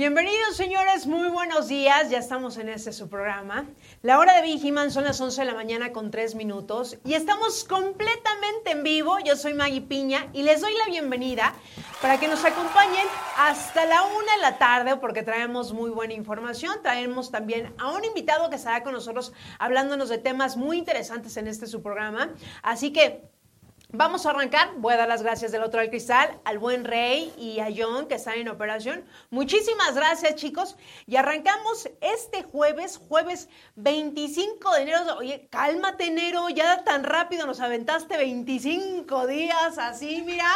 Bienvenidos señores, muy buenos días, ya estamos en este su programa. La hora de Vigiman son las 11 de la mañana con 3 minutos y estamos completamente en vivo. Yo soy Maggie Piña y les doy la bienvenida para que nos acompañen hasta la 1 de la tarde porque traemos muy buena información. Traemos también a un invitado que estará con nosotros hablándonos de temas muy interesantes en este su programa. Así que Vamos a arrancar. Voy a dar las gracias del otro del cristal al buen Rey y a John que están en operación. Muchísimas gracias, chicos. Y arrancamos este jueves, jueves 25 de enero. Oye, cálmate, enero, ya tan rápido nos aventaste 25 días así, mira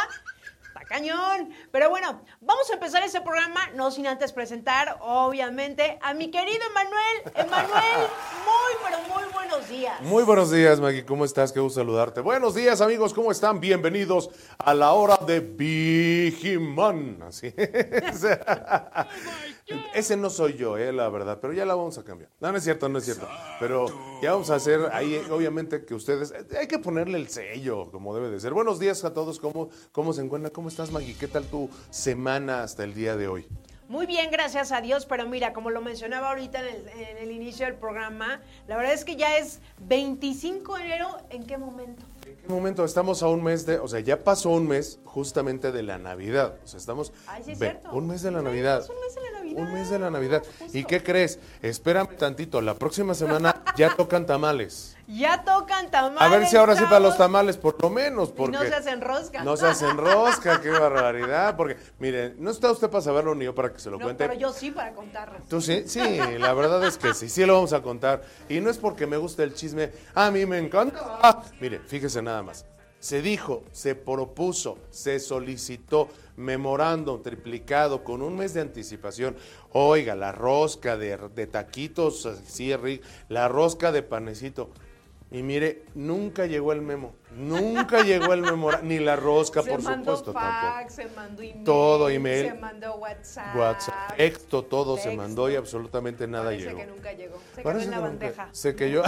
cañón. Pero bueno, vamos a empezar ese programa, no sin antes presentar, obviamente, a mi querido Emanuel. Emanuel, muy, pero muy buenos días. Muy buenos días, Maggie. ¿Cómo estás? Qué gusto saludarte. Buenos días, amigos. ¿Cómo están? Bienvenidos a la hora de Vigiman. Así. Ese no soy yo, eh, la verdad, pero ya la vamos a cambiar. No, no es cierto, no es cierto. Pero ya vamos a hacer ahí, obviamente, que ustedes, hay que ponerle el sello, como debe de ser. Buenos días a todos, ¿cómo, cómo se encuentra? ¿Cómo estás, Maggie? ¿Qué tal tu semana hasta el día de hoy? Muy bien, gracias a Dios, pero mira, como lo mencionaba ahorita en el, en el, inicio del programa, la verdad es que ya es 25 de enero, ¿en qué momento? ¿En qué momento? Estamos a un mes de, o sea, ya pasó un mes justamente de la Navidad, o sea, estamos... Ay, sí es cierto. Un mes de la Navidad. Es un mes de la Navidad. Un mes de la Navidad. ¿Y qué crees? Espérame tantito, la próxima semana ya tocan tamales. Ya tocan tamales. A ver si ahora sí para los tamales, por lo menos. Porque y no se hacen rosca. No se hacen rosca, qué barbaridad. Porque, mire, no está usted para saberlo ni yo para que se lo no, cuente. Pero yo sí para contarlo. ¿Tú sí? Sí, la verdad es que sí, sí lo vamos a contar. Y no es porque me guste el chisme, a mí me encanta. Ah, mire, fíjese nada más. Se dijo, se propuso, se solicitó memorándum triplicado con un mes de anticipación. Oiga, la rosca de, de taquitos, sí, la rosca de panecito. Y mire, nunca llegó el memo, nunca llegó el memo, ni la rosca, se por mandó supuesto fax, Se mandó email, todo email, se mandó WhatsApp, WhatsApp, texto, todo texto. se mandó y absolutamente nada Parece llegó. que nunca llegó, se Parece quedó en la que nunca- bandeja. Se que yo.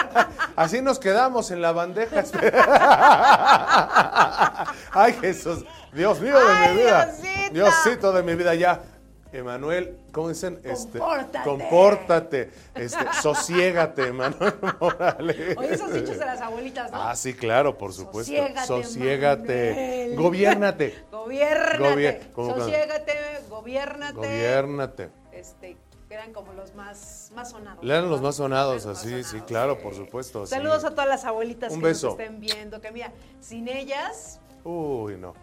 Así nos quedamos en la bandeja. Ay, Jesús. Dios mío de Ay, mi vida. Diosito. Diosito de mi vida, ya. Emanuel, ¿cómo dicen? Este, Compórtate. compórtate. Este, sosiégate, Emanuel Morales. Oye, esos dichos de las abuelitas, ¿no? Ah, sí, claro, por supuesto. Sosiégate, Sosiégate. Gobiérnate. Gobiérnate, sosiégate, gobiérnate. Gobiérnate. Este, eran como los más, más sonados. Eran los más sonados, más así, sí, claro, sí. por supuesto. sí. Saludos a todas las abuelitas Un que beso. nos estén viendo, que mira, sin ellas, Uy, no.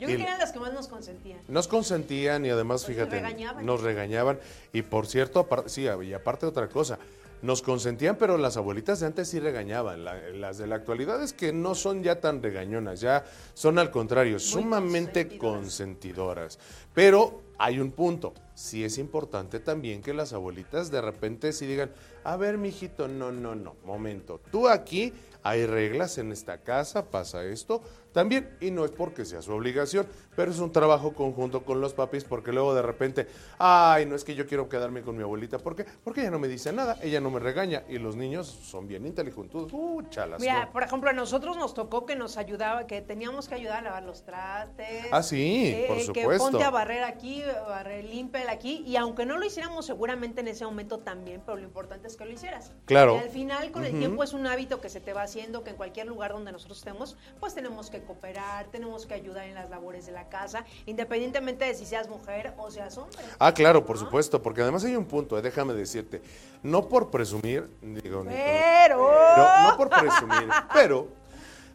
yo creo que eran las que más nos consentían. Nos consentían y además, fíjate, nos regañaban. nos regañaban. Y por cierto, sí, y aparte otra cosa, nos consentían, pero las abuelitas de antes sí regañaban. La- las de la actualidad es que no son ya tan regañonas, ya son al contrario, sumamente consentidoras. consentidoras. Pero hay un punto, sí es importante también que las abuelitas de repente sí digan, a ver, mijito, no, no, no, momento, tú aquí hay reglas en esta casa, pasa esto, también, y no es porque sea su obligación, pero es un trabajo conjunto con los papis, porque luego de repente, ay, no es que yo quiero quedarme con mi abuelita, ¿por qué? Porque ella no me dice nada, ella no me regaña, y los niños son bien inteligentes, uh, chalas. Mira, ¿no? por ejemplo, a nosotros nos tocó que nos ayudaba, que teníamos que ayudar a lavar los trastes. Ah, sí, por Que supuesto. ponte a barrer aquí, barrer, limpia aquí. Y aunque no lo hiciéramos seguramente en ese momento también, pero lo importante es que lo hicieras. Claro. Y al final, con el tiempo, es un hábito que se te va haciendo, que en cualquier lugar donde nosotros estemos, pues tenemos que cooperar, tenemos que ayudar en las labores de la casa, independientemente de si seas mujer o seas hombre. Ah, claro, por ¿No? supuesto, porque además hay un punto, eh, déjame decirte, no por presumir, digo, Pero... no, no por presumir, pero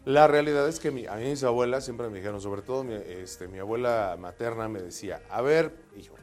la realidad es que mi- a mí mis abuelas siempre me dijeron, sobre todo mi, este, mi abuela materna me decía, a ver, hijo,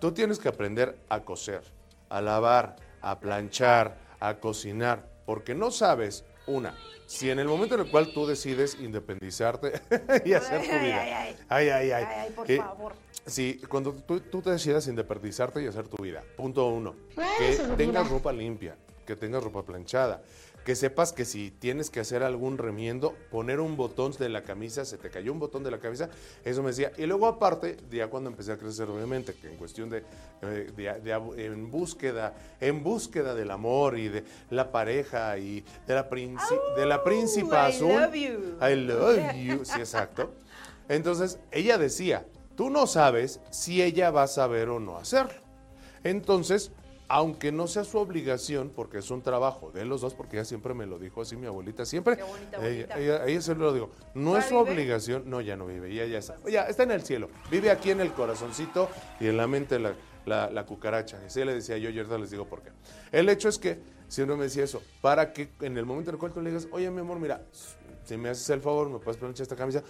tú tienes que aprender a coser, a lavar, a planchar, a cocinar, porque no sabes, una, si en el momento en el cual tú decides independizarte y hacer tu vida, ay, ay. ay, ay, ay, Ay, ay, por eh, favor. Sí, cuando tú, tú te decidas independizarte y hacer tu vida. Punto uno. Que tengas ropa limpia, que tengas ropa planchada, que sepas que si tienes que hacer algún remiendo, poner un botón de la camisa, se te cayó un botón de la camisa, eso me decía. Y luego aparte, ya cuando empecé a crecer, obviamente, que en cuestión de, eh, de- de- en búsqueda, en búsqueda del amor y de la pareja y de la, princi- de la príncipa I azul. love you. I love you. Sí, exacto. Entonces, ella decía, tú no sabes si ella va a saber o no hacerlo. Entonces, aunque no sea su obligación, porque es un trabajo de los dos, porque ella siempre me lo dijo así, mi abuelita, siempre. Qué bonita ella, abuelita. ella, ella siempre lo digo, no ¿Ya es su vive? obligación, no, ya no vive, ella ya está, ya está en el cielo, vive aquí en el corazoncito y en la mente la, la, la cucaracha. Y así le decía yo, y ahorita les digo por qué. El hecho es que siempre me decía eso, para que en el momento en el cual tú le digas, oye, mi amor, mira, si me haces el favor, me puedes planchar esta camisa,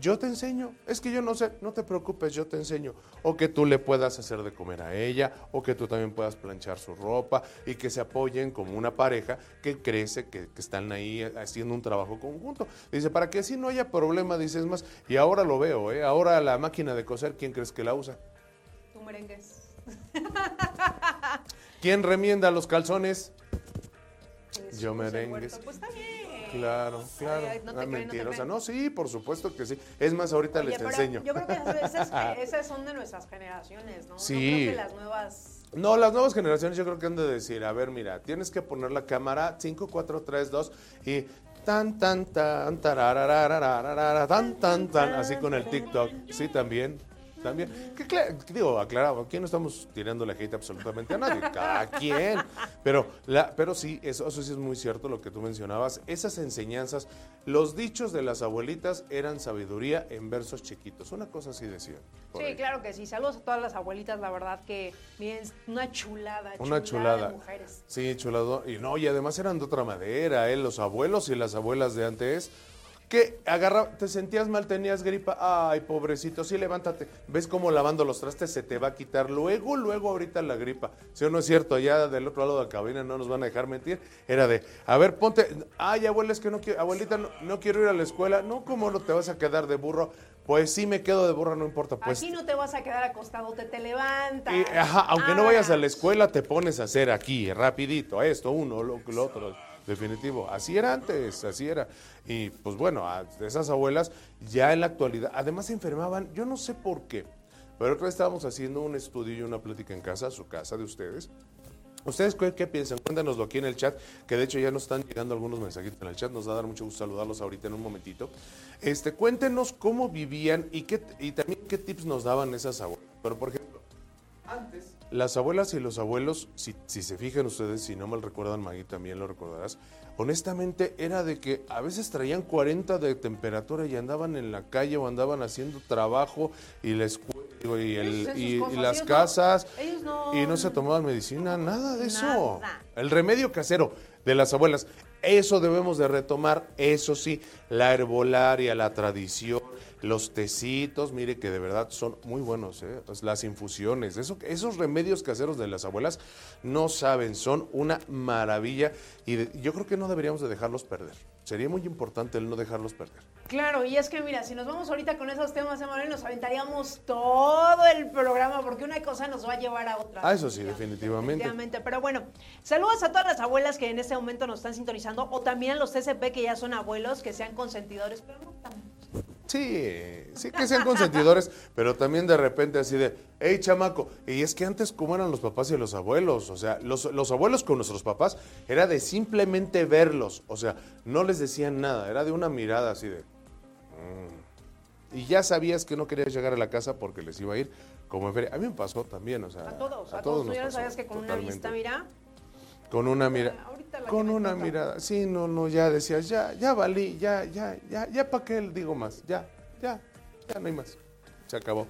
yo te enseño. Es que yo no sé, no te preocupes, yo te enseño. O que tú le puedas hacer de comer a ella, o que tú también puedas planchar su ropa y que se apoyen como una pareja que crece, que, que están ahí haciendo un trabajo conjunto. Dice, para que así no haya problema, dices más. Y ahora lo veo, ¿eh? Ahora la máquina de coser, ¿quién crees que la usa? Tu merengues. ¿Quién remienda los calzones? Es Yo José merengues. Pues está bien. Claro, claro. Ay, no te Ah, creen, no te sí, por supuesto que sí. Es más, ahorita Oye, les enseño. Yo creo que esas, esas- esas son de nuestras generaciones, ¿no? Sí. No creo que las nuevas. No, las nuevas generaciones yo creo que han de decir, a ver, mira, tienes que poner la cámara 5, 4, 3, 2 y tan, tan, tan, tan, tan, tan, así con el TikTok. Sí, también, también. Que, digo, aclarado, aquí no estamos tirando la hate absolutamente a nadie, cada quien. Pero, la, pero sí, eso, eso sí es muy cierto lo que tú mencionabas. Esas enseñanzas, los dichos de las abuelitas eran sabiduría en versos chiquitos. Una cosa así decían. Sí, ahí. claro que sí. Saludos a todas las abuelitas, la verdad que, miren, una chulada, Una chulada chulada. de mujeres. Sí, chulado. Y no, y además eran de otra madera, ¿eh? Los abuelos y las abuelas de antes. Que agarra, te sentías mal, tenías gripa. Ay, pobrecito, sí, levántate. ¿Ves cómo lavando los trastes se te va a quitar luego, luego ahorita la gripa? ¿Sí o no es cierto? Allá del otro lado de la cabina no nos van a dejar mentir. Era de, a ver, ponte. Ay, abuela, es que no quiero, abuelita, no, no quiero ir a la escuela. No, ¿cómo no te vas a quedar de burro? Pues sí, me quedo de burro, no importa. Pues Aquí no te vas a quedar acostado, te, te levantas. y, ajá, aunque no Ah, vayas a la escuela, te pones a hacer aquí, rapidito, esto, uno, lo, lo otro, definitivo. Así era antes, así era. Y pues bueno, esas abuelas ya en la actualidad, además se enfermaban, yo no sé por qué, pero otra vez estábamos haciendo un estudio y una plática en casa, su casa de ustedes. ¿Ustedes qué, qué piensan? Cuéntanoslo aquí en el chat, que de hecho ya nos están llegando algunos mensajitos en el chat, nos va a dar mucho gusto saludarlos ahorita en un momentito. Este, cuéntenos cómo vivían y, qué, y también qué tips nos daban esas abuelas. Pero por ejemplo, antes, las abuelas y los abuelos, si, si se fijan ustedes, si no mal recuerdan, Maggie también lo recordarás, honestamente era de que a veces traían 40 de temperatura y andaban en la calle o andaban haciendo trabajo y la escuela y, el- y- las ellos no- casas ellos no- y no se tomaban medicina, nada de eso. Nada. El remedio casero de las abuelas, eso debemos de retomar, eso sí, la herbolaria, la tradición, los tecitos, mire que de verdad son muy buenos, ¿eh? Las infusiones, eso, esos remedios caseros de las abuelas no saben, son una maravilla y de- yo creo que no deberíamos de dejarlos perder. Sería muy importante el no dejarlos perder. Claro, y es que mira, si nos vamos ahorita con esos temas, Emanuel, nos aventaríamos todo el programa porque una cosa nos va a llevar a otra. Ah, eso sí, definitivamente. Definitivamente. Pero bueno, saludos a todas las abuelas que en este momento nos están sintonizando o también a los TCP que ya son abuelos, que sean consentidores, pero no tan Sí, sí que sean consentidores, pero también de repente así de, hey chamaco, y es que antes cómo eran los papás y los abuelos, o sea, los, los abuelos con nuestros papás era de simplemente verlos, o sea, no les decían nada, era de una mirada así de... "Mm". Y ya sabías que no querías llegar a la casa porque les iba a ir como en feria. A mí me pasó también, o sea... A todos, a, todos. Nos ya pasó, sabes que con una vista, mira, Con una mirada. Que Con me una mirada. Sí, no, no, ya decías, ya, ya valí, ya, ya, ya, ya para qué digo más. Ya, ya, ya no hay más. Se acabó.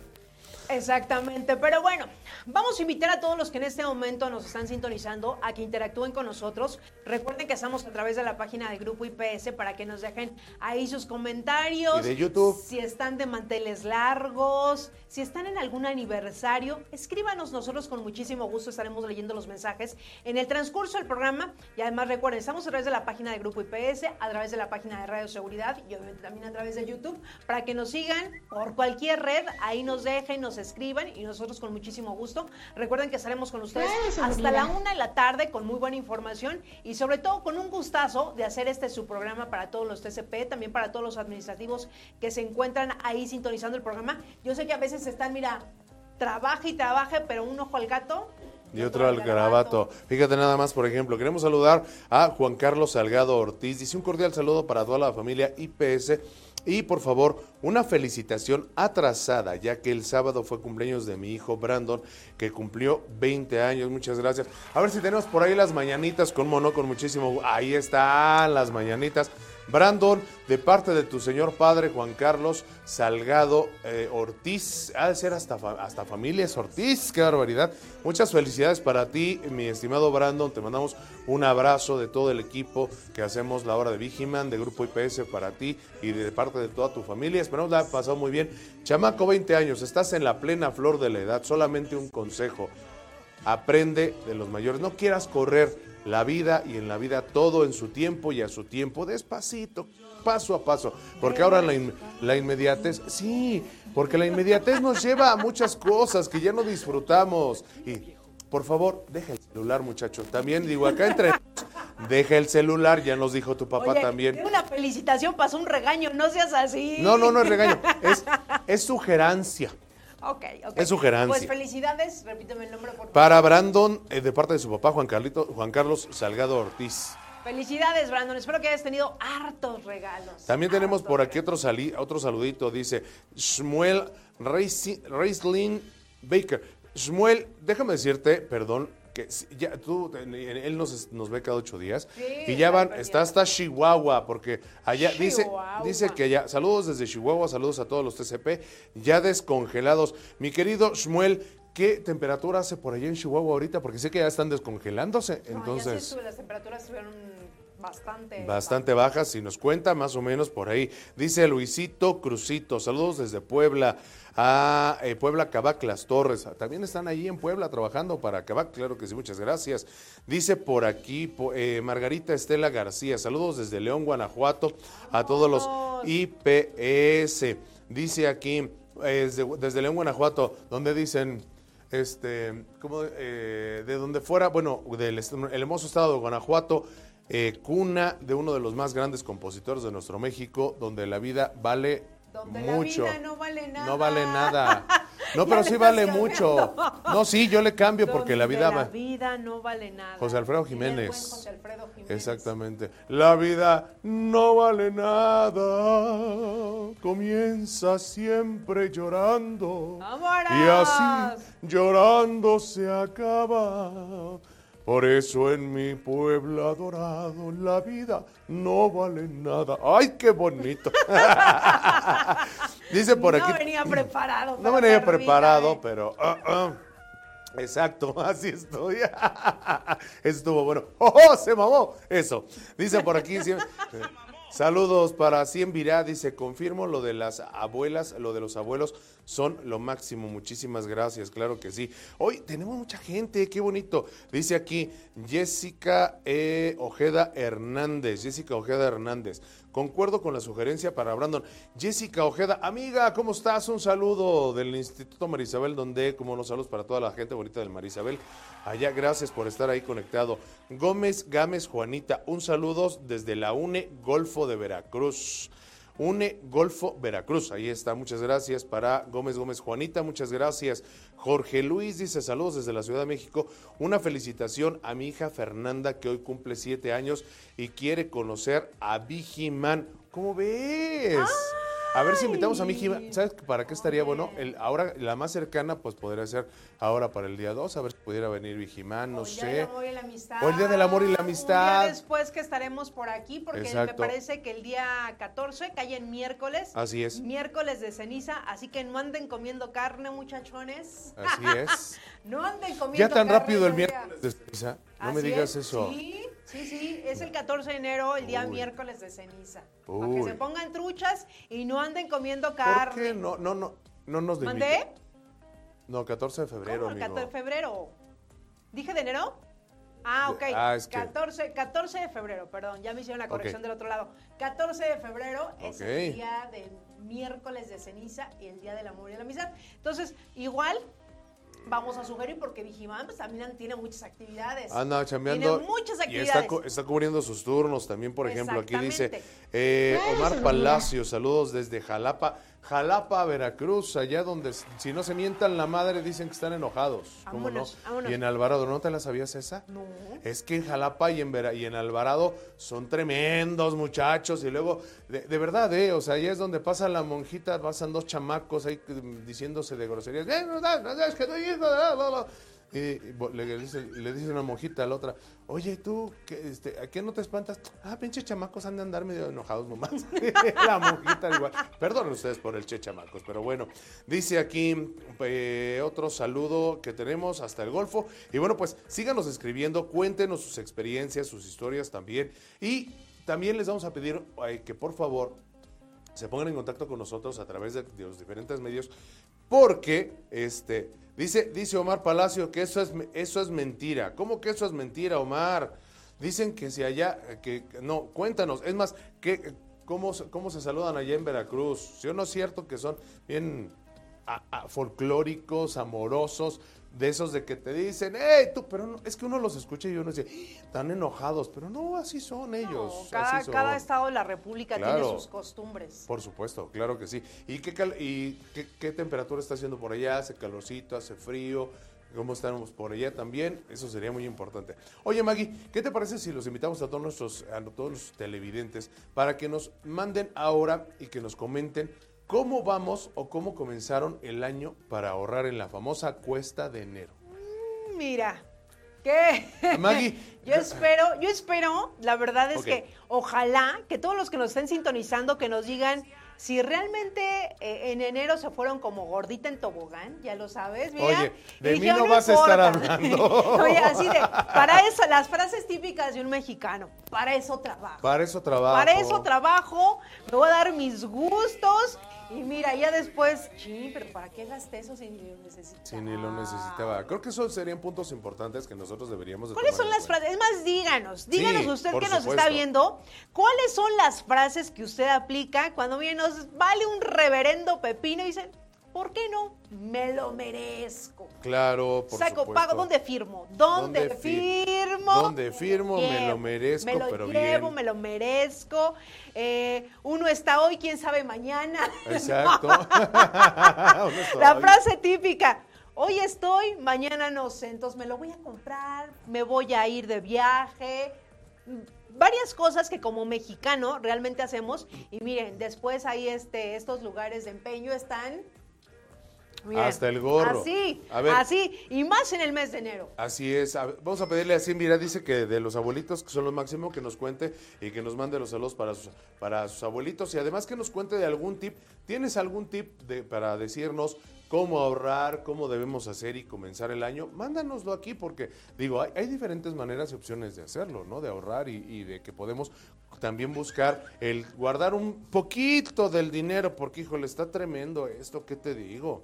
Exactamente, pero bueno, vamos a invitar a todos los que en este momento nos están sintonizando a que interactúen con nosotros. Recuerden que estamos a través de la página de Grupo IPS para que nos dejen ahí sus comentarios. Y de YouTube. Si están de manteles largos, si están en algún aniversario, escríbanos nosotros con muchísimo gusto, estaremos leyendo los mensajes en el transcurso del programa. Y además recuerden, estamos a través de la página de Grupo IPS, a través de la página de Radio Seguridad y obviamente también a través de YouTube para que nos sigan por cualquier red, ahí nos dejen, nos escriban y nosotros con muchísimo gusto. Recuerden que estaremos con ustedes hasta la una de la tarde con muy buena información y sobre todo con un gustazo de hacer este su programa para todos los TCP, también para todos los administrativos que se encuentran ahí sintonizando el programa. Yo sé que a veces están, mira, trabaja y trabaja, pero un ojo al gato y otro al garabato. Fíjate nada más, por ejemplo, queremos saludar a Juan Carlos Salgado Ortiz. Dice un cordial saludo para toda la familia IPS. Y por favor, una felicitación atrasada, ya que el sábado fue cumpleaños de mi hijo Brandon, que cumplió 20 años. Muchas gracias. A ver si tenemos por ahí las mañanitas con mono, con muchísimo. Ahí están las mañanitas. Brandon, de parte de tu señor padre Juan Carlos Salgado eh, Ortiz, ha de ser hasta, hasta familias Ortiz, qué barbaridad. Muchas felicidades para ti, mi estimado Brandon, te mandamos un abrazo de todo el equipo que hacemos la hora de Vigiman, de Grupo IPS para ti y de parte de toda tu familia. Esperamos la ha pasado muy bien. Chamaco, 20 años, estás en la plena flor de la edad, solamente un consejo, aprende de los mayores, no quieras correr la vida y en la vida todo en su tiempo y a su tiempo, despacito, paso a paso. Porque ahora la, la inmediatez, sí, porque la inmediatez nos lleva a muchas cosas que ya no disfrutamos. Y por favor, deja el celular, muchacho. También digo, acá entre deja el celular, ya nos dijo tu papá también. Una felicitación pasó un regaño, no seas así. No, no, no es regaño, es, es sugerancia. Ok, ok. Es sugerancia. Pues felicidades, repíteme el nombre por favor. Para Brandon, eh, de parte de su papá, Juan, Carlito, Juan Carlos Salgado Ortiz. Felicidades, Brandon. Espero que hayas tenido hartos regalos. También tenemos por aquí otro, otro saludito. Dice Shmuel Reisling Baker. Shmuel, déjame decirte, perdón, que ya tú, él nos, nos ve cada ocho días y ya van, está hasta Chihuahua, porque allá dice, dice que ya, saludos desde Chihuahua, saludos a todos los TCP, ya descongelados. Mi querido Shmuel, ¿qué temperatura hace por allá en Chihuahua ahorita? Porque sé que ya están descongelándose, entonces... las temperaturas estuvieron bastante, bastante bajas, y nos cuenta más o menos por ahí. Dice Luisito Crucito, saludos desde Puebla a eh, Puebla Cabac Las Torres. También están ahí en Puebla trabajando para Cabac, claro que sí, muchas gracias. Dice por aquí eh, Margarita Estela García, saludos desde León, Guanajuato, a todos los IPS. Dice aquí, eh, desde, León, Guanajuato, donde dicen, este, como de donde fuera, bueno, del el hermoso estado de Guanajuato, cuna de uno de los más grandes compositores de nuestro México, donde la vida vale donde mucho. la vida no vale nada. No vale nada. No, pero sí vale mucho. No, sí, yo le cambio porque la vida La vida no vale nada. José Alfredo Jiménez. José Alfredo Jiménez. Exactamente. La vida no vale nada. Comienza siempre llorando. Y así llorando se acaba. Por eso en mi pueblo adorado la vida no vale nada. ¡Ay, qué bonito! Dice por aquí. No venía preparado. No venía preparado, ¿eh? pero. Ah, ah. Exacto, así estoy. Estuvo bueno. ¡Oh, se mamó! Eso. Dice por aquí. Saludos para Cien Virá, dice, confirmo lo de las abuelas, lo de los abuelos son lo máximo. Muchísimas gracias, claro que sí. Hoy tenemos mucha gente, qué bonito. Dice aquí Jessica eh, Ojeda Hernández, Jessica Ojeda Hernández. Concuerdo con la sugerencia para Brandon. Jessica Ojeda, amiga, ¿cómo estás? Un saludo del Instituto Marisabel, donde, como unos saludos para toda la gente bonita del Marisabel. Allá, gracias por estar ahí conectado. Gómez Gámez Juanita, un saludo desde la UNE Golfo de Veracruz. UNE Golfo Veracruz. Ahí está, muchas gracias para Gómez Gómez Juanita, muchas gracias. Jorge Luis dice saludos desde la Ciudad de México. Una felicitación a mi hija Fernanda que hoy cumple siete años y quiere conocer a Vigiman. ¿Cómo ves? A ver si invitamos a mi hija. ¿Sabes para qué estaría bueno? El, ahora, la más cercana, pues podría ser ahora para el día 2, a ver si pudiera venir Vigimán, no sé. El Día del Amor y la Amistad. O el Día del Amor y la Amistad. después que estaremos por aquí, porque me parece que el día 14 cae en miércoles. Así es. Miércoles de ceniza, así que no anden comiendo carne, muchachones. Así es. no anden comiendo carne. Ya tan rápido el miércoles de ceniza. No me digas eso. Sí. Sí, sí, es el 14 de enero, el día miércoles de ceniza. Para que se pongan truchas y no anden comiendo carne. ¿Por qué? No, no, no, no nos ¿Mandé? No, 14 de febrero, ¿Cómo, 14 de febrero? ¿Dije de enero? Ah, ok. Ah, es que... 14, 14 de febrero, perdón, ya me hicieron la corrección del otro lado. 14 de febrero es el día de miércoles de ceniza y el día del amor y la amistad. Entonces, igual vamos a sugerir porque Vigimán pues, también tiene muchas actividades. Anda chambeando. Tiene muchas Y actividades. está, cu- está cubriendo sus turnos también, por ejemplo. Aquí dice eh, Omar Palacio, saludos desde Jalapa. Jalapa, Veracruz, allá donde si no se mientan la madre dicen que están enojados. ¿Cómo Vámonos, no? vámonos. Y en Alvarado, ¿no te la sabías esa? No. Es que en Jalapa y en, Vera- y en Alvarado son tremendos muchachos y luego, de, de verdad, ¿eh? O sea, ahí es donde pasa la monjita, pasan dos chamacos ahí mm, diciéndose de groserías. "Eh, no, no, no, es que tu hijo, bla, bla, bla". Y, le, dice, una monjita a la otra, oye, tú, ¿qué, este, ¿a qué no te espantas? Ah, pinche chamacos han de andar medio enojados nomás. la monjita igual. Perdonen ustedes por el che chamacos, pero bueno. Dice aquí eh, otro saludo que tenemos hasta el Golfo. Y bueno, pues síganos escribiendo, cuéntenos sus experiencias, sus historias también. Y también les vamos a pedir que por favor se pongan en contacto con nosotros a través de los diferentes medios, porque este dice, dice Omar Palacio que eso es, eso es mentira. ¿Cómo que eso es mentira, Omar? Dicen que si allá, que no, cuéntanos, es más, que, ¿cómo, ¿cómo se saludan allá en Veracruz? ¿Sí o no es cierto que son bien folclóricos, amorosos, de esos de que te dicen, hey, tú, pero no, es que uno los escucha y uno dice, "Ah, están enojados, pero no, así son ellos. No, así cada, son". cada estado de la República Claro. tiene sus costumbres. Por supuesto, claro que sí. ¿Y qué, cal- y qué, qué temperatura está haciendo por allá? ¿Hace calorcito? ¿Hace frío? ¿Cómo estamos por allá también? Eso sería muy importante. Oye, Maggie, ¿qué te parece si los invitamos a todos nuestros, a todos los televidentes para que nos manden ahora y que nos comenten cómo vamos o cómo comenzaron el año para ahorrar en la famosa cuesta de enero? Mira, ¿qué? Maggie. yo espero, yo espero, la verdad es que ojalá que todos los que nos estén sintonizando que nos digan si realmente eh, en enero se fueron como gordita en tobogán, ya lo sabes, mira. Oye, y de mí dijeron, no vas a estar importa". hablando. Oye, así de, para eso, las frases típicas de un mexicano, para eso trabajo. Para eso trabajo. Para eso trabajo, me voy a dar mis gustos y mira, ya después, sí, pero ¿para qué gasté eso si ni lo necesitaba? Si ni lo necesitaba. Creo que esos serían puntos importantes que nosotros deberíamos de ¿Cuáles tomar son las cuenta. frases? Es más, díganos, díganos Sí, usted que nos está viendo, ¿cuáles son las frases que usted aplica cuando viene nos vale un reverendo pepino y dicen, ¿por qué no? Me lo merezco. Claro, por Saco, supuesto. pago, ¿dónde firmo? ¿Dónde, ¿Dónde fi- firmo? dónde firmo? Me lo merezco, me lo pero llevo, bien. me lo merezco. Eh, uno está hoy, quién sabe mañana. Exacto. La frase típica. Hoy estoy, mañana no sé, entonces me lo voy a comprar, me voy a ir de viaje. Varias cosas que como mexicano realmente hacemos. Y miren, después ahí este, estos lugares de empeño están. Hasta el gorro. Así, A ver. así. Y más en el mes de enero. Así es. A ver, vamos a pedirle así, mira, dice que de los abuelitos, que son los máximos, que nos cuente y que nos mande los saludos para sus, para sus abuelitos. Y además que nos cuente de algún tip. ¿Tienes algún tip de, para decirnos cómo ahorrar, cómo debemos hacer y comenzar el año? Mándanoslo aquí porque, digo, hay, hay diferentes maneras y opciones de hacerlo, ¿no? De ahorrar y, y de que podemos también buscar el guardar un poquito del dinero, porque, híjole, está tremendo esto, ¿qué te digo?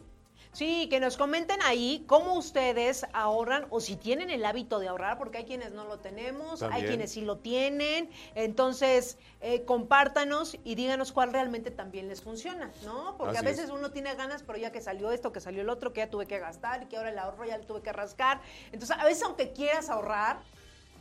Sí, que nos comenten ahí cómo ustedes ahorran o si tienen el hábito de ahorrar, porque hay quienes no lo tenemos, hay quienes sí lo tienen. Entonces, eh, compártanos y díganos cuál realmente también les funciona, ¿no? Porque Así a veces es. uno tiene ganas, pero ya que salió esto, que salió el otro, que ya tuve que gastar, y que ahora el ahorro ya le tuve que rascar. Entonces, a veces aunque quieras ahorrar,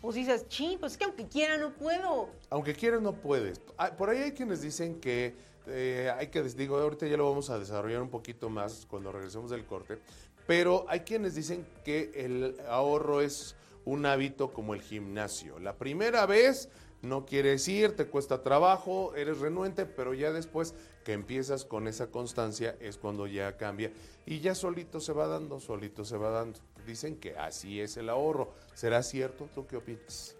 pues dices, sí, pues es que aunque quiera no puedo. Aunque quieras, no puedes. Ah, Por ahí hay quienes dicen que eh, hay que, des- digo, ahorita ya lo vamos a desarrollar un poquito más cuando regresemos del corte, pero hay quienes dicen que el ahorro es un hábito como el gimnasio. La primera vez no quieres ir, te cuesta trabajo, eres renuente, pero ya después que empiezas con esa constancia es cuando ya cambia y ya solito se va dando, solito se va dando. Dicen que así es el ahorro. ¿Será cierto? ¿Tú qué opinas?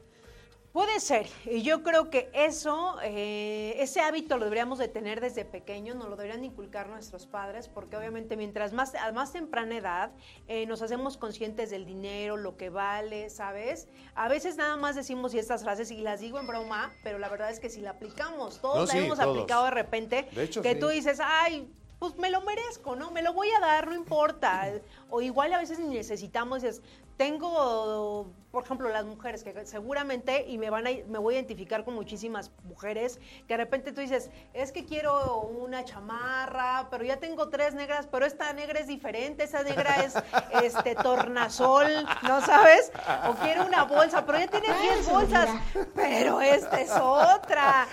Puede ser, y yo creo que eso, eh, ese hábito lo deberíamos de tener desde pequeños, nos lo deberían inculcar nuestros padres, porque obviamente mientras más a más temprana edad eh, nos hacemos conscientes del dinero, lo que vale, ¿sabes? A veces nada más decimos estas frases y las digo en broma, pero la verdad es que si la aplicamos, todos No, la sí, hemos todos. aplicado de repente, De hecho, que sí. tú dices, ay, pues me lo merezco, ¿no? Me lo voy a dar, no importa. O igual a veces necesitamos, dices, tengo por ejemplo, las mujeres, que seguramente, y me van a, me voy a identificar con muchísimas mujeres, que de repente tú dices, es que quiero una chamarra, pero ya tengo tres negras, pero esta negra es diferente, esa negra es este tornasol, ¿no sabes? O quiero una bolsa, pero ya tiene 10 bolsas, pero esta es otra,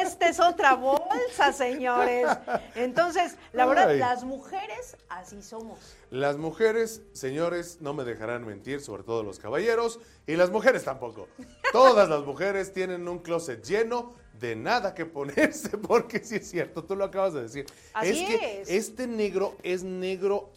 esta es otra bolsa, señores. Entonces, la verdad, las mujeres así somos. Las mujeres, señores, no me dejarán mentir, sobre todo los caballeros, y las mujeres tampoco. Todas las mujeres tienen un closet lleno de nada que ponerse, porque sí es cierto, tú lo acabas de decir. Así es que este negro es negro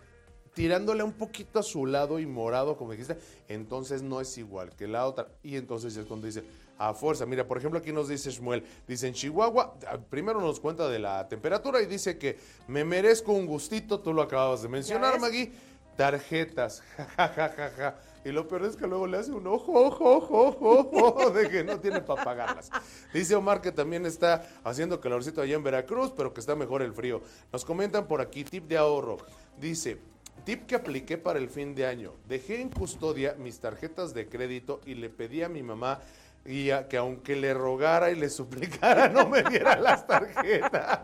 tirándole un poquito a su lado y morado, como dijiste, entonces no es igual que la otra. Y entonces es cuando dice, a fuerza. Mira, por ejemplo, aquí nos dice Shmuel, dice en Chihuahua, ah, primero nos cuenta de la temperatura y dice que me merezco un gustito, tú lo acababas de mencionar, Maggie, tarjetas, jajajaja. Y lo peor es que luego le hace un ojo, ojo, ojo, ojo, ojo, de que no tiene para pagarlas. Dice Omar que también está haciendo calorcito allá en Veracruz, pero que está mejor el frío. Nos comentan por aquí, tip de ahorro. Dice, tip que apliqué para el fin de año. Dejé en custodia mis tarjetas de crédito y le pedí a mi mamá y que aunque le rogara y le suplicara no me diera las tarjetas.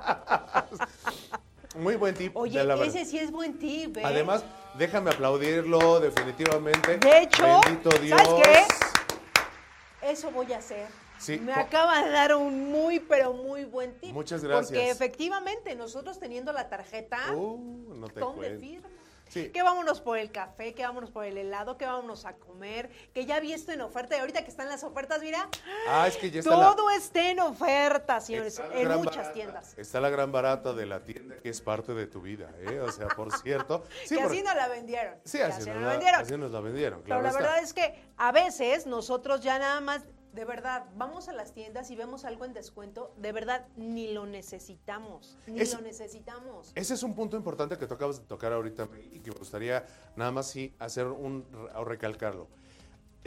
Muy buen tip. Oye, ese sí es buen tip. ¿eh? Además, déjame aplaudirlo definitivamente. De hecho, Bendito Dios. ¿sabes qué? Eso voy a hacer. Sí. Me acaba de dar un muy, pero muy buen tip. Muchas gracias. Porque efectivamente, nosotros teniendo la tarjeta, uh, no te ¿dónde firma? Que vámonos por el café, que vámonos por el helado, que vámonos a comer, que ya vi esto en oferta y ahorita que están las ofertas, mira. Ah, es que ya está Todo está en oferta, señores, en muchas tiendas. Está la gran barata de la tienda que es parte de tu vida, ¿eh? O sea, por cierto. Sí, que así nos la vendieron. Sí, así, nos, la, vendieron. así nos la vendieron. Pero la verdad es que a veces nosotros ya nada más de verdad, vamos a las tiendas y vemos algo en descuento, de verdad, ni lo necesitamos, ni lo necesitamos. Ese es un punto importante que tú acabas de tocar ahorita y que me gustaría nada más sí hacer un, o recalcarlo.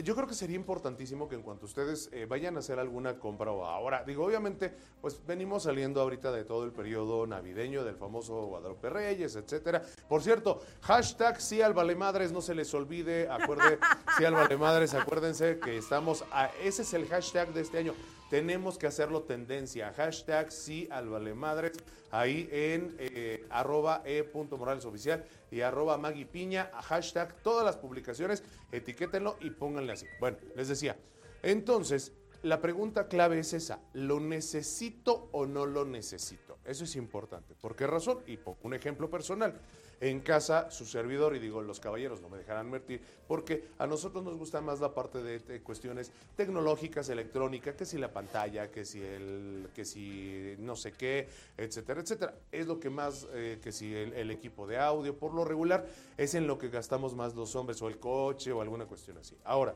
Yo creo que sería importantísimo que en cuanto ustedes eh, vayan a hacer alguna compra o ahora, digo, obviamente, pues venimos saliendo ahorita de todo el periodo navideño del famoso Guadalupe Reyes, etcétera. Por cierto, hashtag sí al vale madres, no se les olvide, acuerde, sí al vale madres, acuérdense que estamos, a, ese es el hashtag de este año. Tenemos que hacerlo tendencia. Hashtag sí al ahí en eh, arroba e oficial y arroba Maggie Piña, hashtag todas las publicaciones, etiquétenlo y pónganle así. Bueno, les decía, entonces, la pregunta clave es esa, ¿lo necesito o no lo necesito? Eso es importante. ¿Por qué razón? Y pongo un ejemplo personal en casa su servidor, y digo, los caballeros no me dejarán mentir, porque a nosotros nos gusta más la parte de, cuestiones tecnológicas, electrónica, que si la pantalla, que si el, que si no sé qué, etcétera, etcétera. Es lo que más, eh, que si el, equipo de audio, por lo regular, es en lo que gastamos más los hombres, o el coche, o alguna cuestión así. Ahora,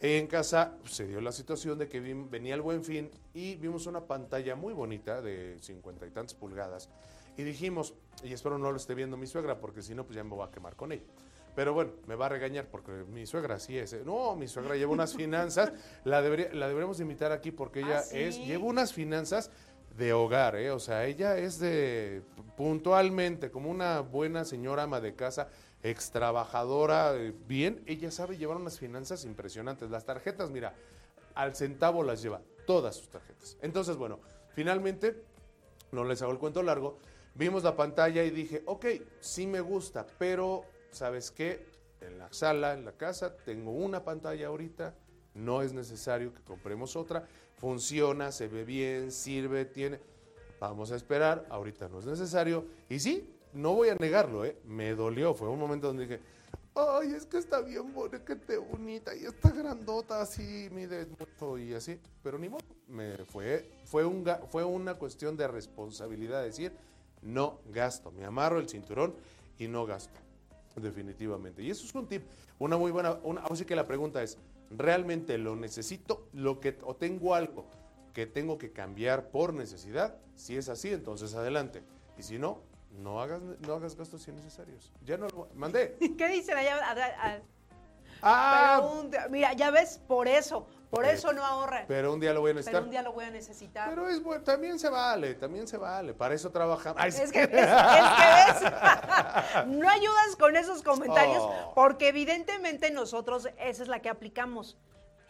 en casa se dio la situación de que venía el buen fin y vimos una pantalla muy bonita de cincuenta y tantas pulgadas y dijimos, y espero no lo esté viendo mi suegra, porque si no, pues ya me voy a quemar con ella. Pero bueno, me va a regañar porque mi suegra sí es. No, mi suegra lleva unas finanzas. La, debería, la deberíamos invitar aquí porque ella ¿Ah, es lleva unas finanzas de hogar, ¿eh? O sea, ella es de puntualmente, como una buena señora ama de casa, ex trabajadora, eh, bien, ella sabe llevar unas finanzas impresionantes. Las tarjetas, mira, al centavo las lleva, todas sus tarjetas. Entonces, bueno, finalmente, no les hago el cuento largo, Vimos la pantalla y dije, ok, sí me gusta, pero ¿sabes qué? En la sala, en la casa, tengo una pantalla ahorita, no es necesario que compremos otra, funciona, se ve bien, sirve, tiene... Vamos a esperar, ahorita no es necesario. Y sí, no voy a negarlo, ¿eh? me dolió, fue un momento donde dije, ay, es que está bien bonita, bonita y está grandota, así, mide mucho y así, pero ni modo, me fue, fue, un, fue una cuestión de responsabilidad, decir, no gasto. Me amarro el cinturón y no gasto. Definitivamente. Y eso es un tip, una muy buena, así que la pregunta es, ¿realmente lo necesito? Lo que, o tengo algo que tengo que cambiar por necesidad. Si es así, entonces adelante. Y si no, no hagas, no hagas gastos innecesarios. Ya no lo mandé. ¿Qué dicen allá? Ah. Un día- mira, ya ves, por eso, por Ok. eso no ahorran. Pero un día lo voy a Pero necesitar. un día lo voy a necesitar. Pero es bueno, también se vale, también se vale. Para eso trabajamos. Ay, Es que es que ves. no ayudas con esos comentarios Oh. porque evidentemente nosotros esa es la que aplicamos.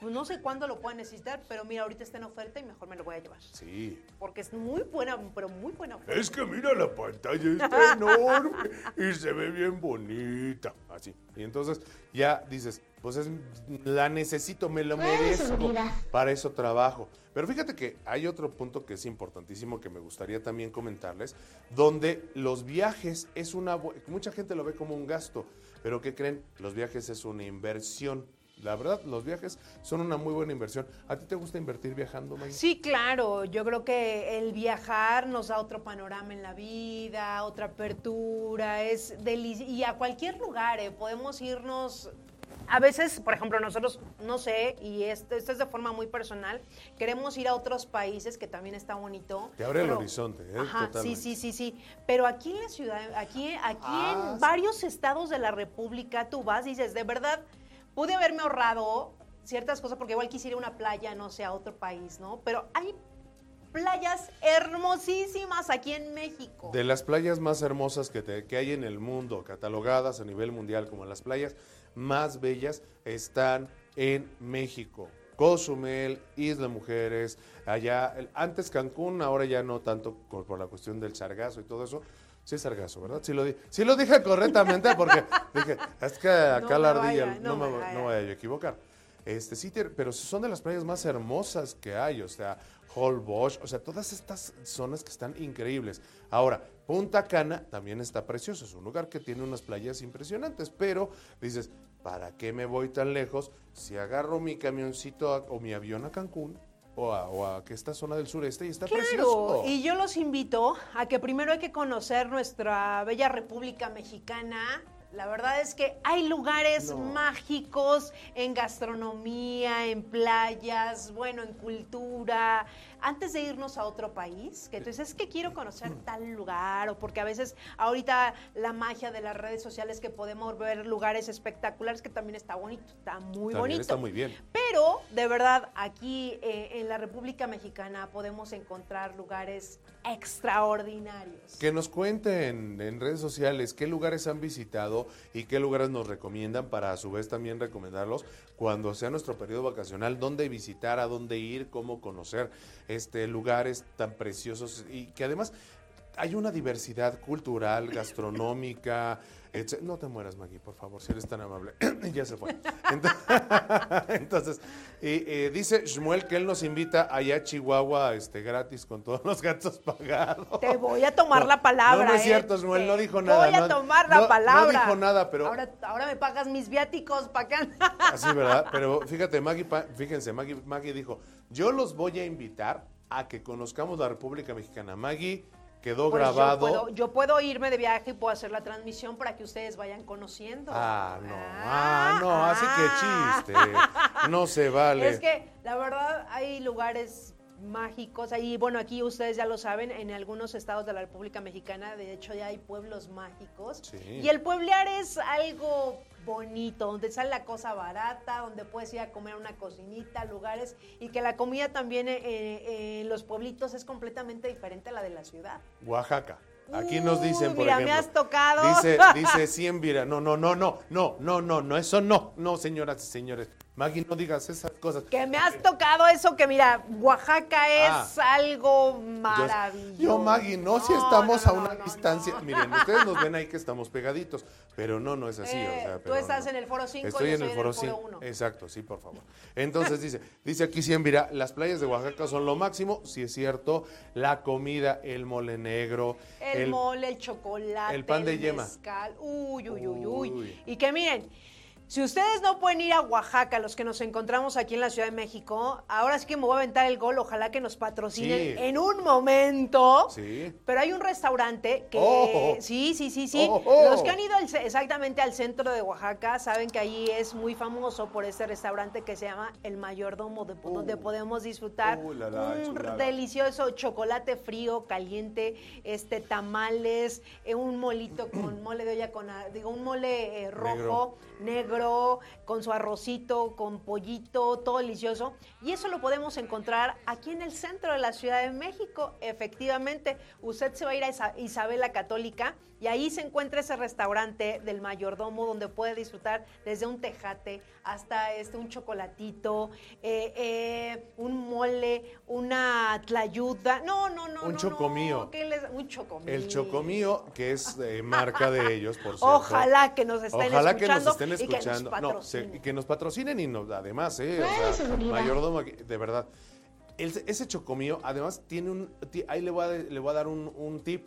Pues no sé cuándo lo pueda necesitar, pero mira, ahorita está en oferta y mejor me lo voy a llevar. Sí. Porque es muy buena, pero muy buena oferta. Es que mira, la pantalla está enorme y se ve bien bonita. Así. Y entonces ya dices, pues es, la necesito, me lo merezco. Para eso trabajo. Pero fíjate que hay otro punto que es importantísimo que me gustaría también comentarles, donde los viajes es una... Mucha gente lo ve como un gasto, pero ¿qué creen? Los viajes es una inversión. La verdad, los viajes son una muy buena inversión. ¿A ti te gusta invertir viajando, Maggie? Sí, claro. Yo creo que el viajar nos da otro panorama en la vida, otra apertura, es y a cualquier lugar, ¿eh? podemos irnos. A veces, por ejemplo, nosotros, no sé, y esto, esto es de forma muy personal, queremos ir a otros países, que también está bonito. Te abre el horizonte, ¿eh? Ajá, Totalmente. sí, sí, sí, sí. Pero aquí en la ciudad, aquí, aquí Ah, en sí. varios estados de la República, tú vas y dices, de verdad, pude haberme ahorrado ciertas cosas, porque igual quisiera una playa, no sé, a otro país, ¿no? Pero hay playas hermosísimas aquí en México. De las playas más hermosas que, te- que hay en el mundo, catalogadas a nivel mundial como las playas más bellas, están en México. Cozumel, Isla Mujeres, allá, antes Cancún, ahora ya no tanto por, por la cuestión del sargazo y todo eso. Sí es sargazo, ¿verdad? Sí lo, di- sí lo dije correctamente porque dije, es que acá No la ardilla, vaya, no, no me, vaya. no vaya a equivocar. Este, sí, pero son de las playas más hermosas que hay, o sea, Holbox, o sea, todas estas zonas que están increíbles. Ahora, Punta Cana también está precioso, es un lugar que tiene unas playas impresionantes, pero dices, ¿para qué me voy tan lejos si agarro mi camioncito a- o mi avión a Cancún o a, o a que esta zona del sureste y está Claro, precioso? y yo los invito a que primero hay que conocer nuestra bella República Mexicana. La verdad es que hay lugares No. mágicos en gastronomía, en playas, bueno, en cultura. Antes de irnos a otro país, que tú dices, es que quiero conocer tal lugar, o porque a veces ahorita la magia de las redes sociales que podemos ver lugares espectaculares, que también está bonito, está muy También bonito. está muy bien. Pero, de verdad, aquí eh, en la República Mexicana podemos encontrar lugares extraordinarios. Que nos cuenten en redes sociales qué lugares han visitado y qué lugares nos recomiendan para a su vez también recomendarlos cuando sea nuestro periodo vacacional, dónde visitar, a dónde ir, cómo conocer este lugares tan preciosos y que además hay una diversidad cultural, gastronómica. No te mueras, Maggie, por favor, si eres tan amable. ya se fue. Ent- Entonces, y, eh, dice Shmuel que él nos invita allá a Chihuahua este, gratis con todos los gastos pagados. Te voy a tomar No, la palabra. No, no es ¿eh? cierto, Shmuel, no Te dijo nada. Voy a no- tomar la palabra. No dijo nada, pero Ahora, ahora me pagas mis viáticos para acá. así, ¿verdad? Pero fíjate, Maggie, fíjense, Maggie, Maggie dijo, yo los voy a invitar a que conozcamos la República Mexicana. Maggie quedó Pues yo grabado. puedo- Yo puedo, irme de viaje y puedo hacer la transmisión para que ustedes vayan conociendo. Ah, no, ah, no, así que chiste. No se vale. Es que la verdad hay lugares mágicos y bueno aquí ustedes ya lo saben en algunos estados de la República Mexicana de hecho ya hay pueblos mágicos Sí. y el pueblear es algo bonito donde sale la cosa barata donde puedes ir a comer una cocinita lugares y que la comida también eh, eh, en los pueblitos es completamente diferente a la de la ciudad Oaxaca. Aquí nos dicen, Uy, por mira, me ejemplo. has tocado. Dice, dice Cienvira. No, no, no, no, no, no, no, no, eso no, no, señoras y señores. Maggie, no digas esas cosas. que me has tocado eso que mira Oaxaca es Ah. algo Yo- maravilloso Yo, Maggie, no, si estamos no, a una distancia. Miren, ustedes nos ven ahí que estamos pegaditos, pero no, no es así. Eh, o sea, tú estás en el foro 5, Estoy yo en soy el en foro el foro 5. 1. Exacto, sí, por favor. Entonces dice, dice aquí Cienvira, las playas de Oaxaca son lo máximo, si es cierto, la comida, el mole negro, El, mole, el chocolate, el pan de el yema. mezcal. Uy, uy, uy, uy, Uy. Y que miren, si ustedes no pueden ir a Oaxaca, los que nos encontramos aquí en la Ciudad de México, ahora sí que me voy a aventar el gol, ojalá que nos patrocinen Sí. en un momento. Sí. Pero hay un restaurante que... Oh. Sí, sí, sí, sí. Oh, oh. Los que han ido al exactamente al centro de Oaxaca saben que allí es muy famoso por este restaurante que se llama El Mayordomo, de- donde podemos disfrutar Uh, la, la, un chulada. delicioso chocolate frío, caliente, este tamales, eh, un molito con mole de olla con, a- digo, un mole eh, rojo, negro, con su arrocito, con pollito, todo delicioso. Y eso lo podemos encontrar aquí en el centro de la Ciudad de México. Efectivamente, usted se va a ir a Isa- Isabel la Católica y ahí se encuentra ese restaurante del mayordomo donde puede disfrutar desde un tejate hasta este, un chocolatito, eh, eh, un mole, una tlayuda. No, no, no. Un no, chocomío. no, ¿qué les- Un chocomío. El chocomío, que es eh, marca de ellos, por cierto. Ojalá que nos estén Ojalá que escuchando nos estén y que nos escuchando. no, se- que nos patrocinen y nos, además, ¿eh? O sea, mayordomo, de verdad. El- ese chocomío, además, tiene un. Ahí le voy a, le voy a dar un, un tip.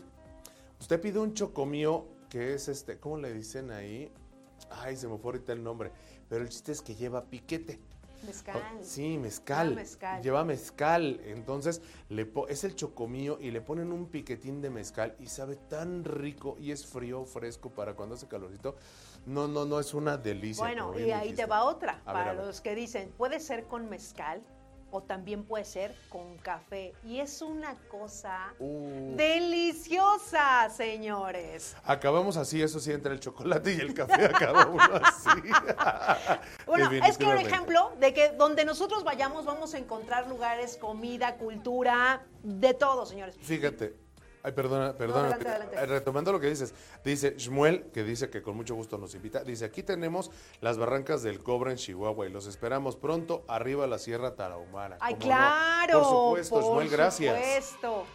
Usted pide un chocomío que es este. ¿Cómo le dicen ahí? Ay, se me fue ahorita el nombre. Pero el chiste es que lleva piquete. Mezcal. Oh, Sí, mezcal. Lleva mezcal. Lleva mezcal. Entonces, le po- es el chocomío y le ponen un piquetín de mezcal y sabe tan rico y es frío, fresco para cuando hace calorcito. No, no, no, es una delicia. Bueno, y ahí dijiste. te va otra. A para ver. los que dicen, puede ser con mezcal o también puede ser con café. Y es una cosa Uh. deliciosa, señores. Acabamos así, eso sí, entre el chocolate y el café acaba uno así. Bueno, es que un ejemplo de que donde nosotros vayamos vamos a encontrar lugares, comida, cultura, de todo, señores. Fíjate. Ay, perdona, perdona. adelante, adelante. Eh, Retomando lo que dices, dice Shmuel, que dice que con mucho gusto nos invita, dice, aquí tenemos las barrancas del cobre en Chihuahua y los esperamos pronto arriba a la Sierra Tarahumara. Ay, claro. Por supuesto, por Shmuel, gracias. supuesto.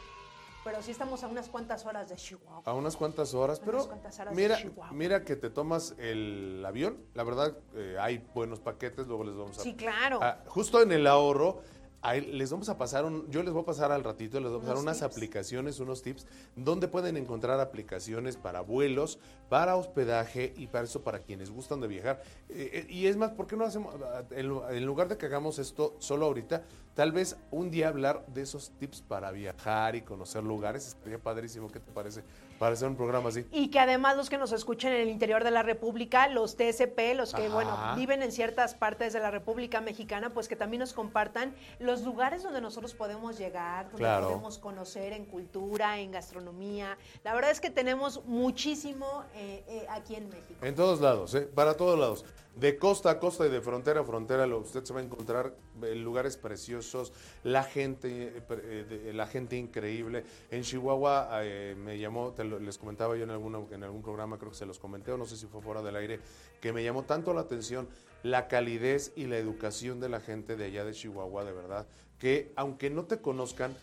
Pero sí estamos a unas cuantas horas de Chihuahua. A unas cuantas horas, A pero unas cuantas horas de mira, Chihuahua. mira que te tomas el avión, la verdad eh, hay buenos paquetes, luego les vamos a... Sí, claro. Justo en el ahorro, ahí les vamos a pasar un, yo les voy a pasar al ratito, les voy a pasar Unos unas tips. aplicaciones, unos tips, donde pueden encontrar aplicaciones para vuelos, para hospedaje y para eso para quienes gustan de viajar. Eh, eh, y es más, ¿por qué no hacemos, ah, en, lu- en lugar de que hagamos esto solo ahorita, tal vez un día hablar de esos tips para viajar y conocer lugares? Estaría padrísimo, ¿qué te parece? Para hacer un programa así. Y que además los que nos escuchen en el interior de la República, los TSP, los que, Ajá. bueno, viven en ciertas partes de la República Mexicana, pues que también nos compartan los lugares donde nosotros podemos llegar, donde Claro. podemos conocer en cultura, en gastronomía. La verdad es que tenemos muchísimo eh, eh, aquí en México. En todos lados, ¿eh? para todos lados. De costa a costa y de frontera a frontera, usted se va a encontrar eh, lugares preciosos, la gente, eh, eh, la gente increíble. En Chihuahua me llamó, te lo- les comentaba yo en, alguna, en algún programa, creo que se los comenté, o no sé si fue fuera del aire, que me llamó tanto la atención la calidez y la educación de la gente de allá de Chihuahua, de verdad, que aunque no te conozcan,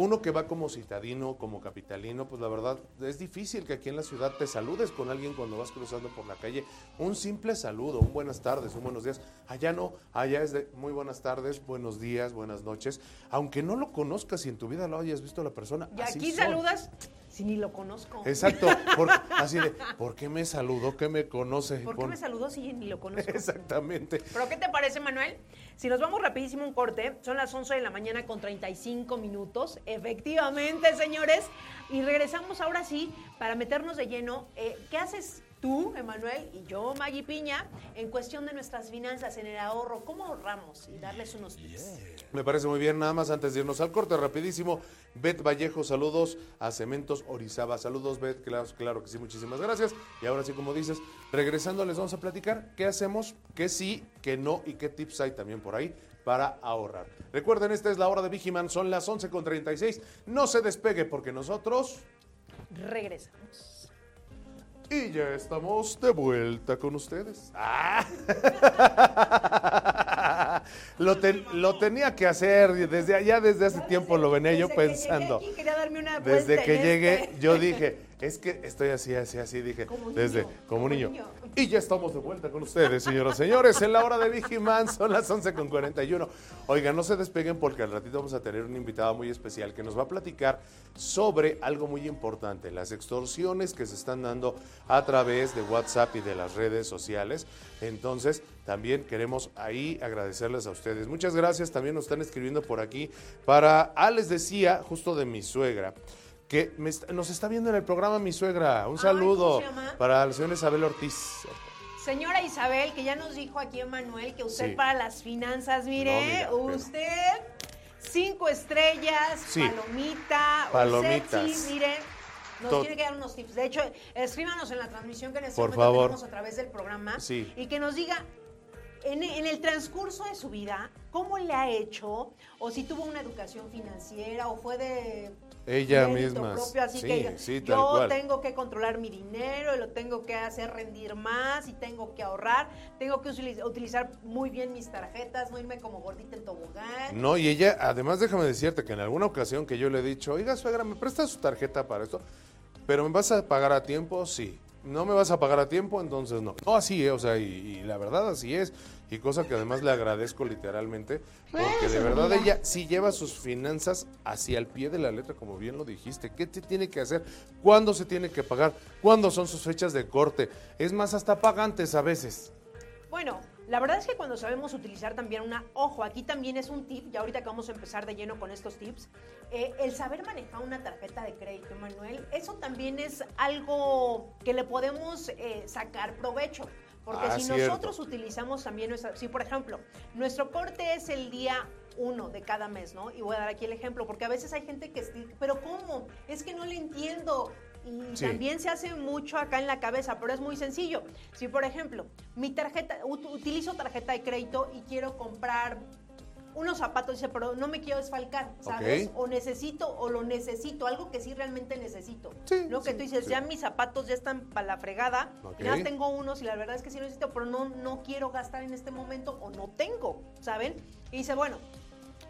uno que va como citadino, como capitalino, pues la verdad es difícil que aquí en la ciudad te saludes con alguien cuando vas cruzando por la calle. Un simple saludo, un buenas tardes, un buenos días. Allá no, allá es de muy buenas tardes, buenos días, buenas noches. Aunque no lo conozcas y en tu vida lo hayas visto a la persona. Y así aquí son. saludas si ni lo conozco. Exacto, por- así de, ¿por qué me saludó? ¿Qué me conoce? ¿Por qué me saludó si ni lo conozco? Exactamente. ¿Pero qué te parece, Manuel? Si nos vamos rapidísimo un corte, son las 11 de la mañana con 35 minutos, efectivamente, señores, y regresamos ahora sí para meternos de lleno. Eh, ¿Qué haces tú, Emanuel, y yo, Maggie Piña, en cuestión de nuestras finanzas, en el ahorro? ¿Cómo ahorramos? Y darles unos tips. Me parece muy bien, nada más antes de irnos al corte, rapidísimo. Bet Vallejo, saludos a Cementos Orizaba. Saludos, Bet, claro, claro que sí, muchísimas gracias. Y ahora sí, como dices, regresando les vamos a platicar qué hacemos, qué sí, qué no y qué tips hay también por ahí para ahorrar. Recuerden, esta es la hora de Vigiman, son las 11.36. No se despegue porque nosotros... Regresamos. Y ya estamos de vuelta con ustedes. ¡Ah! lo, ten- lo tenía que hacer desde allá, desde hace tiempo lo venía yo pensando. aquí, quería darme una Desde que llegué, este. yo dije, es que estoy así, así, así, dije, Como niño, desde, como, como niño. niño. Y ya estamos de vuelta con ustedes, señoras y señores, en la hora de Vigiman, son las 11 con 41. Oigan, no se despeguen porque al ratito vamos a tener un invitado muy especial que nos va a platicar sobre algo muy importante, las extorsiones que se están dando a través de WhatsApp y de las redes sociales. Entonces, también queremos ahí agradecerles a ustedes. Muchas gracias, también nos están escribiendo por aquí para, ah, les decía, justo de mi suegra, que me nos está viendo en el programa mi suegra. Un Ay, saludo para la señora Isabel Ortiz. Señora Isabel, que ya nos dijo aquí Emanuel que usted Sí. para las finanzas, mire, No, mira, pero- usted cinco estrellas, Sí. palomita, Palomitas. Mire, nos Tot- tiene que dar unos tips. De hecho, escríbanos en la transmisión que en este Por momento favor. tenemos a través del programa Sí. y que nos diga en, en el transcurso de su vida cómo le ha hecho o si tuvo una educación financiera o fue de Ella misma. propio, así sí, que ella, sí, tal yo cual. tengo que controlar mi dinero y lo tengo que hacer rendir más y tengo que ahorrar, tengo que utiliz- utilizar muy bien mis tarjetas, no irme como gordita en tobogán. No, y ella, además déjame decirte que en alguna ocasión que yo le he dicho, oiga suegra, ¿me prestas su tarjeta para esto? ¿Pero me vas a pagar a tiempo? Sí. ¿No me vas a pagar a tiempo? Entonces no. No, así es, o sea, y, y la verdad así es. Y cosa que además le agradezco literalmente, porque de verdad ella sí lleva sus finanzas hacia el pie de la letra, como bien lo dijiste. ¿Qué te tiene que hacer? ¿Cuándo se tiene que pagar? ¿Cuándo son sus fechas de corte? Es más, hasta pagantes a veces. Bueno, la verdad es que cuando sabemos utilizar también una, ojo, aquí también es un tip, ya ahorita que vamos a empezar de lleno con estos tips, eh, el saber manejar una tarjeta de crédito, Manuel, eso también es algo que le podemos eh, sacar provecho. Porque Ah, si cierto. nosotros utilizamos también nuestra, si por ejemplo, nuestro corte es el día uno de cada mes, ¿no? Y voy a dar aquí el ejemplo, porque a veces hay gente que, pero ¿cómo? Es que no le entiendo. Y Sí. también se hace mucho acá en la cabeza, pero es muy sencillo. Si, por ejemplo, mi tarjeta, ut- utilizo tarjeta de crédito y quiero comprar unos zapatos, dice, pero no me quiero desfalcar, ¿sabes? O necesito, o lo necesito, algo que sí realmente necesito. Sí, ¿No? Que sí, tú dices, sí. ya mis zapatos ya están para la fregada, Ok. ya tengo unos y la verdad es que sí necesito, pero no, no quiero gastar en este momento o no tengo, ¿saben? Y dice, bueno,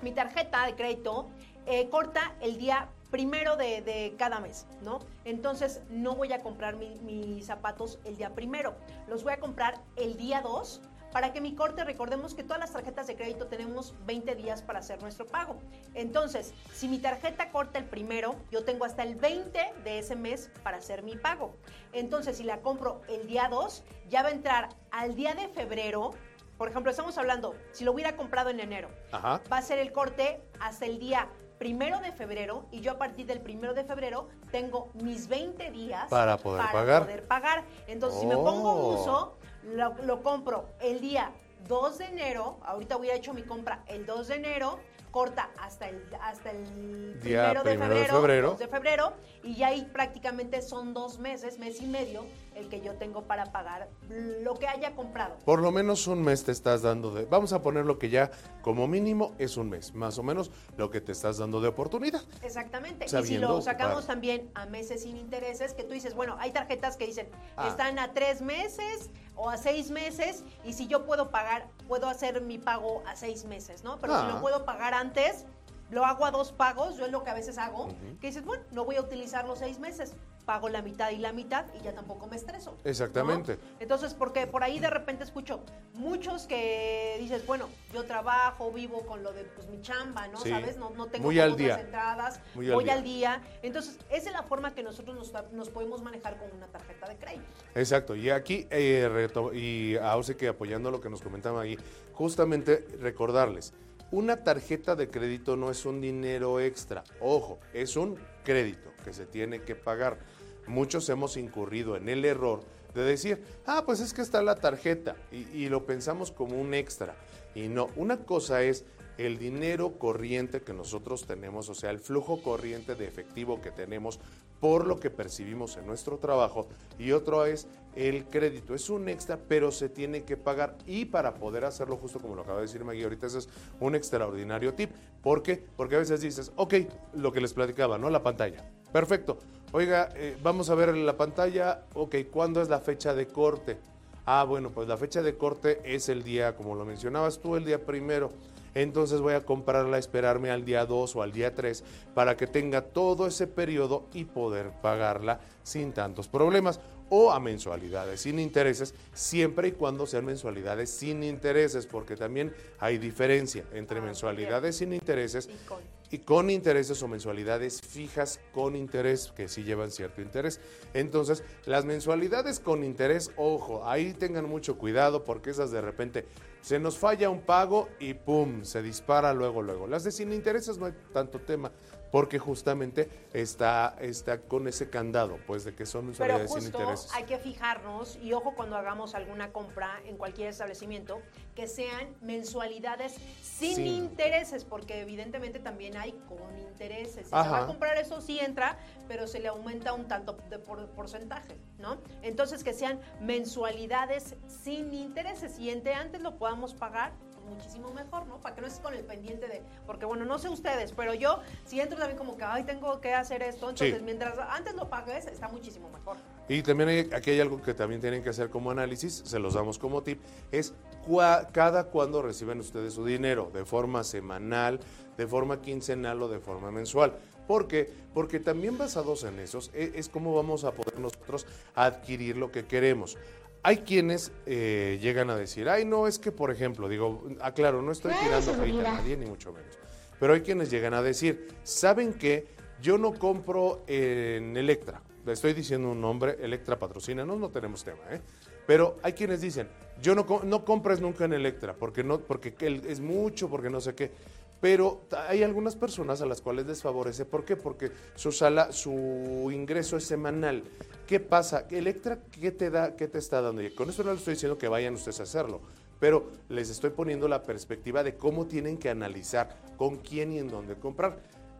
mi tarjeta de crédito eh, corta el día primero de, de cada mes, ¿no? Entonces no voy a comprar mi- mis zapatos el día primero, los voy a comprar el día 2 para que mi corte, recordemos que todas las tarjetas de crédito tenemos 20 días para hacer nuestro pago. Entonces, si mi tarjeta corta el primero, yo tengo hasta el 20 de ese mes para hacer mi pago. Entonces, si la compro el día 2, ya va a entrar al día de febrero. Por ejemplo, estamos hablando, si lo hubiera comprado en enero, Ajá. va a ser el corte hasta el día primero de febrero y yo a partir del primero de febrero tengo mis 20 días Para poder para pagar. poder pagar. Entonces, si me pongo Oh. uso, lo, lo compro el día 2 de enero, ahorita hubiera hecho mi compra el 2 de enero, corta hasta el, hasta el Día primero, de, primero de febrero, febrero. 2 de febrero, y ya ahí prácticamente son dos meses, mes y medio, el que yo tengo para pagar lo que haya comprado. Por lo menos un mes te estás dando de... Vamos a poner lo que ya como mínimo es un mes, más o menos lo que te estás dando de oportunidad. Exactamente. y si lo sacamos ocupar. también a meses sin intereses, que tú dices, bueno, hay tarjetas que dicen, Ah. están a tres meses o a seis meses, y si yo puedo pagar, puedo hacer mi pago a seis meses, ¿no? Pero si Ah. lo puedo pagar antes, lo hago a dos pagos, yo es lo que a veces hago, que dices, bueno, no voy a utilizar los seis meses, pago la mitad y la mitad y ya tampoco me estreso. ¿no? Exactamente. Entonces, porque por ahí de repente escucho muchos que dices, bueno, yo trabajo, vivo con lo de pues, mi chamba, ¿no? Sí. ¿Sabes? No, no tengo Muy al otras día. entradas, Muy al voy día. al día. Entonces, esa es la forma que nosotros nos, nos podemos manejar con una tarjeta de crédito. Exacto, y aquí, eh, reto- y ahora sí que apoyando lo que nos comentaba ahí, justamente recordarles, una tarjeta de crédito no es un dinero extra, ojo, es un crédito que se tiene que pagar. Muchos hemos incurrido en el error de decir, ah, pues es que está la tarjeta, y, lo pensamos como un extra. Y no, una cosa es el dinero corriente que nosotros tenemos, o sea, el flujo corriente de efectivo que tenemos por lo que percibimos en nuestro trabajo y otro es el crédito. Es un extra, pero se tiene que pagar y para poder hacerlo justo como lo acaba de decir Maggie ahorita, ese es un extraordinario tip. ¿Por qué? Porque a veces dices, ok, lo que les platicaba, ¿no? La pantalla. Perfecto. Oiga, eh, vamos a ver la pantalla, ok, ¿cuándo es la fecha de corte? Ah, bueno, pues la fecha de corte es el día, como lo mencionabas tú, el día primero. Entonces voy a comprarla, esperarme al día 2 o al día 3 para que tenga todo ese periodo y poder pagarla sin tantos problemas o a mensualidades sin intereses, siempre y cuando sean mensualidades sin intereses, porque también hay diferencia entre Ah, mensualidades sin intereses Y con- y con intereses o mensualidades fijas con interés, que sí llevan cierto interés. Entonces, las mensualidades con interés, ojo, ahí tengan mucho cuidado porque esas de repente se nos falla un pago y ¡pum! se dispara luego, luego. Las de sin intereses no hay tanto tema, porque justamente está, está con ese candado, pues de que son Pero mensualidades sin intereses. hay que fijarnos, y ojo cuando hagamos alguna compra en cualquier establecimiento, que sean mensualidades sin, intereses, porque evidentemente también hay con intereses. Si se va a comprar eso sí entra, pero se le aumenta un tanto de por- porcentaje, ¿no? Entonces que sean mensualidades sin intereses y entre antes lo podamos pagar muchísimo mejor, ¿no? Para que no estés con el pendiente de, porque bueno, no sé ustedes, pero yo si entro también como que, ay, tengo que hacer esto, entonces Sí. mientras antes lo pagues está muchísimo mejor. Y también hay- aquí hay algo que también tienen que hacer como análisis, se los damos como tip, es cua- cada cuando reciben ustedes su dinero, de forma semanal, de forma quincenal o de forma mensual. ¿Por qué? Porque también basados en esos e- es, como vamos a poder nosotros adquirir lo que queremos. Hay quienes eh, llegan a decir, ay no, es que por ejemplo, digo, aclaro, no estoy tirando hate a nadie, ni mucho menos. Pero hay quienes llegan a decir, ¿saben qué? Yo no compro en Electra. Le estoy diciendo un nombre, Electra patrocina, no, no tenemos tema, ¿eh? Pero hay quienes dicen, yo no, no compres nunca en Electra, porque, no, porque es mucho, porque no sé qué. Pero hay algunas personas a las cuales les favorece. ¿Por qué? Porque su sala, su ingreso es semanal. ¿Qué pasa? Electra, ¿qué te da, qué te está dando? Y con esto no les estoy diciendo que vayan ustedes a hacerlo, pero les estoy poniendo la perspectiva de cómo tienen que analizar con quién y en dónde comprar.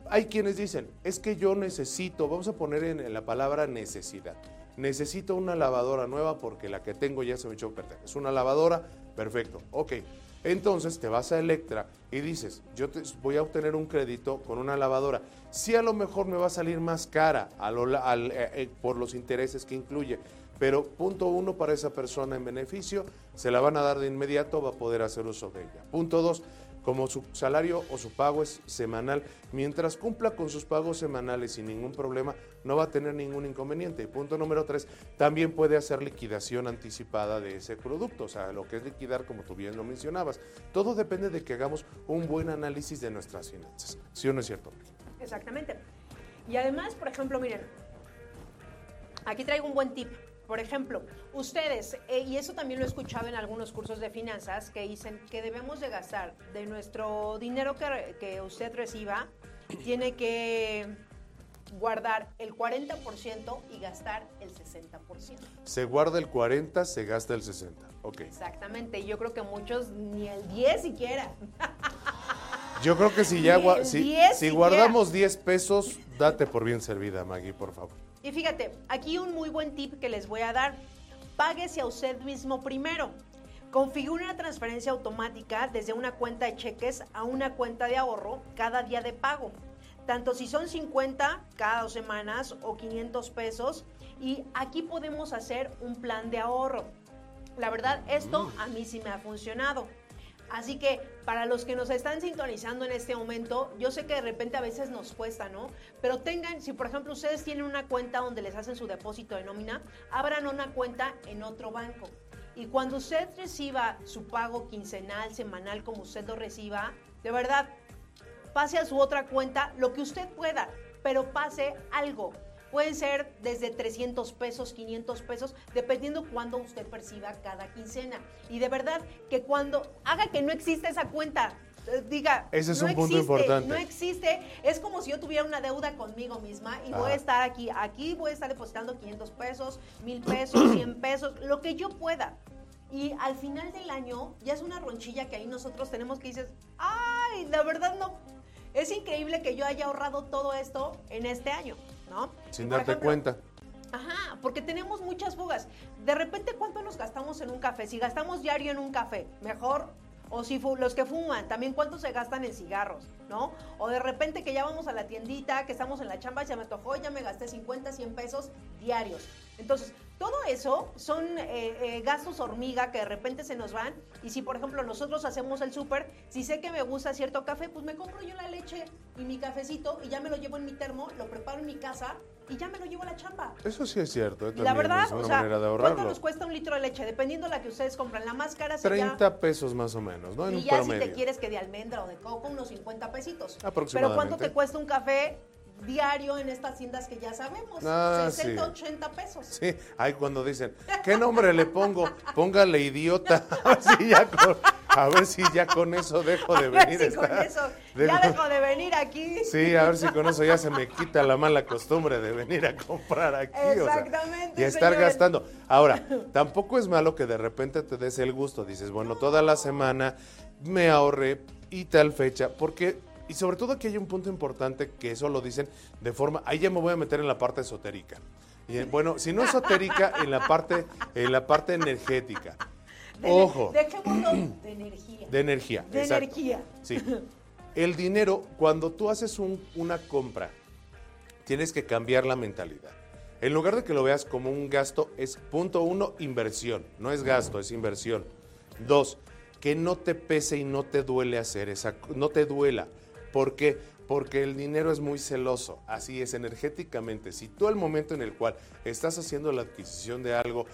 Hay quienes dicen, es que yo necesito, vamos a poner en la palabra necesidad. Necesito una lavadora nueva porque la que tengo ya se me echó a perder. Es una lavadora, perfecto, ok. Entonces te vas a Electra y dices, yo te- voy a obtener un crédito con una lavadora. Sí a lo mejor me va a salir más cara al- eh, eh, por los intereses que incluye, pero punto uno para esa persona en beneficio, se la van a dar de inmediato, va a poder hacer uso de ella. Punto dos, como su salario o su pago es semanal, mientras cumpla con sus pagos semanales sin ningún problema, no va a tener ningún inconveniente. Y punto número tres, también puede hacer liquidación anticipada de ese producto, o sea, lo que es liquidar, como tú bien lo mencionabas. Todo depende de que hagamos un buen análisis de nuestras finanzas. ¿Sí o no es cierto? Exactamente. Y además, por ejemplo, miren, aquí traigo un buen tip. Por ejemplo, ustedes, eh, y eso también lo he escuchado en algunos cursos de finanzas, que dicen que debemos de gastar de nuestro dinero que, usted reciba, tiene que guardar el 40% y gastar el 60%. Se guarda el 40, se gasta el 60. Ok. Exactamente, y yo creo que muchos ni el 10 siquiera. Yo creo que si ya si, 10 si siquiera. guardamos 10 pesos, date por bien servida, Maggie, por favor. Y fíjate, aquí un muy buen tip que les voy a dar. Páguese a usted mismo primero. Configure una transferencia automática desde una cuenta de cheques a una cuenta de ahorro cada día de pago. Tanto si son 50 cada dos semanas o 500 pesos. Y aquí podemos hacer un plan de ahorro. La verdad, esto a mí sí me ha funcionado. Así que para los que nos están sintonizando en este momento, yo sé que de repente a veces nos cuesta, ¿no? Pero tengan, si por ejemplo ustedes tienen una cuenta donde les hacen su depósito de nómina, abran una cuenta en otro banco. Y cuando usted reciba su pago quincenal, semanal, como usted lo reciba, de verdad, pase a su otra cuenta lo que usted pueda, pero pase algo. Pueden ser desde 300 pesos, 500 pesos, dependiendo cuándo usted perciba cada quincena. Y de verdad que cuando haga que no existe esa cuenta, eh, diga, Ese es no un punto existe, importante. No existe, es como si yo tuviera una deuda conmigo misma y voy a estar aquí, aquí voy a estar depositando 500 pesos, 1000 pesos, 100 pesos, lo que yo pueda. Y al final del año ya es una ronchilla que ahí nosotros tenemos que dices, ay, la verdad no. Es increíble que yo haya ahorrado todo esto en este año, ¿no? Sin darte ejemplo, cuenta. Ajá, porque tenemos muchas fugas. De repente, ¿cuánto nos gastamos en un café? Si gastamos diario en un café, mejor. O si los que fuman, también cuánto se gastan en cigarros, ¿no? O de repente que ya vamos a la tiendita, que estamos en la chamba, ya me tocó, ya me gasté 50, 100 pesos diarios. Entonces, todo eso son eh, eh, gastos hormiga que de repente se nos van. Y si, por ejemplo, nosotros hacemos el súper, si sé que me gusta cierto café, pues me compro yo la leche y mi cafecito y ya me lo llevo en mi termo, lo preparo en mi casa y ya me lo llevo a la chamba. Eso sí es cierto. eh, la verdad, es una o sea, manera de ¿cuánto nos cuesta un litro de leche? Dependiendo de la que ustedes compran. La más cara sería... 30 pesos más o menos, ¿no? En y un ya promedio. si te quieres que de almendra o de coco, unos 50 pesitos. Pero Aproximadamente. ¿cuánto te cuesta un café diario en estas tiendas que ya sabemos? Ah, 60, sí. 80 pesos. Sí, ay, cuando dicen, ¿qué nombre le pongo? Póngale idiota. Así ya con, A ver si ya con eso dejo de A ver venir. si con eso dejo- ya dejo de venir aquí. Sí, a ver si con eso ya se me quita la mala costumbre de venir a comprar aquí. o sea, Exactamente, y estar gastando. Ahora, tampoco es malo que de repente te des el gusto. Dices, bueno, toda la semana me ahorré y tal fecha. Porque, y sobre todo aquí hay un punto importante que eso lo dicen de forma. Ahí ya me voy a meter en la parte esotérica. Y, eh, bueno, si no esotérica, en la parte, en la parte energética. De- Ojo. Dejémoslo de energía. De energía. De exacto. energía. Sí. El dinero, cuando tú haces un- una compra, tienes que cambiar la mentalidad. En lugar de que lo veas como un gasto, es punto uno, inversión. No es gasto, es inversión. Dos, que no te pese y no te duele hacer esa, no te duela. ¿Por qué? Porque el dinero es muy celoso. Así es, energéticamente. Si tú al momento en el cual estás haciendo la adquisición de algo,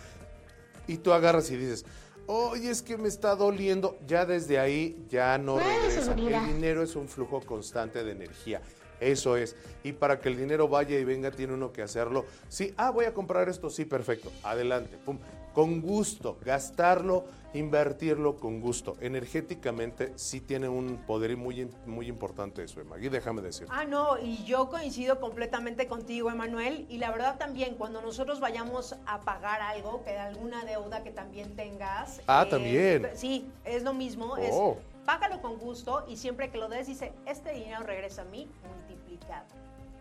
y tú agarras y dices, oye, es que me está doliendo, ya desde ahí ya no regresa. El dinero es un flujo constante de energía. Eso es. Y para que el dinero vaya y venga, tiene uno que hacerlo. Sí, ah, voy a comprar esto, sí, perfecto. Adelante, pum. Con gusto, gastarlo, invertirlo con gusto. Energéticamente sí tiene un poder muy, muy importante eso, Maggie, déjame decir. Ah, no, y yo coincido completamente contigo, Emanuel. Y la verdad también, cuando nosotros vayamos a pagar algo, que alguna deuda que también tengas. Ah, también. Sí, es lo mismo. Oh. Es págalo con gusto y siempre que lo des, dice, este dinero regresa a mí multiplicado.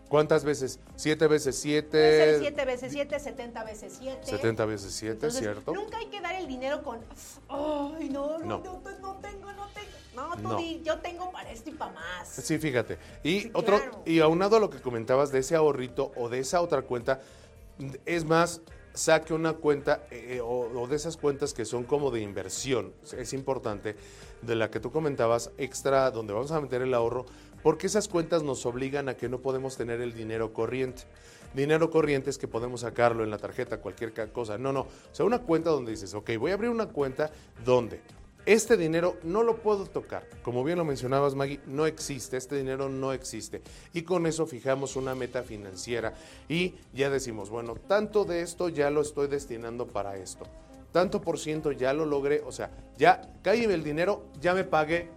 ¿Cuántas veces? ¿Siete veces Puede siete? ser 7 veces 7, 70 veces 7. 70 veces siete, Entonces, ¿cierto? Nunca hay que dar el dinero con, ay, no, no, No. no, no, no tengo, no tengo. No, tú No. di, yo tengo para esto y para más. Sí, fíjate. Y Sí, otro, claro. y aunado a lo que comentabas de ese ahorrito o de esa otra cuenta, es más, saque una cuenta eh, o, o de esas cuentas que son como de inversión, es importante, de la que tú comentabas, extra, donde vamos a meter el ahorro, porque esas cuentas nos obligan a que no podemos tener el dinero corriente. Dinero corriente es que podemos sacarlo en la tarjeta, cualquier cosa. No, no. O sea, una cuenta donde dices, ok, voy a abrir una cuenta donde este dinero no lo puedo tocar. Como bien lo mencionabas, Maggie, no existe. Este dinero no existe. Y con eso fijamos una meta financiera y ya decimos, bueno, tanto de esto ya lo estoy destinando para esto. Tanto por ciento ya lo logré. O sea, ya cae el dinero, ya me pagué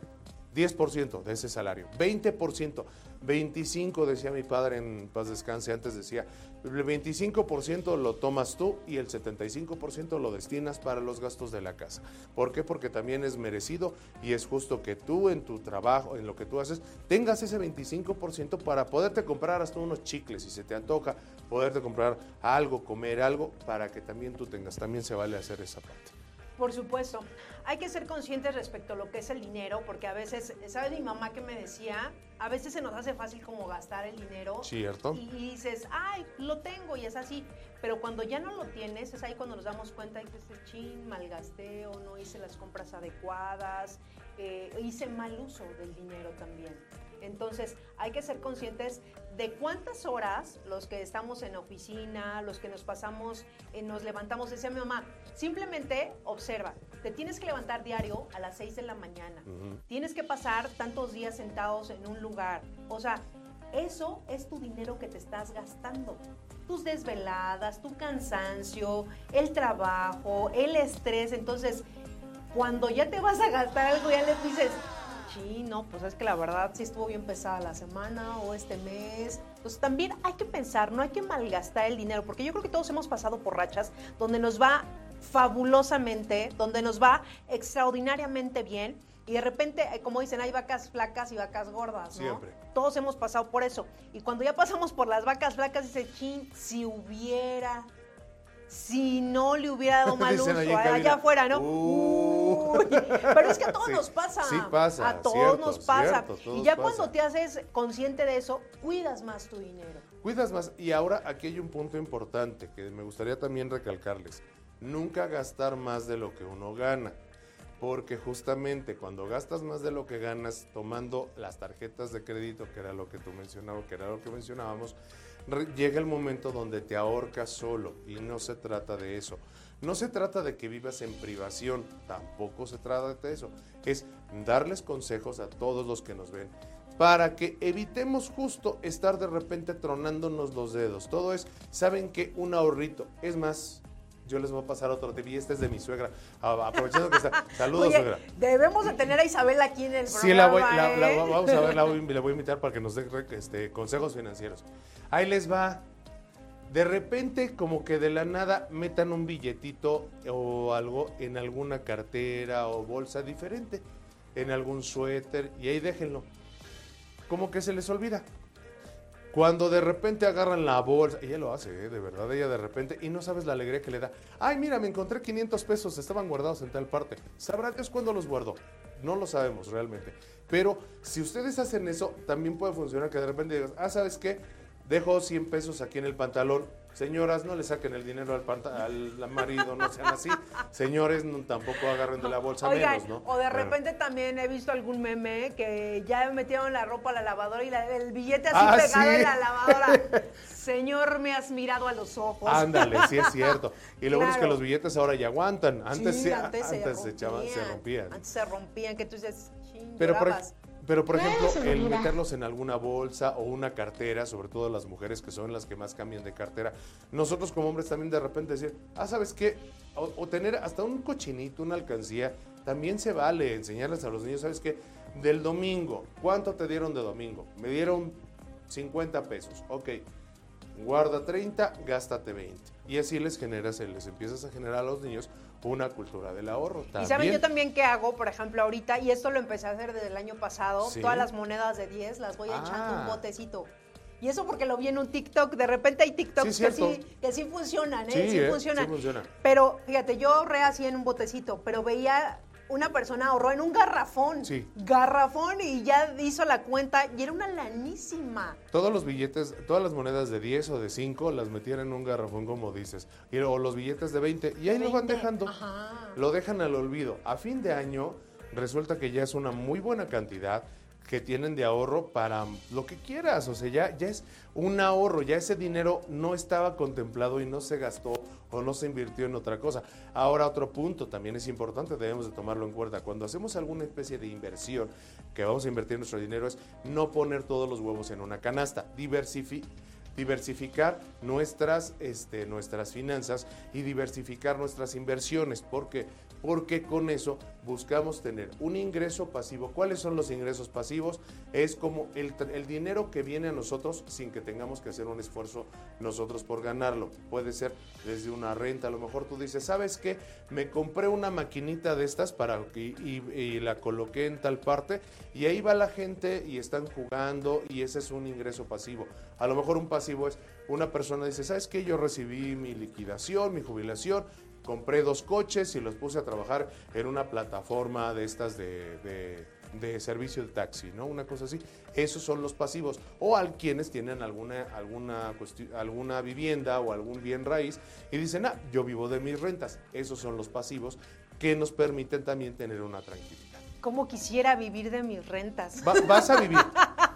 10% de ese salario, 20%, 25% decía mi padre en paz descanse, antes decía, el 25% lo tomas tú y el 75% lo destinas para los gastos de la casa. ¿Por qué? Porque también es merecido y es justo que tú en tu trabajo, en lo que tú haces, tengas ese 25% para poderte comprar hasta unos chicles si se te antoja, poderte comprar algo, comer algo, para que también tú tengas, también se vale hacer esa parte. Por supuesto. Hay que ser conscientes respecto a lo que es el dinero, porque a veces, ¿sabes mi mamá que me decía? A veces se nos hace fácil como gastar el dinero. Cierto. Y, y dices, ay, lo tengo y es así. Pero cuando ya no lo tienes, es ahí cuando nos damos cuenta de que este chin, malgasté o no hice las compras adecuadas, eh, hice mal uso del dinero también. Entonces, hay que ser conscientes de cuántas horas los que estamos en la oficina, los que nos pasamos, eh, nos levantamos, decía mi mamá, simplemente observa, te tienes que levantar diario a las 6 de la mañana, tienes que pasar tantos días sentados en un lugar, o sea, eso es tu dinero que te estás gastando. Tus desveladas, tu cansancio, el trabajo, el estrés. Entonces, cuando ya te vas a gastar algo, ya le dices, sí, no, pues es que la verdad sí estuvo bien pesada la semana o este mes. Entonces también hay que pensar, no hay que malgastar el dinero, porque yo creo que todos hemos pasado por rachas donde nos va fabulosamente, donde nos va extraordinariamente bien. Y de repente, eh, como dicen, hay vacas flacas y vacas gordas, ¿no? Siempre. Todos hemos pasado por eso. Y cuando ya pasamos por las vacas flacas, dice, chin, si hubiera, si no le hubiera dado mal uso allá afuera, ¿no? "Uy". Uy. Pero es que a todos Sí, nos pasa. sí pasa, A todos cierto, nos pasa. cierto, y ya pasa. cuando te haces consciente de eso, cuidas más tu dinero. Cuidas más. Y ahora aquí hay un punto importante que me gustaría también recalcarles. Nunca gastar más de lo que uno gana. Porque justamente cuando gastas más de lo que ganas, tomando las tarjetas de crédito, que era lo que tú mencionabas, que era lo que mencionábamos, llega el momento donde te ahorcas solo. Y no se trata de eso. No se trata de que vivas en privación, tampoco se trata de eso. Es darles consejos a todos los que nos ven para que evitemos justo estar de repente tronándonos los dedos. Todo es, saben que un ahorrito, es más, yo les voy a pasar otro tip y este es de mi suegra. Aprovechando que está. Saludos, Oye, suegra. debemos de tener a Isabel aquí en el programa. Sí, la voy, la- la- ¿eh? vamos a ver, la voy, la voy a invitar para que nos dé este, consejos financieros. Ahí les va. De repente, como que de la nada, metan un billetito o algo en alguna cartera o bolsa diferente, en algún suéter, y ahí déjenlo. Como que se les olvida. Cuando de repente agarran la bolsa, ella lo hace, ¿eh? de verdad, ella de repente, y no sabes la alegría que le da. Ay, mira, me encontré 500 pesos, estaban guardados en tal parte. ¿Sabrá Dios cuándo los guardó? No lo sabemos realmente. Pero si ustedes hacen eso, también puede funcionar que de repente digas, ah, ¿sabes qué? Dejo 100 pesos aquí en el pantalón. Señoras, no le saquen el dinero al, al marido, no sean así. Señores, no- tampoco agarren de la bolsa Oigan, menos, ¿no? o de Bueno. repente también he visto algún meme que ya metieron la ropa a la lavadora y la- el billete así Ah, pegado sí. en la lavadora. Señor, me has mirado a los ojos. Ándale, sí es cierto. Y lo bueno es que los billetes ahora ya aguantan. Antes, Sí, antes, se, antes se, rompían, echaban- se rompían. Antes se rompían, que tú dices, "Chin, Pero por, llorabas". Pero por ejemplo, el meterlos en alguna bolsa o una cartera, sobre todo las mujeres que son las que más cambian de cartera, nosotros como hombres también de repente decir, ah, ¿sabes qué? O, o tener hasta un cochinito, una alcancía, también se vale enseñarles a los niños, ¿sabes qué? Del domingo, ¿cuánto te dieron de domingo? Me dieron 50 pesos, ok. Guarda 30, gástate 20. Y así les generas, les empiezas a generar a los niños una cultura del ahorro. Y saben yo también qué hago, por ejemplo, ahorita, y esto lo empecé a hacer desde el año pasado, Sí. todas las monedas de 10 las voy Ah. echando en un botecito. Y eso porque lo vi en un TikTok, de repente hay TikToks Sí, que, sí, que sí funcionan, ¿eh? Sí, Sí, ¿eh? funcionan. Funciona. Pero fíjate, yo ahorré así en un botecito, pero veía una persona ahorró en un garrafón. Sí. Garrafón y ya hizo la cuenta y era una lanísima. Todos los billetes, todas las monedas de 10 o de 5 las metían en un garrafón, como dices. Y, o los billetes de 20. Y ahí lo van 20, dejando. ajá. Lo dejan al olvido. A fin de año resulta que ya es una muy buena cantidad que tienen de ahorro para lo que quieras. O sea, ya, ya es un ahorro. Ya ese dinero no estaba contemplado y no se gastó o no se invirtió en otra cosa. Ahora otro punto también es importante, debemos de tomarlo en cuenta. Cuando hacemos alguna especie de inversión que vamos a invertir nuestro dinero es no poner todos los huevos en una canasta. Diversifi- diversificar nuestras, este, nuestras finanzas y diversificar nuestras inversiones. ¿Por qué? Porque con eso buscamos tener un ingreso pasivo. ¿Cuáles son los ingresos pasivos? Es como el, dinero que viene a nosotros sin que tengamos que hacer un esfuerzo nosotros por ganarlo. Puede ser desde una renta. A lo mejor tú dices, ¿sabes qué? Me compré una maquinita de estas para y, y- y la coloqué en tal parte y ahí va la gente y están jugando y ese es un ingreso pasivo. A lo mejor un pasivo es una persona dice, ¿sabes qué? Yo recibí mi liquidación, mi jubilación, compré dos coches y los puse a trabajar en una plataforma de estas de, de- de servicio de taxi, ¿no? Una cosa así. Esos son los pasivos. O al quienes tienen alguna, alguna, alguna vivienda o algún bien raíz y dicen, ah, yo vivo de mis rentas. Esos son los pasivos que nos permiten también tener una tranquilidad. ¿Cómo quisiera vivir de mis rentas? Va- vas a vivir,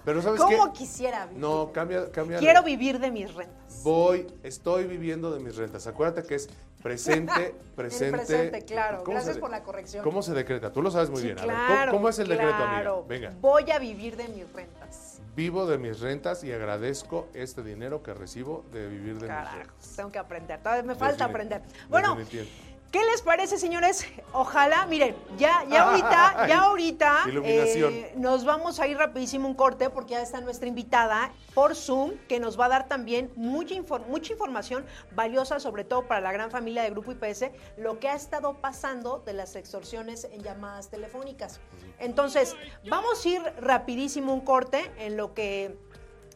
pero ¿sabes qué? ¿Cómo quisiera vivir? No, cambia, cambia. Quiero vivir de mis rentas. Voy, estoy viviendo de mis rentas. Acuérdate que es presente, presente. El presente, claro. ¿Cómo Gracias se por la corrección. ¿Cómo se decreta? Tú lo sabes muy Sí, bien. A ver, ¿cómo- claro, ¿cómo, es el decreto, claro. amiga? Venga. Voy a vivir de mis rentas. Vivo de mis rentas y agradezco este dinero que recibo de vivir de mis rentas. tengo que aprender. Todavía me falta aprender. Bueno, definitivo. ¿Qué les parece, señores? Ojalá, miren, ya, ya ahorita, ya ahorita eh, nos vamos a ir rapidísimo un corte porque ya está nuestra invitada por Zoom que nos va a dar también mucha, infor- mucha información valiosa, sobre todo para la gran familia de Grupo IPS, lo que ha estado pasando de las extorsiones en llamadas telefónicas. Entonces, vamos a ir rapidísimo un corte en lo que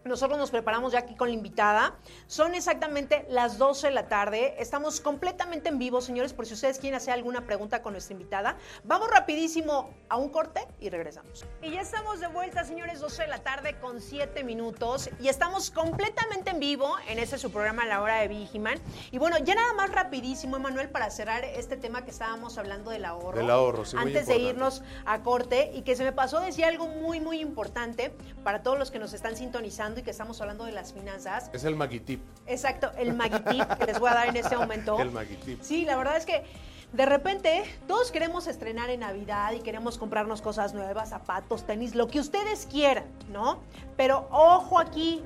nosotros nos preparamos ya aquí con la invitada. Son exactamente las 12 de la tarde. Estamos completamente en vivo, señores, por si ustedes quieren hacer alguna pregunta con nuestra invitada. Vamos rapidísimo a un corte y regresamos. Y ya estamos de vuelta, señores, 12 de la tarde con 7 minutos. Y estamos completamente en vivo en este su programa La Hora de Vigiman. Y bueno, ya nada más rapidísimo, Emanuel, para cerrar este tema que estábamos hablando del ahorro. Del ahorro, sí, muy Antes de irnos a corte y que se me pasó decir algo muy, muy importante para todos los que nos están sintonizando y que estamos hablando de las finanzas. Es el Magitip. Exacto, el Magitip que les voy a dar en este momento. El Magitip. Sí, la verdad es que de repente todos queremos estrenar en Navidad y queremos comprarnos cosas nuevas, zapatos, tenis, lo que ustedes quieran, ¿no? Pero ojo aquí,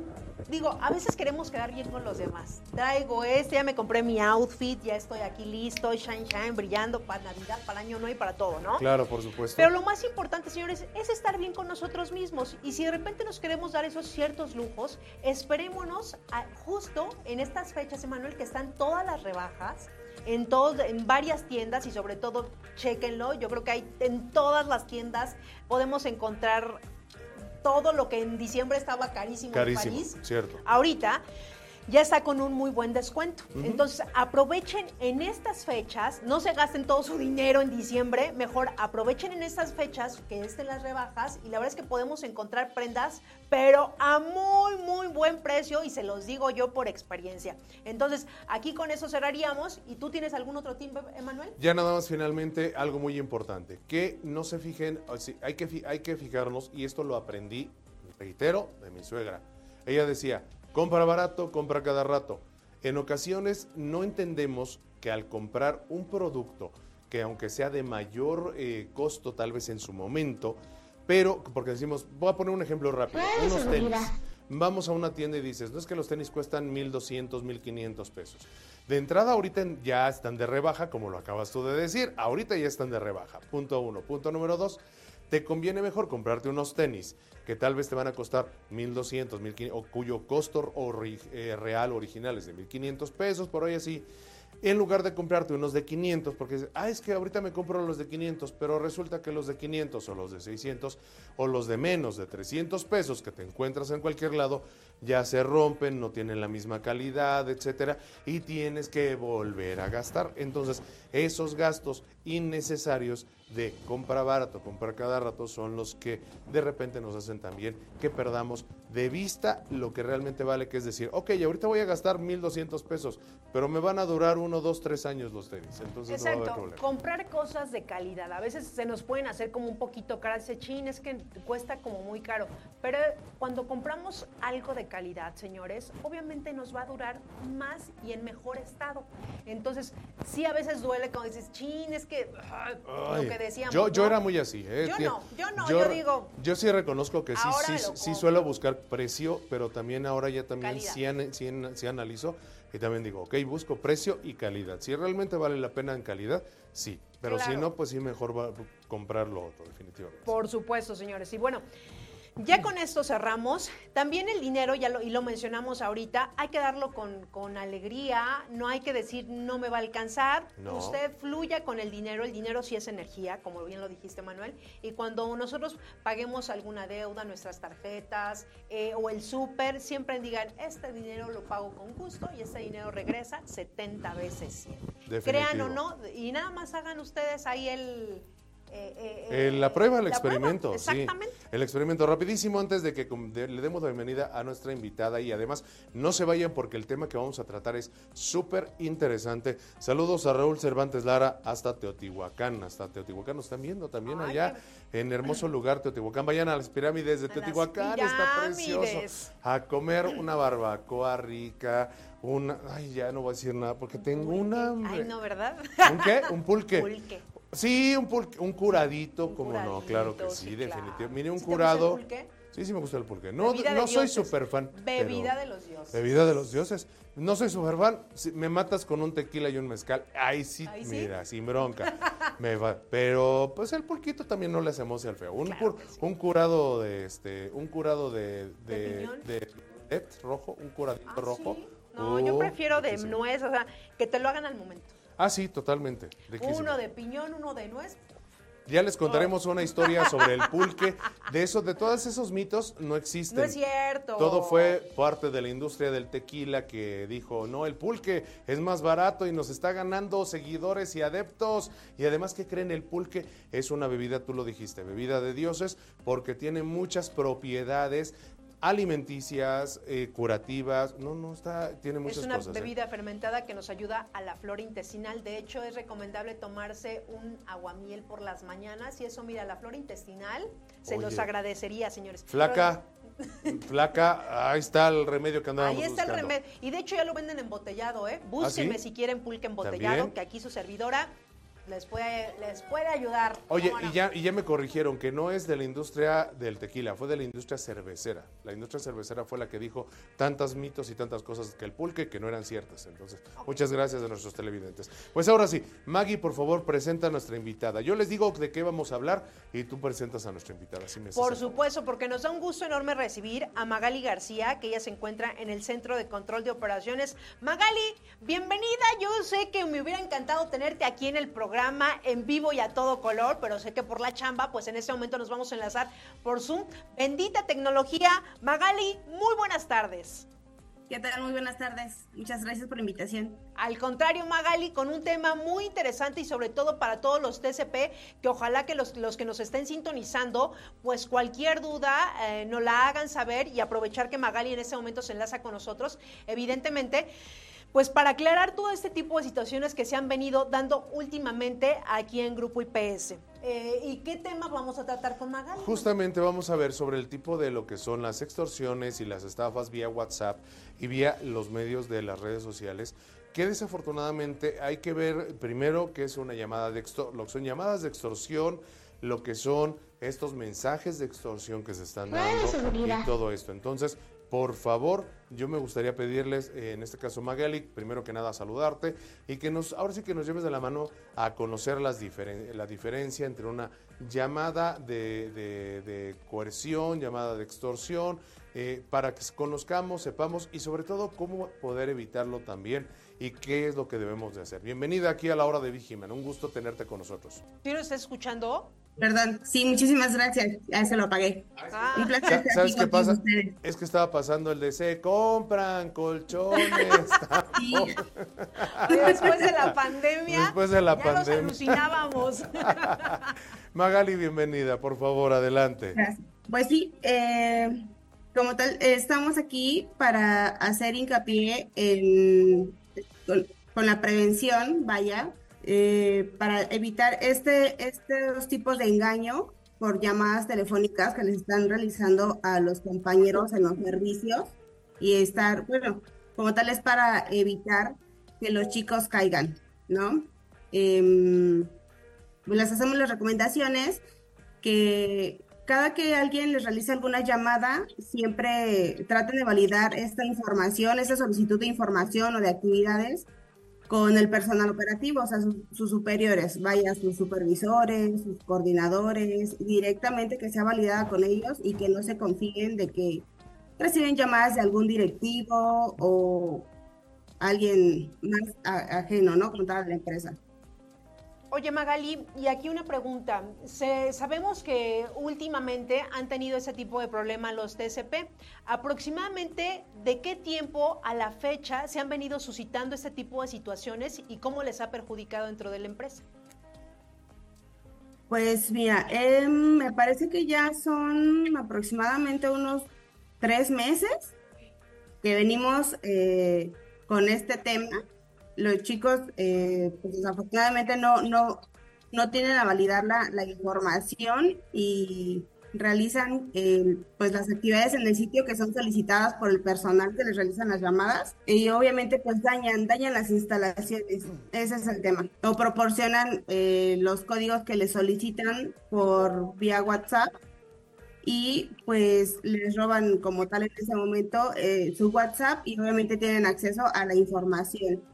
digo, a veces queremos quedar bien con los demás. Traigo este, ya me compré mi outfit, ya estoy aquí listo, shine, shine, brillando para Navidad, para Año Nuevo y para todo, ¿no? Claro, por supuesto. Pero lo más importante, señores, es estar bien con nosotros mismos. Y si de repente nos queremos dar esos ciertos lujos, esperémonos a- justo en estas fechas, Emanuel, que están todas las rebajas. En, todos, en varias tiendas y sobre todo, chéquenlo. Yo creo que hay en todas las tiendas podemos encontrar todo lo que en diciembre estaba carísimo, Carísimo, en París. cierto. Ahorita ya está con un muy buen descuento. Entonces, aprovechen en estas fechas, no se gasten todo su dinero en diciembre, mejor aprovechen en estas fechas que estén las rebajas y la verdad es que podemos encontrar prendas, pero a muy, muy buen precio y se los digo yo por experiencia. Entonces, aquí con eso cerraríamos y tú tienes algún otro tip, Emanuel? Ya nada más finalmente algo muy importante, que no se fijen, hay que, hay que fijarnos, y esto lo aprendí, reitero, de mi suegra. Ella decía, compra barato, compra cada rato. En ocasiones no entendemos que al comprar un producto que aunque sea de mayor eh, costo tal vez en su momento, pero porque decimos, voy a poner un ejemplo rápido, unos tenis. Vamos a una tienda y dices, no es que los tenis cuestan 1.200, 1.500 pesos. De entrada ahorita ya están de rebaja, como lo acabas tú de decir, ahorita ya están de rebaja. Punto uno. Punto número dos, te conviene mejor comprarte unos tenis que tal vez te van a costar 1.200, 1.500, o cuyo costo ori- eh, real original es de 1.500 pesos, por ahí así, en lugar de comprarte unos de 500, porque dices, ah, es que ahorita me compro los de 500, pero resulta que los de 500 o los de 600 o los de menos de 300 pesos que te encuentras en cualquier lado ya se rompen, no tienen la misma calidad, etcétera, y tienes que volver a gastar. Entonces, esos gastos innecesarios de compra barato, comprar cada rato son los que de repente nos hacen también que perdamos de vista lo que realmente vale, que es decir, ok, ahorita voy a gastar 1.200 pesos, pero me van a durar uno, dos, tres años los tenis, entonces no va a haber Exacto, problema. comprar cosas de calidad. A veces se nos pueden hacer como un poquito caras. Dice, chin, es que cuesta como muy caro. Pero cuando compramos algo de calidad, señores, obviamente nos va a durar más y en mejor estado. Entonces, sí a veces duele cuando dices, chin, es que ah, Ay, lo que decíamos. Yo, yo ¿no? era muy así. ¿eh? Yo no, yo no, yo digo, Yo sí reconozco que sí, sí, sí suelo buscar precio, pero también ahora ya también sí, sí sí analizo y también digo, ok, busco precio y calidad. Si realmente vale la pena en calidad, sí. Pero si no, pues sí mejor va comprar lo otro, definitivamente. Por supuesto, señores. Y bueno, ya con esto cerramos. También el dinero, ya lo, y lo mencionamos ahorita, hay que darlo con, con alegría, no hay que decir no me va a alcanzar. No. Usted fluya con el dinero, el dinero sí es energía, como bien lo dijiste Manuel. Y cuando nosotros paguemos alguna deuda, nuestras tarjetas eh, o el súper, siempre digan, este dinero lo pago con gusto y este dinero regresa 70 veces 100. Crean o no, y nada más hagan ustedes ahí el... eh, eh, Eh, la prueba, el la prueba, experimento, sí. Exactamente. El experimento. Rapidísimo, antes de que le demos la bienvenida a nuestra invitada y además no se vayan porque el tema que vamos a tratar es súper interesante. Saludos a Raúl Cervantes Lara hasta Teotihuacán. Hasta Teotihuacán nos están viendo también Ay, allá en hermoso lugar Teotihuacán. Vayan a las pirámides de Teotihuacán, está precioso. A comer una barbacoa rica, una... Ay, ya no voy a decir nada porque tengo un hambre. Ay, no, ¿verdad? ¿Un qué? ¿Un pulque? Pulque. Sí, un, pulque- un curadito, Un como no, claro que sí, sí, claro. definitivamente. Mire, un ¿Sí te gusta el curado. pulque? Sí, sí me gusta el pulque. No, Bebida no soy súper fan. Bebida de los dioses. Bebida de los dioses. No soy súper fan. Si me matas con un tequila y un mezcal. Ahí sí, Ahí sí. mira, sin bronca. me va. Pero pues el pulquito también no le hacemos al feo. Un, Claro cur- que sí. un curado de este, un curado de ¿De de, de rojo, un curadito Ah, rojo. No, yo Uh, prefiero de nuez, o sea, que te lo hagan al momento. Ah, sí, totalmente. riquísimo. Uno de piñón, uno de nuez. Ya les contaremos una historia sobre el pulque. De eso, de todos esos mitos no existen. No es cierto. Todo fue parte de la industria del tequila que dijo, no, el pulque es más barato y nos está ganando seguidores y adeptos. Y además, ¿qué creen? El pulque es una bebida, tú lo dijiste, bebida de dioses, porque tiene muchas propiedades alimenticias, eh, curativas. No, no, está, tiene muchas Es una cosas. ¿eh? bebida fermentada que nos ayuda a la flora intestinal. De hecho, es recomendable tomarse un aguamiel por las mañanas. Y eso, mira, la flora intestinal se Oye. los agradecería, señores. Flaca, flaca, ahí está el remedio que andábamos Ahí está el remedio. Y de hecho ya lo venden embotellado, ¿eh? Búsquenme ¿Ah, sí? si quieren pulque embotellado, ¿También? que aquí su servidora les puede, les puede ayudar. Oye, y ya, y ya me corrigieron que no es de la industria del tequila, fue de la industria cervecera. La industria cervecera fue la que dijo tantas mitos y tantas cosas que el pulque que no eran ciertas. Entonces, muchas gracias a nuestros televidentes. Pues ahora sí, Maggie, por favor, presenta a nuestra invitada. Yo les digo de qué vamos a hablar y tú presentas a nuestra invitada. Si me haces Por supuesto, porque nos da un gusto enorme recibir a Magali García, que ella se encuentra en el Centro de Control de Operaciones. Magali, bienvenida. Yo sé que me hubiera encantado tenerte aquí en el programa, en vivo y a todo color, pero sé que por la chamba, pues en este momento nos vamos a enlazar por Zoom. Bendita tecnología. Magali, muy buenas tardes. ¿Qué tal? Muy buenas tardes. Muchas gracias por la invitación. Al contrario, Magali, con un tema muy interesante y sobre todo para todos los TCP, que ojalá que los, los que nos estén sintonizando, pues cualquier duda eh, nos la hagan saber y aprovechar que Magali en este momento se enlaza con nosotros, evidentemente. Pues para aclarar todo este tipo de situaciones que se han venido dando últimamente aquí en Grupo IPS. Eh, ¿Y qué tema vamos a tratar con Magali? Justamente vamos a ver sobre el tipo de lo que son las extorsiones y las estafas vía WhatsApp y vía los medios de las redes sociales, que desafortunadamente hay que ver primero qué es una llamada de extor lo que son llamadas de extorsión, lo que son estos mensajes de extorsión que se están dando y todo esto. Entonces, por favor, yo me gustaría pedirles, eh, en este caso Magali, primero que nada saludarte y que nos, ahora sí que nos lleves de la mano a conocer las diferen- la diferencia entre una llamada de, coerción, llamada de extorsión, eh, para que conozcamos, sepamos y sobre todo cómo poder evitarlo también y qué es lo que debemos de hacer. Bienvenida aquí a la hora de Vigiman, un gusto tenerte con nosotros. ¿Sí lo estás escuchando? Perdón. Sí, muchísimas gracias. Ya se lo apagué. Ah, Un placer ¿Sabes aquí qué pasa? ustedes. Es que estaba pasando el de se compran colchones. Sí. y después de la pandemia, Después de la ya pandemia. nos alucinábamos. Magali, bienvenida, por favor, adelante. Gracias. Pues sí, eh, como tal, eh, estamos aquí para hacer hincapié en, con, con la prevención, vaya, eh, para evitar este, estos tipos de engaño por llamadas telefónicas que les están realizando a los compañeros en los servicios y estar, bueno, como tal es para evitar que los chicos caigan, ¿no? Em, les hacemos las recomendaciones que cada que alguien les realice alguna llamada, siempre traten de validar esta información, esta solicitud de información o de actividades con el personal operativo, o sea, sus, superiores, vaya, sus supervisores, sus coordinadores, directamente que sea validada con ellos y que no se confíen de que reciben llamadas de algún directivo o alguien más ajeno, ¿no? Como tal a la empresa. Oye Magali, y aquí una pregunta. Sabemos que últimamente han tenido ese tipo de problema los TCP. Aproximadamente de qué tiempo a la fecha se han venido suscitando este tipo de situaciones y cómo les ha perjudicado dentro de la empresa. Pues mira, eh, me parece que ya son aproximadamente unos tres meses que venimos eh, con este tema. Los chicos, eh, pues desafortunadamente no, no, no tienen a validar la, la información y realizan eh, pues las actividades en el sitio que son solicitadas por el personal que les realizan las llamadas y obviamente pues dañan, dañan las instalaciones, ese es el tema. O proporcionan eh, los códigos que les solicitan por vía WhatsApp y pues les roban como tal en ese momento su WhatsApp y obviamente tienen acceso a la información.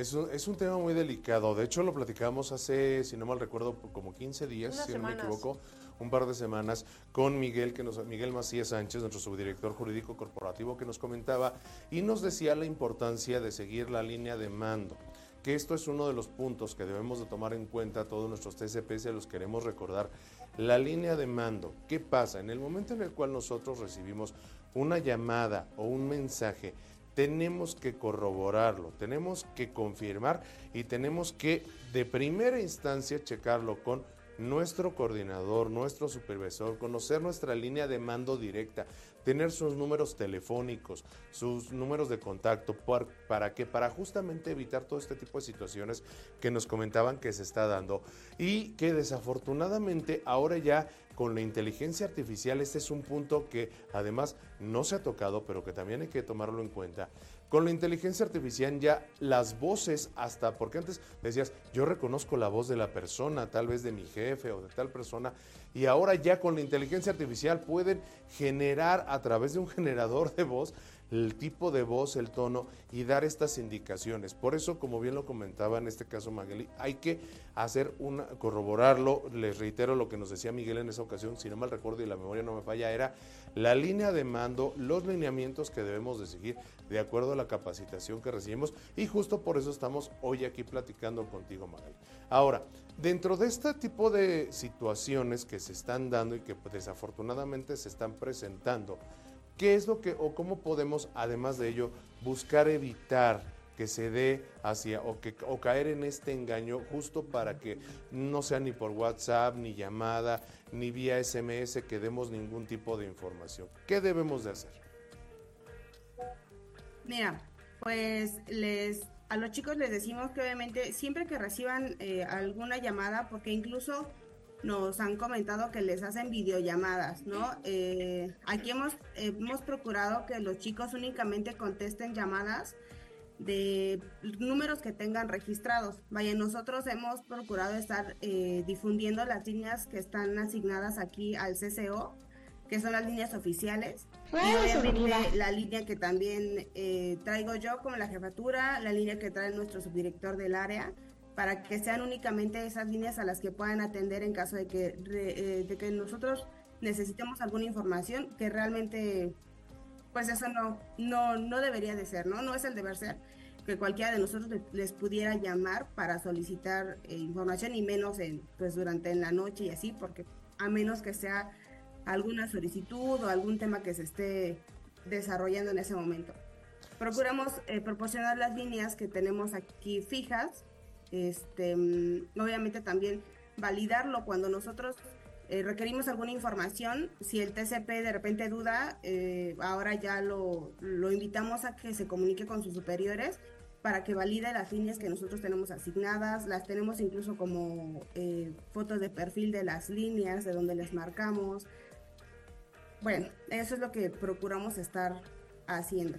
Es un, es un tema muy delicado. De hecho, lo platicamos hace, si no mal recuerdo, como 15 días, Unas si no me equivoco, un par de semanas, con Miguel, que nos, Miguel Macías Sánchez, nuestro subdirector jurídico corporativo, que nos comentaba y nos decía la importancia de seguir la línea de mando. Que esto es uno de los puntos que debemos de tomar en cuenta todos nuestros TCP, se los queremos recordar. La línea de mando, ¿qué pasa? En el momento en el cual nosotros recibimos una llamada o un mensaje, tenemos que corroborarlo, tenemos que confirmar y tenemos que de primera instancia checarlo con nuestro coordinador, nuestro supervisor, conocer nuestra línea de mando directa, tener sus números telefónicos, sus números de contacto, ¿para qué? Para justamente evitar todo este tipo de situaciones que nos comentaban que se está dando y que desafortunadamente ahora ya con la inteligencia artificial, este es un punto que además no se ha tocado, pero que también hay que tomarlo en cuenta. Con la inteligencia artificial ya las voces hasta, porque antes decías, yo reconozco la voz de la persona, tal vez de mi jefe o de tal persona, y ahora ya con la inteligencia artificial pueden generar a través de un generador de voz el tipo de voz, el tono y dar estas indicaciones. Por eso, como bien lo comentaba en este caso Magali, hay que hacer una, corroborarlo. Les reitero lo que nos decía Miguel en esa ocasión, si no mal recuerdo y la memoria no me falla, era la línea de mando, los lineamientos que debemos de seguir de acuerdo a la capacitación que recibimos y justo por eso estamos hoy aquí platicando contigo, Magali. Ahora, dentro de este tipo de situaciones que se están dando y que desafortunadamente se están presentando, ¿Qué es lo que o cómo podemos, además de ello, buscar evitar que se dé hacia o, que, caer en este engaño justo para que no sea ni por WhatsApp, ni llamada, ni vía SMS que demos ningún tipo de información? ¿Qué debemos de hacer? Mira, pues les a los chicos les decimos que obviamente siempre que reciban eh, alguna llamada, porque incluso nos han comentado que les hacen videollamadas, ¿no? Eh, aquí hemos, hemos procurado que los chicos únicamente contesten llamadas de números que tengan registrados. Vaya, nosotros hemos procurado estar eh, difundiendo las líneas que están asignadas aquí al CCO, que son las líneas oficiales. Y la línea que también eh, traigo yo como la jefatura, la línea que trae nuestro subdirector del área para que sean únicamente esas líneas a las que puedan atender en caso de que, eh, de que nosotros necesitemos alguna información que realmente, pues eso no, no, no debería de ser, ¿no? No es el deber ser que cualquiera de nosotros les pudiera llamar para solicitar eh, información y menos en, pues durante la noche y así, porque a menos que sea alguna solicitud o algún tema que se esté desarrollando en ese momento. Procuramos eh, proporcionar las líneas que tenemos aquí fijas este, mm, obviamente también validarlo cuando nosotros eh, requerimos alguna información. Si el TCP de repente duda, eh, ahora ya lo, lo, invitamos a que se comunique con sus superiores para que valide las líneas que nosotros tenemos asignadas. Las tenemos incluso como eh, fotos de perfil de las líneas, de donde les marcamos. Bueno, eso es lo que procuramos estar haciendo.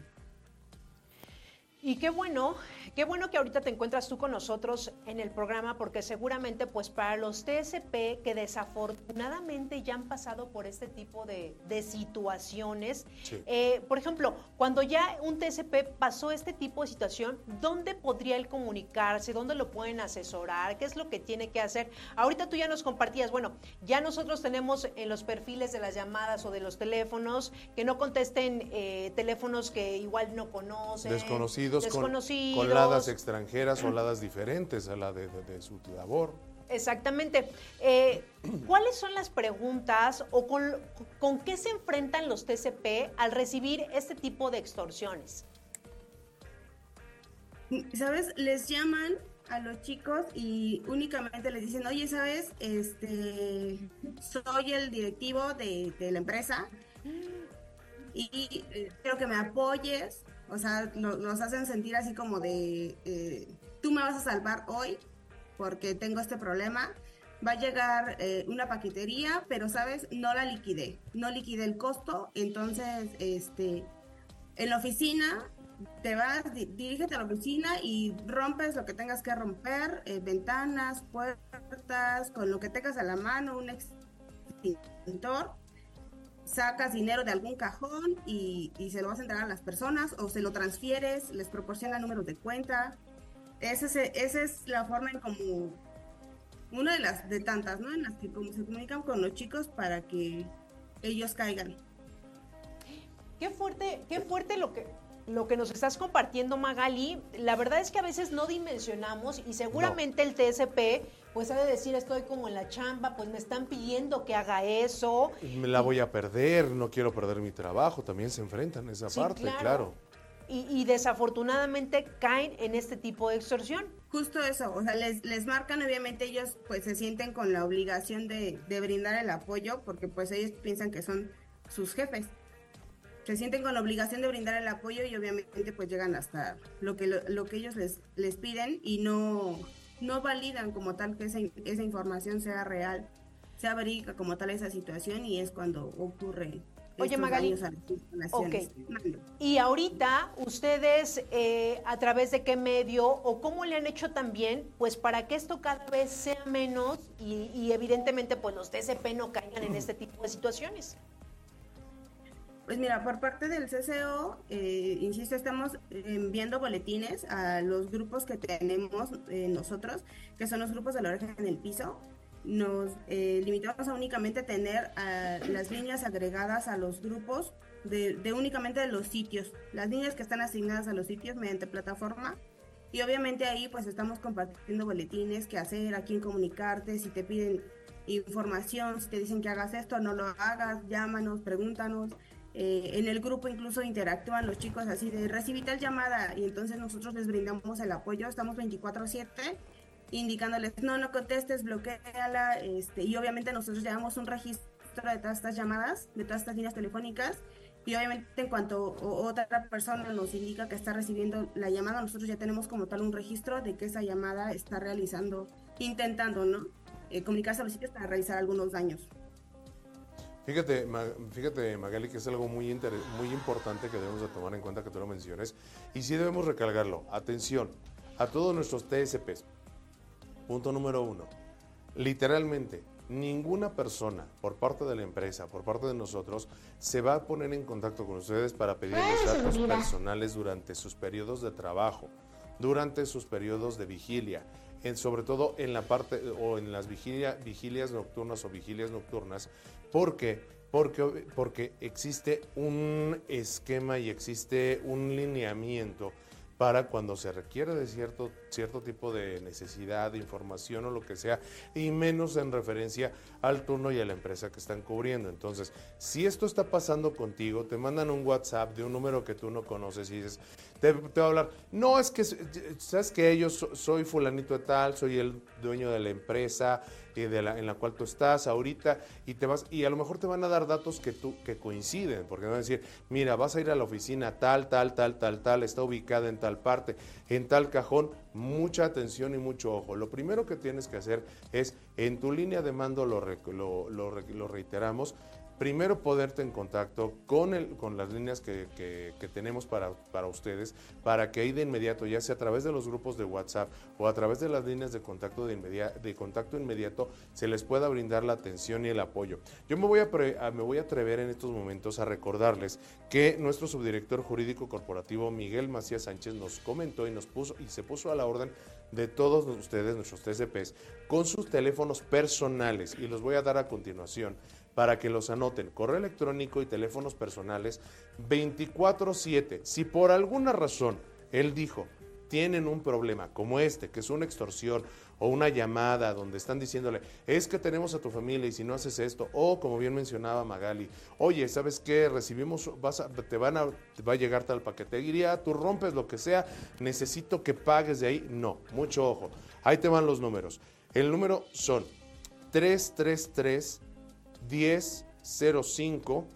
Y qué bueno, qué bueno que ahorita te encuentras tú con nosotros en el programa, porque seguramente pues para los TSP que desafortunadamente ya han pasado por este tipo de, situaciones, eh, por ejemplo, cuando ya un TSP pasó este tipo de situación, ¿dónde podría él comunicarse? ¿Dónde lo pueden asesorar? ¿Qué es lo que tiene que hacer? Ahorita tú ya nos compartías, bueno, ya nosotros tenemos en los perfiles de las llamadas o de los teléfonos que no contesten eh, teléfonos que igual no conocen. Desconocidos desconocidos, Con, ladas extranjeras o ladas diferentes a la de, su labor. Exactamente. Eh, ¿Cuáles son las preguntas o con, con, qué se enfrentan los TCP al recibir este tipo de extorsiones? ¿Sabes? Les llaman a los chicos y únicamente les dicen, oye, ¿sabes? Este, soy el directivo de, de la empresa y eh, quiero que me apoyes o sea, nos hacen sentir así como de, eh, tú me vas a salvar hoy porque tengo este problema. Va a llegar eh, una paquetería, pero sabes, no la liquidé, no liquidé el costo, entonces, este, en la oficina te vas, dirígete a la oficina y rompes lo que tengas que romper, eh, ventanas, puertas, con lo que tengas a la mano, un extintor, sacas dinero de algún cajón y, se lo vas a entregar a las personas o se lo transfieres, les proporciona números de cuenta. Esa es, esa es la forma en como una de las de tantas, ¿no? En las que como se comunican con los chicos para que ellos caigan. Qué fuerte, qué fuerte lo que lo que nos estás compartiendo, Magali. La verdad es que a veces no dimensionamos y seguramente el TSP pues ha de decir estoy como en la chamba, pues me están pidiendo que haga eso. Me la voy a perder, no quiero perder mi trabajo, también se enfrentan esa parte, claro. Y, desafortunadamente caen en este tipo de extorsión. Justo eso, o sea, les, les marcan, obviamente ellos pues se sienten con la obligación de, de brindar el apoyo porque pues ellos piensan que son sus jefes se sienten con la obligación de brindar el apoyo y obviamente pues llegan hasta lo que lo, que ellos les, les piden y no no validan como tal que esa, esa información sea real se averigua como tal esa situación y es cuando ocurre. Oye, Magali. Mande. Y ahorita, ustedes, eh, ¿a través de qué medio o cómo le han hecho también, pues para que esto cada vez sea menos y, y evidentemente, pues los TCP no caigan en este tipo de situaciones? Pues mira, por parte del CCO, eh, insisto, estamos enviando boletines a los grupos que tenemos eh, nosotros, que son los grupos de la oreja en el piso. Nos eh, limitamos a únicamente tener a las líneas agregadas a los grupos de, de únicamente de los sitios, las líneas que están asignadas a los sitios mediante plataforma. Y obviamente ahí pues estamos compartiendo boletines, qué hacer, a quién comunicarte, si te piden información, si te dicen que hagas esto, no lo hagas, llámanos, pregúntanos. Eh, en el grupo incluso interactúan los chicos así de recibí tal llamada y entonces nosotros les brindamos el apoyo, estamos 24/7 indicándoles no, no contestes, bloqueala este, y obviamente nosotros llevamos un registro de todas estas llamadas, de todas estas líneas telefónicas y obviamente en cuanto otra persona nos indica que está recibiendo la llamada, nosotros ya tenemos como tal un registro de que esa llamada está realizando, intentando, ¿no? Eh, comunicarse a los sitios para realizar algunos daños. Fíjate, fíjate, Magali, que es algo muy, muy importante que debemos de tomar en cuenta que tú lo menciones. Y sí debemos recalcarlo. Atención a todos nuestros TSPs. Punto número uno. Literalmente, ninguna persona por parte de la empresa, por parte de nosotros, se va a poner en contacto con ustedes para pedirles datos personales durante sus periodos de trabajo, durante sus periodos de vigilia, en, sobre todo en la parte o en las vigilia- vigilias nocturnas o vigilias nocturnas, porque porque, porque existe un esquema y existe un lineamiento para cuando se requiere de cierto, cierto tipo de necesidad, de información o lo que sea, y menos en referencia al turno y a la empresa que están cubriendo. Entonces, si esto está pasando contigo, te mandan un WhatsApp de un número que tú no conoces y dices, te, te va a hablar, no, es que, sabes que so- soy fulanito de tal, soy el dueño de la empresa y de la, en la cual tú estás ahorita, y te vas, y a lo mejor te van a dar datos que tú, que coinciden, porque van a decir, mira, vas a ir a la oficina tal, tal, tal, tal, tal, está ubicada en tal parte, en tal cajón, mucha atención y mucho ojo. Lo primero que tienes que hacer es, en tu línea de mando, lo, lo, lo reiteramos, primero poderte en contacto con, el, con las líneas que, que- tenemos para, para ustedes, para que ahí de inmediato, ya sea a través de los grupos de WhatsApp o a través de las líneas de contacto, de, inmedia- de contacto inmediato, se les pueda brindar la atención y el apoyo. Yo me voy, a- me voy a atrever en estos momentos a recordarles que nuestro subdirector jurídico corporativo, Miguel Macías Sánchez, nos comentó y nos puso y se puso a la orden de todos ustedes, nuestros TCPs, con sus teléfonos personales y los voy a dar a continuación para que los anoten. Correo electrónico y teléfonos personales 24/7. Si por alguna razón él dijo, tienen un problema como este, que es una extorsión o una llamada donde están diciéndole, es que tenemos a tu familia y si no haces esto, o como bien mencionaba Magali, oye, ¿sabes qué? Recibimos, vas a- te van a, va a llegar tal paquetería, tú rompes lo que sea, necesito que pagues de ahí. No, mucho ojo. Ahí te van los números. El número son 333 1005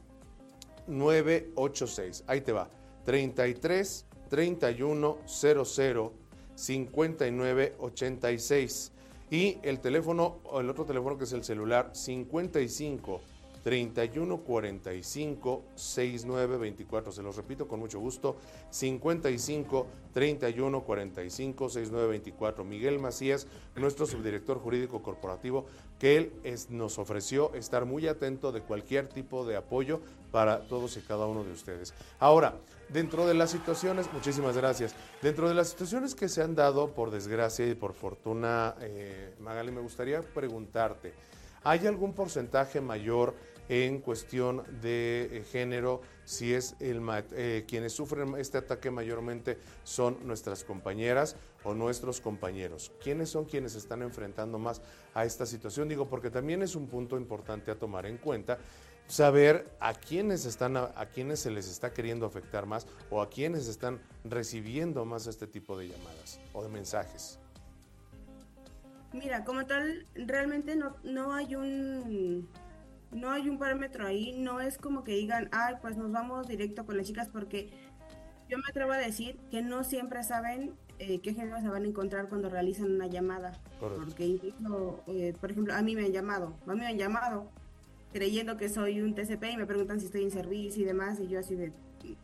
986. Ahí te va. 33 31 00 59 86. Y el teléfono, el otro teléfono que es el celular, 55 31 45 69 24. Se los repito con mucho gusto. 55 31 45 69 24. Miguel Macías, nuestro subdirector jurídico corporativo, que él nos ofreció estar muy atento de cualquier tipo de apoyo para todos y cada uno de ustedes. Ahora, dentro de las situaciones, muchísimas gracias, dentro de las situaciones que se han dado por desgracia y por fortuna, eh, Magali, me gustaría preguntarte, ¿hay algún porcentaje mayor en cuestión de eh, género? Si es el eh, quienes sufren este ataque mayormente son nuestras compañeras o nuestros compañeros. ¿Quiénes son quienes están enfrentando más a esta situación? Digo, porque también es un punto importante a tomar en cuenta saber a quiénes están a, a se les está queriendo afectar más o a quiénes están recibiendo más este tipo de llamadas o de mensajes. Mira, como tal, realmente no, no hay un no hay un parámetro ahí, no es como que digan, ay, pues nos vamos directo con las chicas, porque yo me atrevo a decir que no siempre saben eh, qué género se van a encontrar cuando realizan una llamada. Porque incluso, eh, por ejemplo, a mí me han llamado, a mí me han llamado creyendo que soy un TCP y me preguntan si estoy en servicio y demás, y yo así de...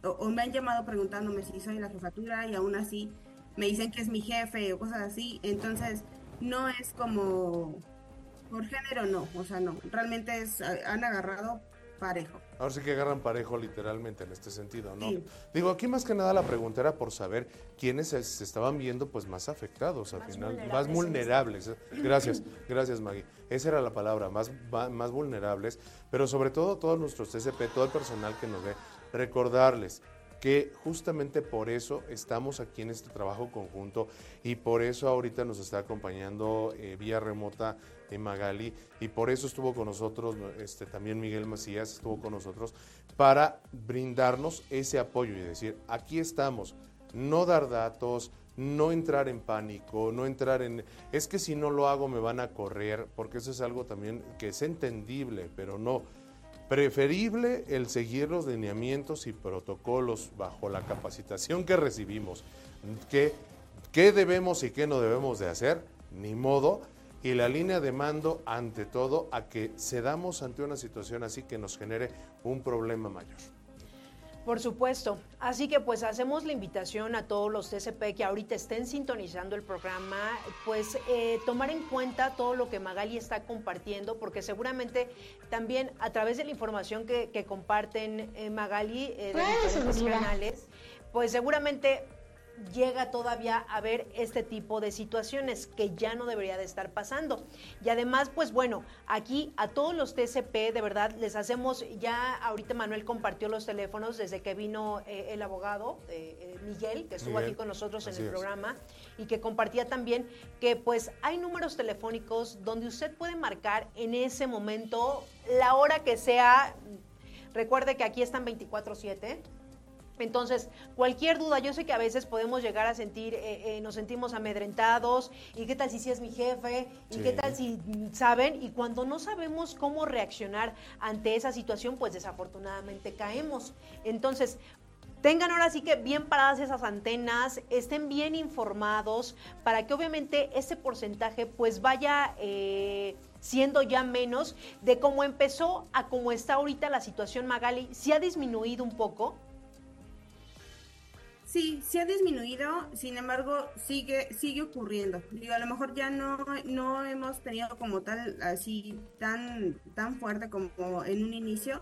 O, me han llamado preguntándome si soy la jefatura y aún así me dicen que es mi jefe o cosas así. Entonces, no es como... Por género no, o sea, no. Realmente es, han agarrado parejo. Ahora sí que agarran parejo literalmente en este sentido, ¿no? Digo, aquí más que nada la pregunta era por saber quiénes se, estaban viendo pues más afectados al final, más vulnerables. Gracias, gracias Maggie. Esa era la palabra, más, más vulnerables, pero sobre todo todos nuestros TCP, todo el personal que nos ve, recordarles que justamente por eso estamos aquí en este trabajo conjunto y por eso ahorita nos está acompañando eh, vía remota en Magali y por eso estuvo con nosotros, este, también Miguel Macías estuvo con nosotros para brindarnos ese apoyo y decir, aquí estamos, no dar datos, no entrar en pánico, no entrar en, es que si no lo hago me van a correr, porque eso es algo también que es entendible, pero no. Preferible el seguir los lineamientos y protocolos bajo la capacitación que recibimos. ¿Qué, qué debemos y qué no debemos de hacer? Ni modo y la línea de mando ante todo a que cedamos ante una situación así que nos genere un problema mayor. Por supuesto. Así que pues hacemos la invitación a todos los TCP que ahorita estén sintonizando el programa, pues eh, tomar en cuenta todo lo que Magali está compartiendo, porque seguramente también a través de la información que, comparten eh, Magali eh, de diferentes canales, pues seguramente llega todavía a ver este tipo de situaciones que ya no debería de estar pasando. Y además, pues bueno, aquí a todos los TCP, de verdad, les hacemos, ya ahorita Manuel compartió los teléfonos desde que vino eh, el abogado, eh, eh, Miguel, que estuvo aquí con nosotros en el programa, y que compartía también que pues hay números telefónicos donde usted puede marcar en ese momento la hora que sea. Recuerde que aquí están 24/7 entonces, cualquier duda, yo sé que a veces podemos llegar a sentir, eh, eh, nos sentimos amedrentados, y qué tal si sí es mi jefe, y qué tal si saben, y cuando no sabemos cómo reaccionar ante esa situación, pues desafortunadamente caemos. Entonces, tengan ahora sí que bien paradas esas antenas, estén bien informados para que obviamente ese porcentaje pues vaya eh, siendo ya menos de cómo empezó a cómo está ahorita la situación Magali, si ha disminuido un poco. Sí, sí ha disminuido, sin embargo, sigue, sigue ocurriendo. Digo, a lo mejor ya no, no hemos tenido como tal, así, tan, tan fuerte como en un inicio,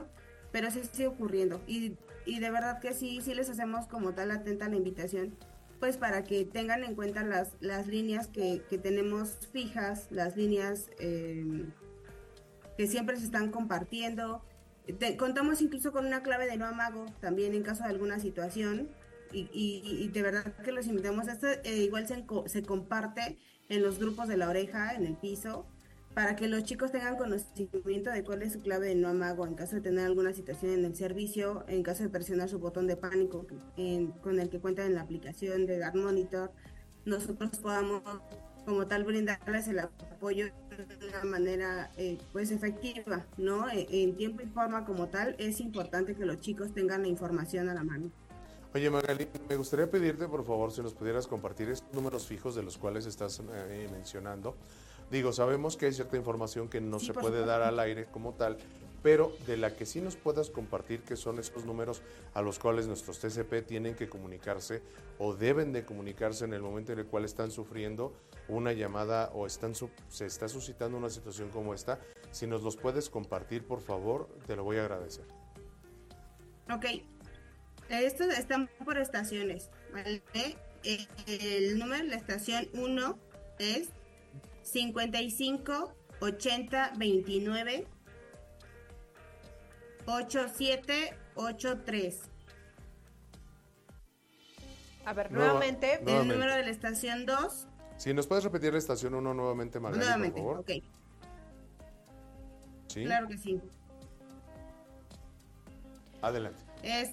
pero sí sigue ocurriendo. Y, y de verdad que sí, sí les hacemos como tal atenta la invitación, pues para que tengan en cuenta las, las líneas que, que tenemos fijas, las líneas eh, que siempre se están compartiendo. contamos incluso con una clave de no amago también en caso de alguna situación y, de verdad que los invitamos esto. Eh, igual se, se comparte en los grupos de la oreja, en el piso, para que los chicos tengan conocimiento de cuál es su clave de no amago en caso de tener alguna situación en el servicio, en caso de presionar su botón de pánico con el que cuentan en la aplicación de Dark Monitor, nosotros podamos como tal brindarles el apoyo de una manera eh, pues efectiva, ¿no? E, en tiempo y forma como tal es importante que los chicos tengan la información a la mano. Oye, Magali, me gustaría pedirte, por favor, si nos pudieras compartir estos números fijos de los cuales estás eh, mencionando. Digo, sabemos que hay cierta información que no se puede dar al aire como tal, pero de la que sí nos puedas compartir, que son esos números a los cuales nuestros TCP tienen que comunicarse o deben de comunicarse en el momento en el cual están sufriendo una llamada o están se está suscitando una situación como esta. Si nos los puedes compartir, por favor, te lo voy a agradecer. Ok, estos están por estaciones, El número de la estación 1 es 55 80 29 8783. A ver, nuevamente. El número de la estación 2. Si nos puedes repetir la estación 1 nuevamente, Margarita, nuevamente, por favor. ok. ¿Sí? Claro que sí. Adelante. Es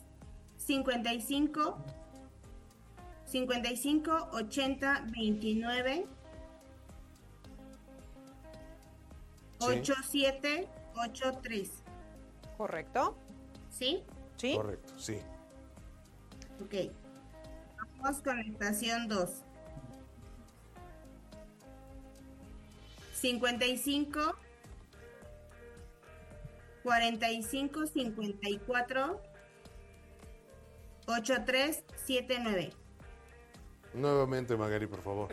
55 55 80 29 sí. 87 83. ¿Correcto? ¿Sí? Sí. Correcto, sí. Ok. Vamos con la estación 2. 55 45 54 8379. Nuevamente, Magari, por favor.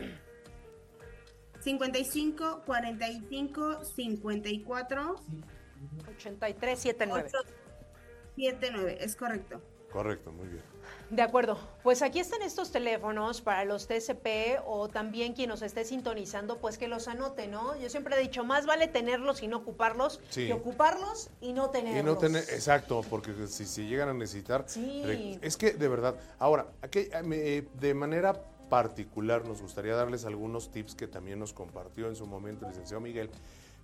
55 45 54 8379. 79, es correcto. Correcto, muy bien. De acuerdo. Pues aquí están estos teléfonos para los TCP o también quien nos esté sintonizando, pues que los anote, ¿no? Yo siempre he dicho, más vale tenerlos y no ocuparlos Sí. que ocuparlos y no tenerlos. Y no tener, exacto, porque si, si llegan a necesitar. Sí. Es que de verdad. Ahora, aquí, eh, me- de manera particular nos gustaría darles algunos tips que también nos compartió en su momento el licenciado Miguel.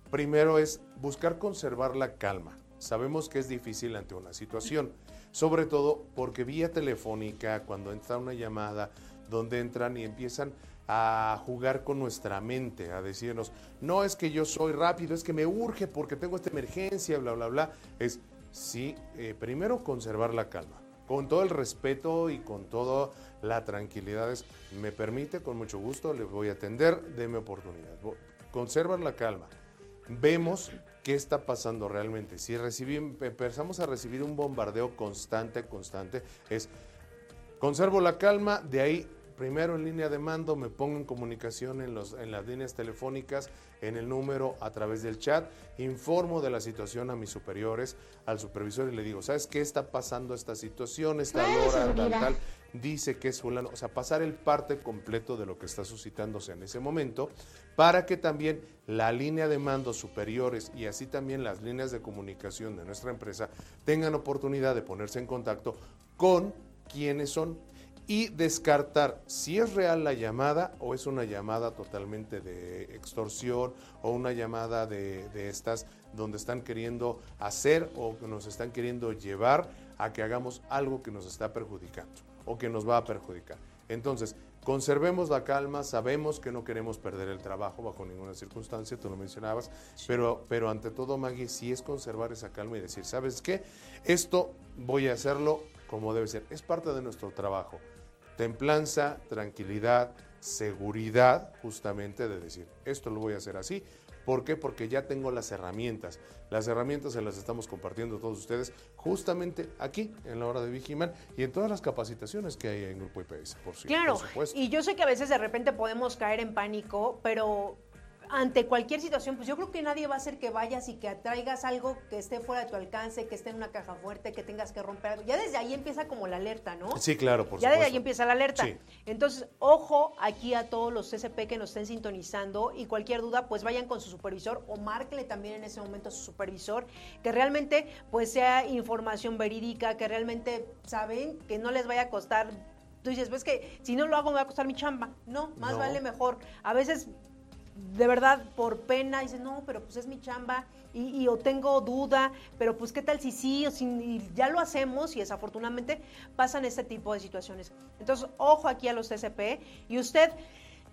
Primero es buscar conservar la calma. Sabemos que es difícil ante una situación, sobre todo porque vía telefónica, cuando entra una llamada, donde entran y empiezan a jugar con nuestra mente, a decirnos, no es que yo soy rápido, es que me urge porque tengo esta emergencia, bla, bla, bla. Es, sí, eh, primero conservar la calma, con todo el respeto y con toda la tranquilidad. Es, me permite, con mucho gusto, le voy a atender, deme oportunidad. Conservar la calma. Vemos qué está pasando realmente. Si empezamos a recibir un bombardeo constante, constante, es Conservo la calma, de ahí primero en línea de mando me pongo en comunicación en, los, en las líneas telefónicas, en el número a través del chat, informo de la situación a mis superiores, al supervisor y le digo, ¿sabes qué está pasando esta situación, esta hora, tal, tal? Dice que es fulano, o sea, pasar el parte completo de lo que está suscitándose en ese momento, para que también la línea de mando superiores y así también las líneas de comunicación de nuestra empresa tengan oportunidad de ponerse en contacto con quiénes son y descartar si es real la llamada o es una llamada totalmente de extorsión o una llamada de, de estas donde están queriendo hacer o que nos están queriendo llevar a que hagamos algo que nos está perjudicando o que nos va a perjudicar. Entonces, conservemos la calma, sabemos que no queremos perder el trabajo bajo ninguna circunstancia, tú lo mencionabas, pero, pero ante todo, Maggie, sí es conservar esa calma y decir, ¿sabes qué? Esto voy a hacerlo como debe ser, es parte de nuestro trabajo. Templanza, tranquilidad, seguridad, justamente de decir, esto lo voy a hacer así. ¿Por qué? Porque ya tengo las herramientas. Las herramientas se las estamos compartiendo a todos ustedes justamente aquí, en la hora de Vigiman y en todas las capacitaciones que hay en Grupo IPS, por, sí, Claro, por supuesto. y yo sé que a veces de repente podemos caer en pánico, pero ante cualquier situación, pues yo creo que nadie va a hacer que vayas y que atraigas algo que esté fuera de tu alcance, que esté en una caja fuerte, que tengas que romper algo. Ya desde ahí empieza como la alerta, ¿no? Sí, claro, por ya supuesto. desde ahí empieza la alerta. Sí. Entonces, ojo aquí a todos los CCP que nos estén sintonizando y cualquier duda, pues vayan con su supervisor o márquele también en ese momento a su supervisor, que realmente pues sea información verídica, que realmente saben que no les vaya a costar. Tú dices, pues que si no lo hago me va a costar mi chamba. No, más No. vale mejor. A veces de verdad por pena dices, no, pero pues es mi chamba y, y o tengo duda, pero pues qué tal si sí o si ya lo hacemos y desafortunadamente pasan este tipo de situaciones. Entonces, ojo aquí a los TCP y usted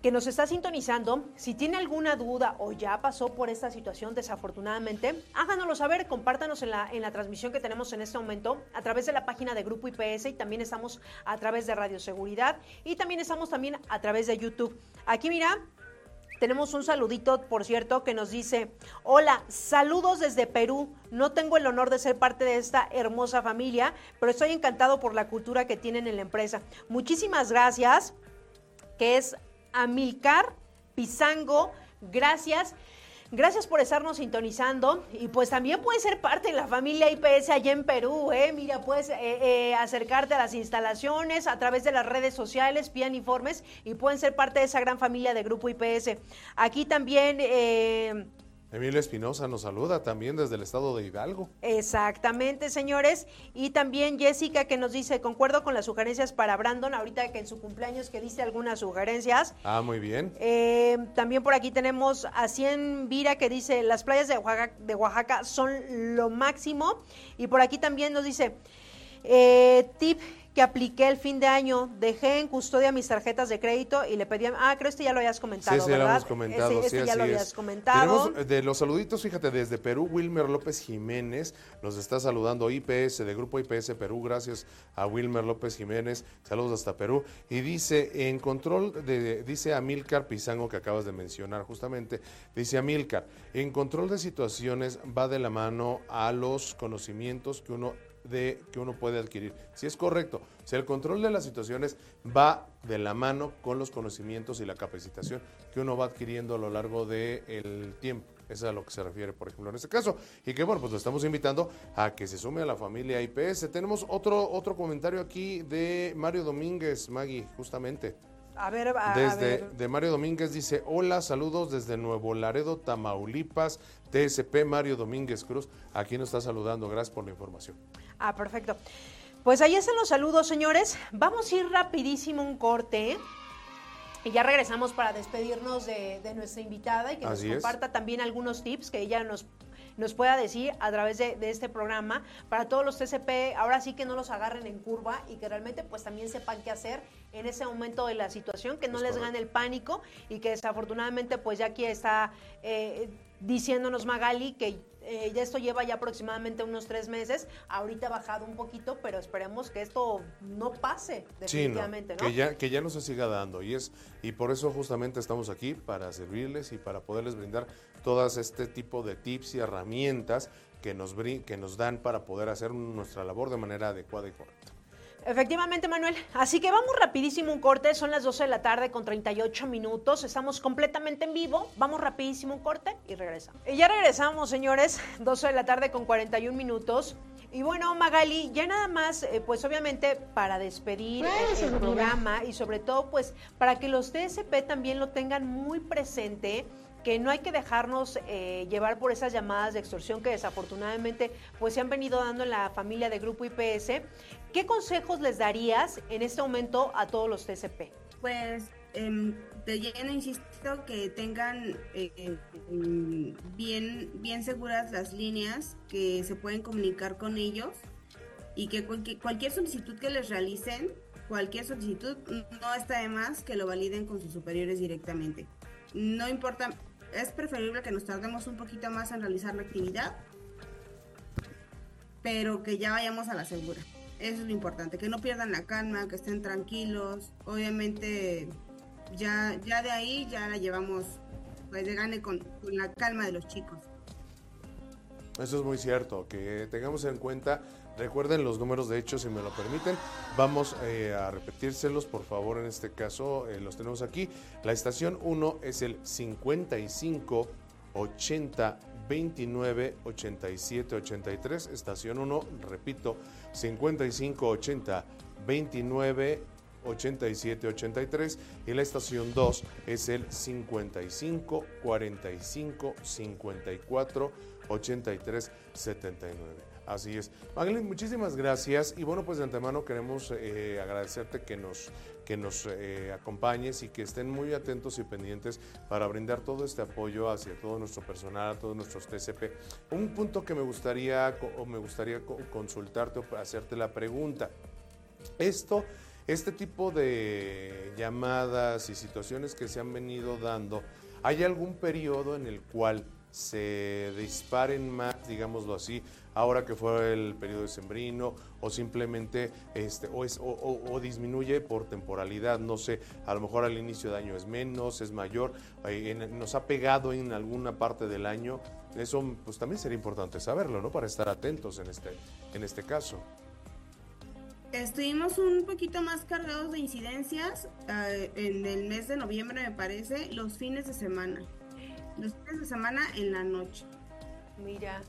que nos está sintonizando, si tiene alguna duda o ya pasó por esta situación desafortunadamente, háganoslo saber, compártanos en la, en la transmisión que tenemos en este momento a través de la página de Grupo IPS y también estamos a través de Radio Seguridad y también estamos también a través de YouTube. Aquí mira, tenemos un saludito, por cierto, que nos dice, hola, saludos desde Perú. No tengo el honor de ser parte de esta hermosa familia, pero estoy encantado por la cultura que tienen en la empresa. Muchísimas gracias, que es Amilcar Pizango. Gracias. Gracias por estarnos sintonizando y pues también puedes ser parte de la familia IPS allá en Perú, ¿eh? Mira, puedes eh, eh, acercarte a las instalaciones a través de las redes sociales, pidan informes y pueden ser parte de esa gran familia de Grupo IPS. Aquí también... Eh, Emilio Espinosa nos saluda también desde el estado de Hidalgo. Exactamente, señores. Y también Jessica que nos dice, concuerdo con las sugerencias para Brandon, ahorita que en su cumpleaños que dice algunas sugerencias. Ah, muy bien. Eh, también por aquí tenemos a Cien Vira que dice, las playas de Oaxaca, de Oaxaca son lo máximo. Y por aquí también nos dice, Eh, tip que apliqué el fin de año, dejé en custodia mis tarjetas de crédito y le pedí, ah, creo que este ya lo habías comentado, sí, sí, ¿verdad? lo hemos comentado, Ese- sí, ese ya lo habías es. comentado. Tenemos eh, de los saluditos, fíjate, desde Perú, Wilmer López Jiménez nos está saludando IPS, de Grupo IPS Perú, gracias a Wilmer López Jiménez, saludos hasta Perú. Y dice, en control, de, dice Amilcar Pizango, que acabas de mencionar justamente, dice Amilcar, en control de situaciones va de la mano a los conocimientos que uno de que uno puede adquirir. Si es correcto, si el control de las situaciones va de la mano con los conocimientos y la capacitación que uno va adquiriendo a lo largo del tiempo. Eso es a lo que se refiere, por ejemplo, en este caso. Y que bueno, pues lo estamos invitando a que se sume a la familia IPS. Tenemos otro, otro comentario aquí de Mario Domínguez, Maggie, justamente. A ver, a, a Desde ver. de Mario Domínguez dice, hola, saludos desde Nuevo Laredo, Tamaulipas, TSP Mario Domínguez Cruz. Aquí nos está saludando, gracias por la información. Ah, perfecto. Pues ahí están los saludos, señores. Vamos a ir rapidísimo un corte. Y ya regresamos para despedirnos de, de nuestra invitada y que Así nos es. comparta también algunos tips que ella nos, nos pueda decir a través de, de este programa para todos los TCP. Ahora sí que no los agarren en curva y que realmente pues también sepan qué hacer en ese momento de la situación, que no Es les correcto. gane el pánico y que desafortunadamente pues ya aquí está eh, diciéndonos Magali que eh, ya esto lleva ya aproximadamente unos tres meses, ahorita ha bajado un poquito, pero esperemos que esto no pase Sí, no, definitivamente, ¿no? Que ya, que ya no se siga dando y es y por eso justamente estamos aquí para servirles y para poderles brindar todas este tipo de tips y herramientas que nos que nos dan para poder hacer nuestra labor de manera adecuada y correcta. Efectivamente, Manuel. Así que vamos rapidísimo un corte. Son las 12 de la tarde con 38 minutos. Estamos completamente en vivo. Vamos rapidísimo un corte y regresamos. Y ya regresamos, señores. 12 de la tarde con 41 minutos. Y bueno, Magali, ya nada más, eh, pues obviamente para despedir el, el programa y sobre todo, pues para que los TSP también lo tengan muy presente que no hay que dejarnos eh, llevar por esas llamadas de extorsión que desafortunadamente pues se han venido dando en la familia de Grupo IPS. ¿Qué consejos les darías en este momento a todos los TCP? Pues de lleno insisto que tengan eh, em, bien, bien seguras las líneas, que se pueden comunicar con ellos y que cualquier solicitud que les realicen, cualquier solicitud, no está de más que lo validen con sus superiores directamente. No importa, es preferible que nos tardemos un poquito más en realizar la actividad, pero que ya vayamos a la segura. Eso es lo importante, que no pierdan la calma, que estén tranquilos. Obviamente, ya, ya de ahí ya la llevamos pues de gane con, la calma de los chicos. Eso es muy cierto, que tengamos en cuenta, recuerden los números de hecho, si me lo permiten, vamos eh, a repetírselos, por favor, en este caso eh, los tenemos aquí. La estación 1 es el 55 80 29 87 83, estación 1, repito, 55 80 29 87 83 y la estación 2 es el 55 45 54 83 79. Así es. Magdalena, muchísimas gracias y bueno, pues de antemano queremos eh, agradecerte que nos, que nos eh, acompañes y que estén muy atentos y pendientes para brindar todo este apoyo hacia todo nuestro personal, a todos nuestros TCP. Un punto que me gustaría, o me gustaría co- consultarte o hacerte la pregunta. Esto, este tipo de llamadas y situaciones que se han venido dando, ¿hay algún periodo en el cual se disparen más, digámoslo así, ahora que fue el periodo de sembrino, o simplemente, este, o, es, o, o- o disminuye por temporalidad, no sé, a lo mejor al inicio de año es menos, es mayor, eh, en- nos ha pegado en alguna parte del año, eso pues también sería importante saberlo, ¿no? Para estar atentos en este, en este caso. Estuvimos un poquito más cargados de incidencias eh, en el mes de noviembre, me parece, los fines de semana. Los fines de semana en la noche. Mira,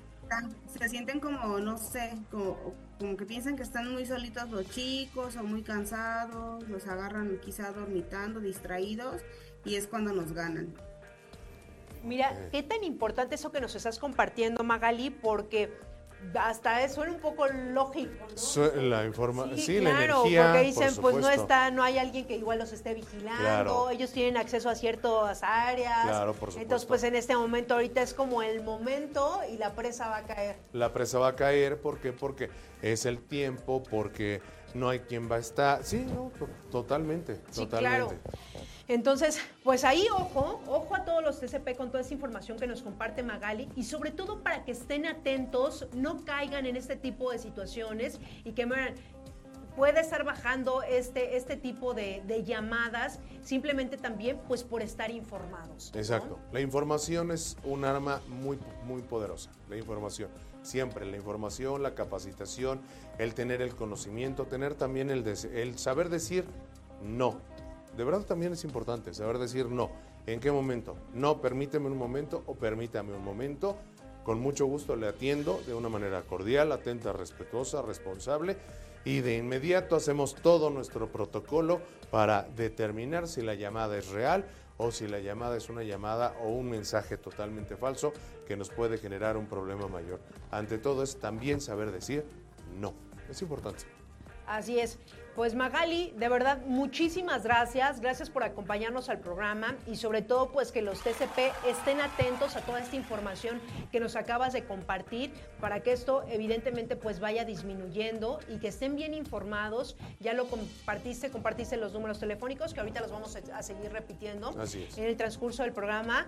Se sienten como, no sé, como, como que piensan que están muy solitos los chicos o muy cansados, los agarran quizá dormitando, distraídos, y es cuando nos ganan. Mira, qué tan importante eso que nos estás compartiendo, Magali, porque hasta eso suena un poco lógico, ¿no? La informa sí, claro, la energía, porque dicen, por pues no está, no hay alguien que igual los esté vigilando, ellos tienen acceso a ciertas áreas. Claro, por Entonces, supuesto. pues en este momento ahorita es como el momento y la presa va a caer. La presa va a caer, ¿por qué? Porque es el tiempo, porque no hay quien va a estar. Sí, no, to- totalmente, Sí, totalmente. claro. Entonces, pues ahí ojo, ojo a todos los TCP con toda esa información que nos comparte Magali y sobre todo para que estén atentos, no caigan en este tipo de situaciones y que miren, puede estar bajando este, este tipo de, llamadas simplemente también pues por estar informados. Exacto. La información es un arma muy, muy poderosa. La información. Siempre la información, la capacitación, el tener el conocimiento, tener también el, el saber decir no. De verdad también es importante saber decir no. ¿En qué momento? No, permíteme un momento o permítame un momento. Con mucho gusto le atiendo de una manera cordial, atenta, respetuosa, responsable y de inmediato hacemos todo nuestro protocolo para determinar si la llamada es real o si la llamada es una llamada o un mensaje totalmente falso que nos puede generar un problema mayor. Ante todo es también saber decir no. Es importante. Así es. Pues Magali, de verdad, muchísimas gracias. Gracias por acompañarnos al programa y sobre todo pues que los TCP estén atentos a toda esta información que nos acabas de compartir para que esto evidentemente pues vaya disminuyendo y que estén bien informados. Ya lo compartiste, compartiste los números telefónicos que ahorita los vamos a, seguir repitiendo Así es. en el transcurso del programa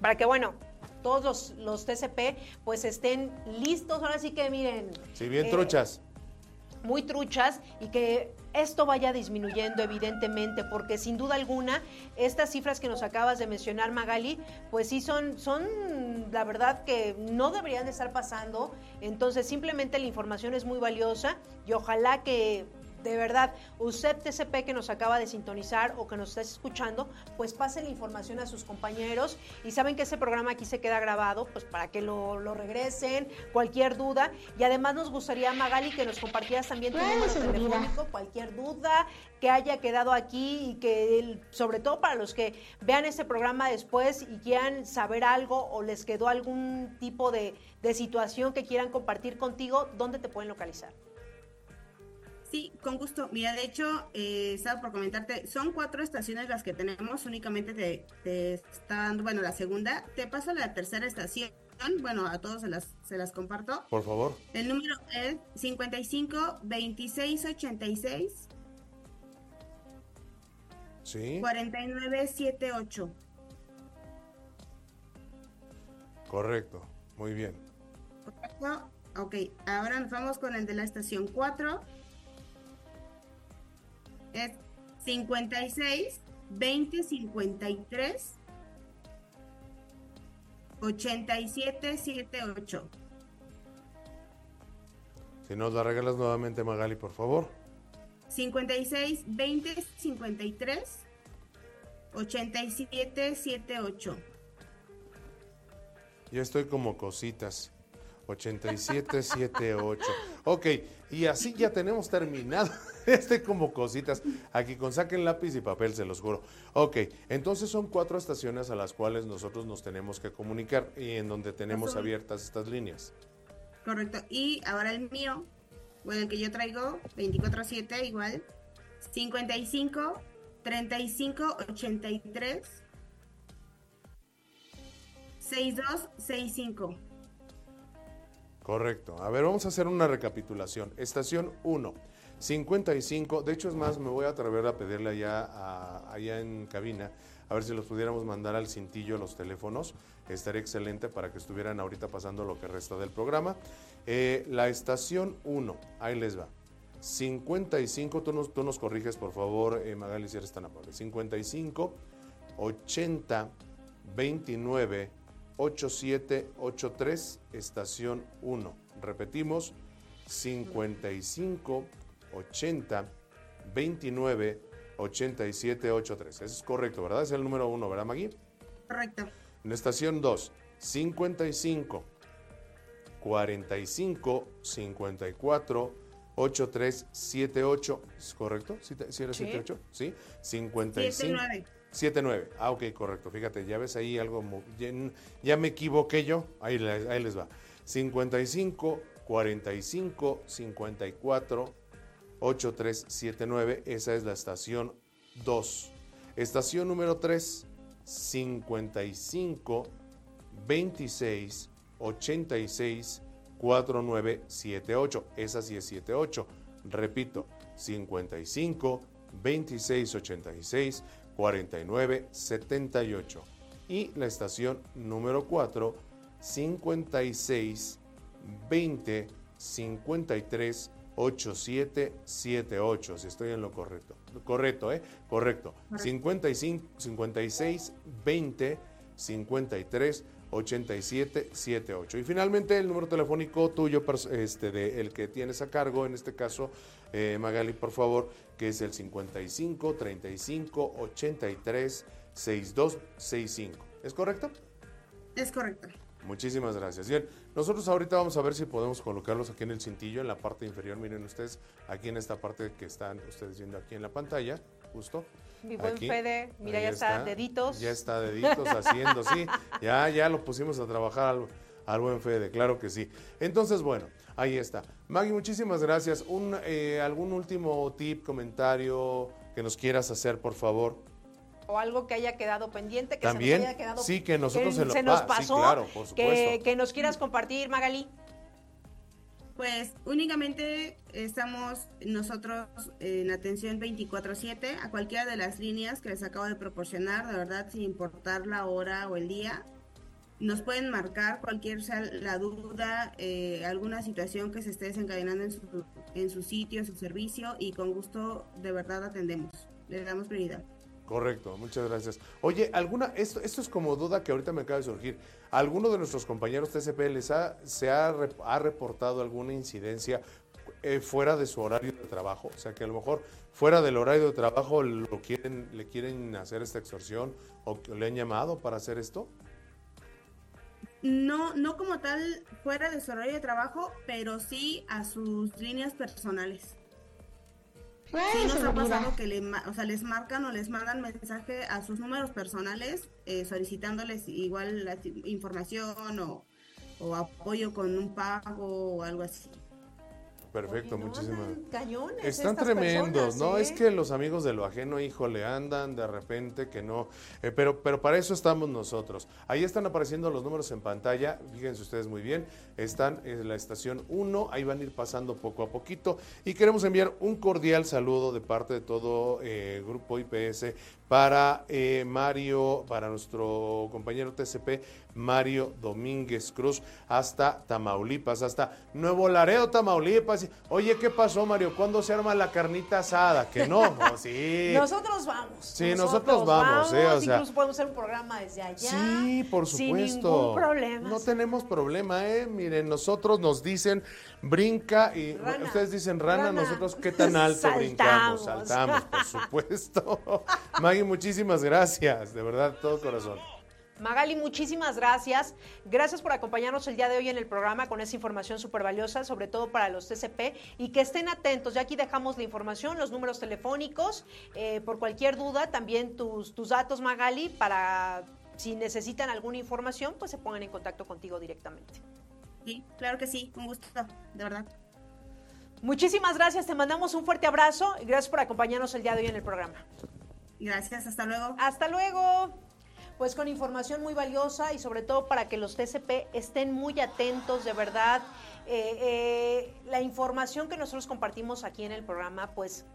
para que bueno, todos los, los TCP pues estén listos. Ahora sí que miren. Si bien eh, truchas. Muy truchas y que esto vaya disminuyendo evidentemente porque sin duda alguna estas cifras que nos acabas de mencionar Magali pues sí son son la verdad que no deberían de estar pasando. Entonces simplemente la información es muy valiosa y ojalá que de verdad, usted TCP que nos acaba de sintonizar o que nos está escuchando, pues pase la información a sus compañeros y saben que ese programa aquí se queda grabado, pues para que lo, lo regresen, cualquier duda. Y además nos gustaría, Magali, que nos compartieras también tu número telefónico, cualquier duda que haya quedado aquí y que el- sobre todo para los que vean este programa después y quieran saber algo o les quedó algún tipo de, de situación que quieran compartir contigo, ¿dónde te pueden localizar? Sí, con gusto. Mira, de hecho, eh, estaba por comentarte, son cuatro estaciones las que tenemos, únicamente te, te está dando, bueno, la segunda. Te paso la tercera estación, bueno, a todos se las, se las comparto. Por favor. El número es 55 26 86 Sí. 49 78. Correcto. Muy bien. ¿Correcto? Ok, ahora nos vamos con el de la estación 4. Es 56 20 53 87 78. Si nos la regalas nuevamente, Magali, por favor. 56 20 53 87 78. Yo estoy como cositas. 8778. Ok, y así ya tenemos terminado. Estoy como cositas. Aquí con saquen lápiz y papel, se los juro. Ok, entonces son cuatro estaciones a las cuales nosotros nos tenemos que comunicar y en donde tenemos abiertas estas líneas. Correcto. Y ahora el mío, bueno, el que yo traigo, 24-7 igual, 55 35 83 62 65. Correcto. A ver, vamos a hacer una recapitulación. Estación 1, 55. De hecho, es más, me voy a atrever a pedirle allá, allá en cabina, a ver si los pudiéramos mandar al cintillo los teléfonos. Estaría excelente para que estuvieran ahorita pasando lo que resta del programa. Eh, la estación 1, ahí les va. 55, tú nos, tú nos corriges, por favor, eh, Magali, si eres tan amable. 55, 80, 29, 8783, estación 1. Repetimos, 55, 80, 29, 8783. Eso es correcto, ¿verdad? Es el número 1, ¿verdad, Magui? Correcto. En estación 2, 55, 45, 54, 8378. ¿Es correcto? ¿Sí, sí era Sí. 78? Sí. 55. 79. 79. Ah, ok, correcto. Fíjate, ya ves ahí algo. Ya, ya me equivoqué yo. Ahí, ahí les va. 55 45 54 8379. Esa es la estación 2. Estación número 3, 55 26 86 4978. Esa sí es 78. Repito, 55 26 86 49 78. Y la estación número 4, 56 20 53 8778, si estoy en lo correcto. Correcto, ¿eh? Correcto. 55, 56, 20, 53, 87, 78. Y finalmente el número telefónico tuyo, este, de el que tienes a cargo, en este caso, eh, Magali, por favor, que es el 55, 35, 83, 62, 65. ¿Es correcto? Es correcto. Muchísimas gracias. Bien, nosotros ahorita vamos a ver si podemos colocarlos aquí en el cintillo, en la parte inferior. Miren ustedes, aquí en esta parte que están ustedes viendo aquí en la pantalla, justo. Mi buen Fede, mira, ya está, deditos. Ya está deditos haciendo, sí. Ya, ya lo pusimos a trabajar al, buen Fede, claro que sí. Entonces, bueno, ahí está. Maggie, muchísimas gracias. Un, eh, ¿Algún último tip, comentario que nos quieras hacer, por favor? o algo que haya quedado pendiente, que ¿También? se nos haya quedado sí, que nosotros se, se, nos pasó, sí, claro, por que, que, nos quieras compartir, Magali. Pues únicamente estamos nosotros en atención 24/7 a cualquiera de las líneas que les acabo de proporcionar, de verdad, sin importar la hora o el día. Nos pueden marcar cualquier sea la duda, eh, alguna situación que se esté desencadenando en su, en su sitio, en su servicio y con gusto de verdad atendemos. Le damos prioridad. Correcto, muchas gracias. Oye, alguna, esto, esto es como duda que ahorita me acaba de surgir. ¿Alguno de nuestros compañeros TCP les ha, se ha, ha reportado alguna incidencia eh, fuera de su horario de trabajo? O sea, que a lo mejor fuera del horario de trabajo lo quieren, le quieren hacer esta extorsión o le han llamado para hacer esto. No, no como tal fuera de su horario de trabajo, pero sí a sus líneas personales sí nos ha pasado que les marcan o les mandan mensaje a sus números personales eh, solicitándoles igual la información o, o apoyo con un pago o algo así. Perfecto, muchísimas. Cañones Están tremendos, ¿no? Es ¿eh? que los amigos de lo ajeno, híjole, andan de repente que no. Eh, pero, pero para eso estamos nosotros. Ahí están apareciendo los números en pantalla, fíjense ustedes muy bien. Están en la estación 1, ahí van a ir pasando poco a poquito. Y queremos enviar un cordial saludo de parte de todo eh, Grupo IPS para Mario, para nuestro compañero TCP, Mario Domínguez Cruz, hasta Tamaulipas, hasta Nuevo Laredo, Tamaulipas. Oye, ¿qué pasó, Mario? ¿Cuándo se arma la carnita asada? Que no, sí. Nosotros vamos. Sí, nosotros, vamos, ¿eh? O sea, incluso podemos hacer un programa desde allá. Sí, por supuesto. Sin ningún problema. No tenemos problema, ¿eh? Miren, nosotros nos dicen brinca y ustedes dicen rana, nosotros qué tan alto brincamos. Saltamos, por supuesto. Muchísimas gracias, de verdad, todo corazón. Magali, muchísimas gracias. Gracias por acompañarnos el día de hoy en el programa con esa información súper valiosa, sobre todo para los TCP, y que estén atentos. Ya aquí dejamos la información, los números telefónicos, eh, por cualquier duda, también tus, tus datos, Magali, para si necesitan alguna información, pues se pongan en contacto contigo directamente. Sí, claro que sí, un gusto, de verdad. Muchísimas gracias, te mandamos un fuerte abrazo y gracias por acompañarnos el día de hoy en el programa. Gracias, hasta luego. Hasta luego pues con información muy valiosa y sobre todo para que los TCP estén muy atentos, de verdad. Eh, eh, la información que nosotros compartimos aquí en el programa, pues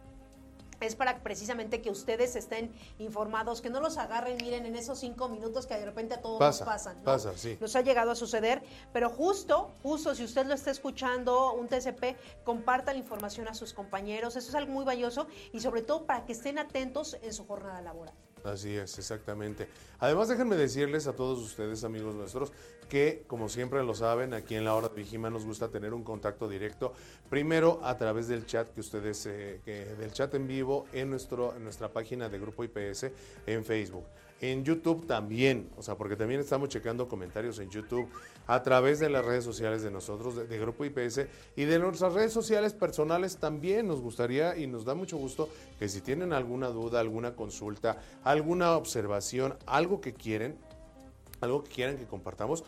es para precisamente que ustedes estén informados, que no los agarren, miren, en esos cinco minutos que de repente a todos nos pasan. Pasa, sí. Nos ha llegado a suceder, pero justo, justo, si usted lo está escuchando, un TCP, comparta la información a sus compañeros, eso es algo muy valioso y sobre todo para que estén atentos en su jornada laboral. Así es, exactamente. Además, déjenme decirles a todos ustedes, amigos nuestros, que como siempre lo saben, aquí en la hora de Vigima nos gusta tener un contacto directo, primero a través del chat que ustedes, eh, del chat en vivo en, nuestro, en nuestra página de Grupo IPS en Facebook. En YouTube también, o sea, porque también estamos checando comentarios en YouTube a través de las redes sociales de nosotros, de, Grupo IPS y de nuestras redes sociales personales también. Nos gustaría y nos da mucho gusto que si tienen alguna duda, alguna consulta, alguna observación, algo que quieren, algo que quieran que compartamos,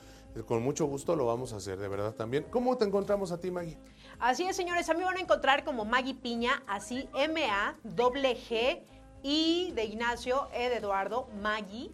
con mucho gusto lo vamos a hacer, de verdad también. ¿Cómo te encontramos a ti, Maggie? Así es, señores, a mí van a encontrar como Maggie Piña, así M-A-G y de Ignacio, E de Eduardo, Maggie.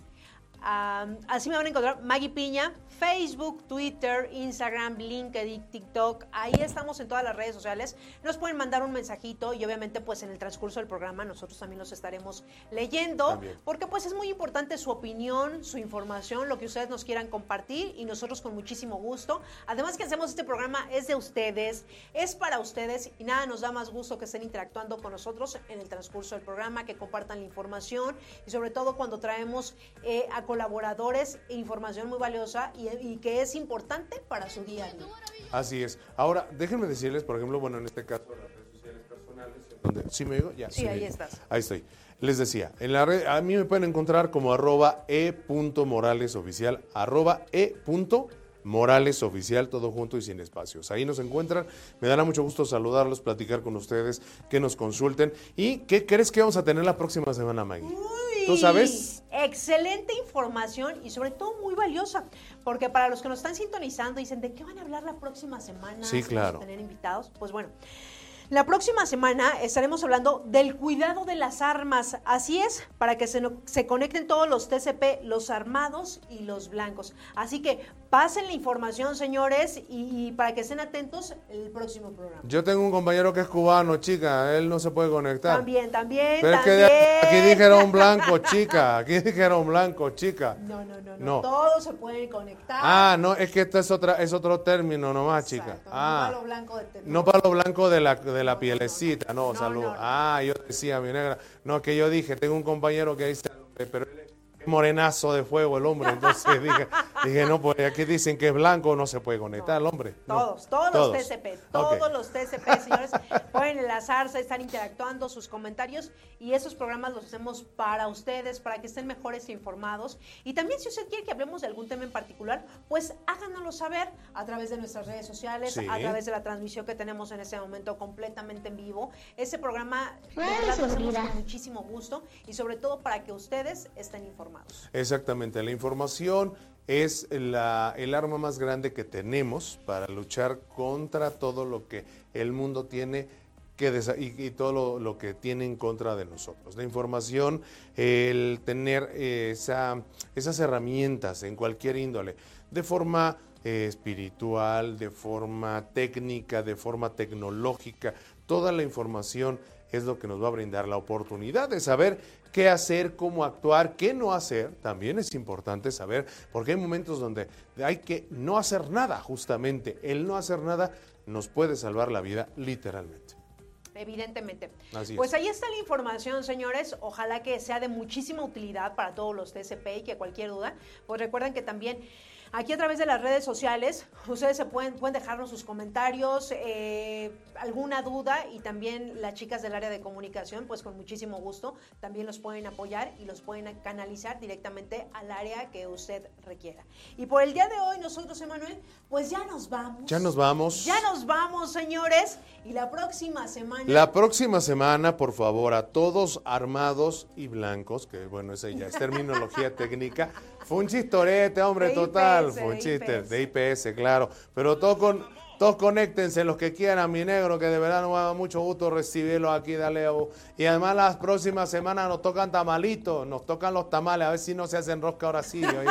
Um, así me van a encontrar Maggie Piña, Facebook, Twitter, Instagram, LinkedIn, TikTok. Ahí estamos en todas las redes sociales. Nos pueden mandar un mensajito y obviamente pues en el transcurso del programa nosotros también los estaremos leyendo También. porque pues es muy importante su opinión, su información, lo que ustedes nos quieran compartir y nosotros con muchísimo gusto. Además que hacemos este programa es de ustedes, es para ustedes y nada nos da más gusto que estén interactuando con nosotros en el transcurso del programa, que compartan la información y sobre todo cuando traemos eh, a colaboradores e información muy valiosa y, y que es importante para su día a día. Así es. Ahora, déjenme decirles, por ejemplo, bueno, en este caso, las redes sociales personales. donde- ¿Sí me digo? Ya. Sí, ahí digo. estás. Ahí estoy. Les decía, en la red, a mí me pueden encontrar como arroba e.moralesoficial, arroba e.moralesoficial, todo junto y sin espacios. Ahí nos encuentran. Me dará mucho gusto saludarlos, platicar con ustedes, que nos consulten. ¿Y qué crees que vamos a tener la próxima semana, Maggie? ¿Tú sabes? Excelente información y sobre todo muy valiosa, porque para los que nos están sintonizando dicen, ¿de qué van a hablar la próxima semana? Sí, ¿Vamos a claro. tener invitados? Pues bueno, la próxima semana estaremos hablando del cuidado de las armas. Así es, para que se, no- se conecten todos los TCP, los armados y los blancos. Así que pasen la información, señores, y, y para que estén atentos el próximo programa. Yo tengo un compañero que es cubano, chica. Él no se puede conectar. También, también, Pero es que también. aquí dijeron blanco, chica. Aquí dijeron blanco, chica. No, no, no, no, No. todos se pueden conectar. Ah, no, es que esto es otra, es otro término nomás, chica. Exacto, no Ah, palo blanco de no palo blanco de la, de la pielecita, no, No, salud. no, no. Ah, yo decía, mi negra. No, que yo dije, tengo un compañero que dice, pero él morenazo de fuego el hombre. Entonces dije, dije, no, pues aquí dicen que es blanco, no se puede conectar el hombre. No. Todos, todos, Todos. los TCP, todos los TCP, señores, pueden enlazarse, estar interactuando, sus comentarios y esos programas los hacemos para ustedes, para que estén mejores informados. Y también si usted quiere que hablemos de algún tema en particular, pues háganoslo saber a través de nuestras redes sociales, Sí. a través de la transmisión que tenemos en este momento completamente en vivo. Ese programa de verdad lo hacemos con muchísimo gusto y sobre todo para que ustedes estén informados. Exactamente, la información es el arma más grande que tenemos para luchar contra todo lo que el mundo tiene que y, y todo lo, que tiene en contra de nosotros. La información, el tener eh, esa- esas herramientas en cualquier índole, de forma eh, espiritual, de forma técnica, de forma tecnológica, toda la información es lo que nos va a brindar la oportunidad de saber qué hacer, cómo actuar, qué no hacer. También es importante saber, porque hay momentos donde hay que no hacer nada, justamente. El no hacer nada nos puede salvar la vida literalmente. Evidentemente. Así es. pues ahí está la información, señores. Ojalá que sea de muchísima utilidad para todos los TCP y que cualquier duda, pues recuerden que también aquí a través de las redes sociales ustedes se pueden, pueden dejarnos sus comentarios, eh, alguna duda y también las chicas del área de comunicación, pues con muchísimo gusto también los pueden apoyar y los pueden canalizar directamente al área que usted requiera. Y por el día de hoy nosotros, Emanuel, pues ya nos vamos. Ya nos vamos. Ya nos vamos, señores. Y la próxima semana. La próxima semana, por favor, a todos armados y blancos, que bueno, esa ya es terminología técnica. Fue un chistorete, hombre, De total. IPS, Fue un chiste, de IPS, claro. Pero todos con. Todos conéctense, los que quieran, mi negro, que de verdad nos va a dar mucho gusto recibirlos aquí de Leo. Y además las próximas semanas nos tocan tamalitos, nos tocan los tamales, a ver si no se hacen rosca ahora sí. oye,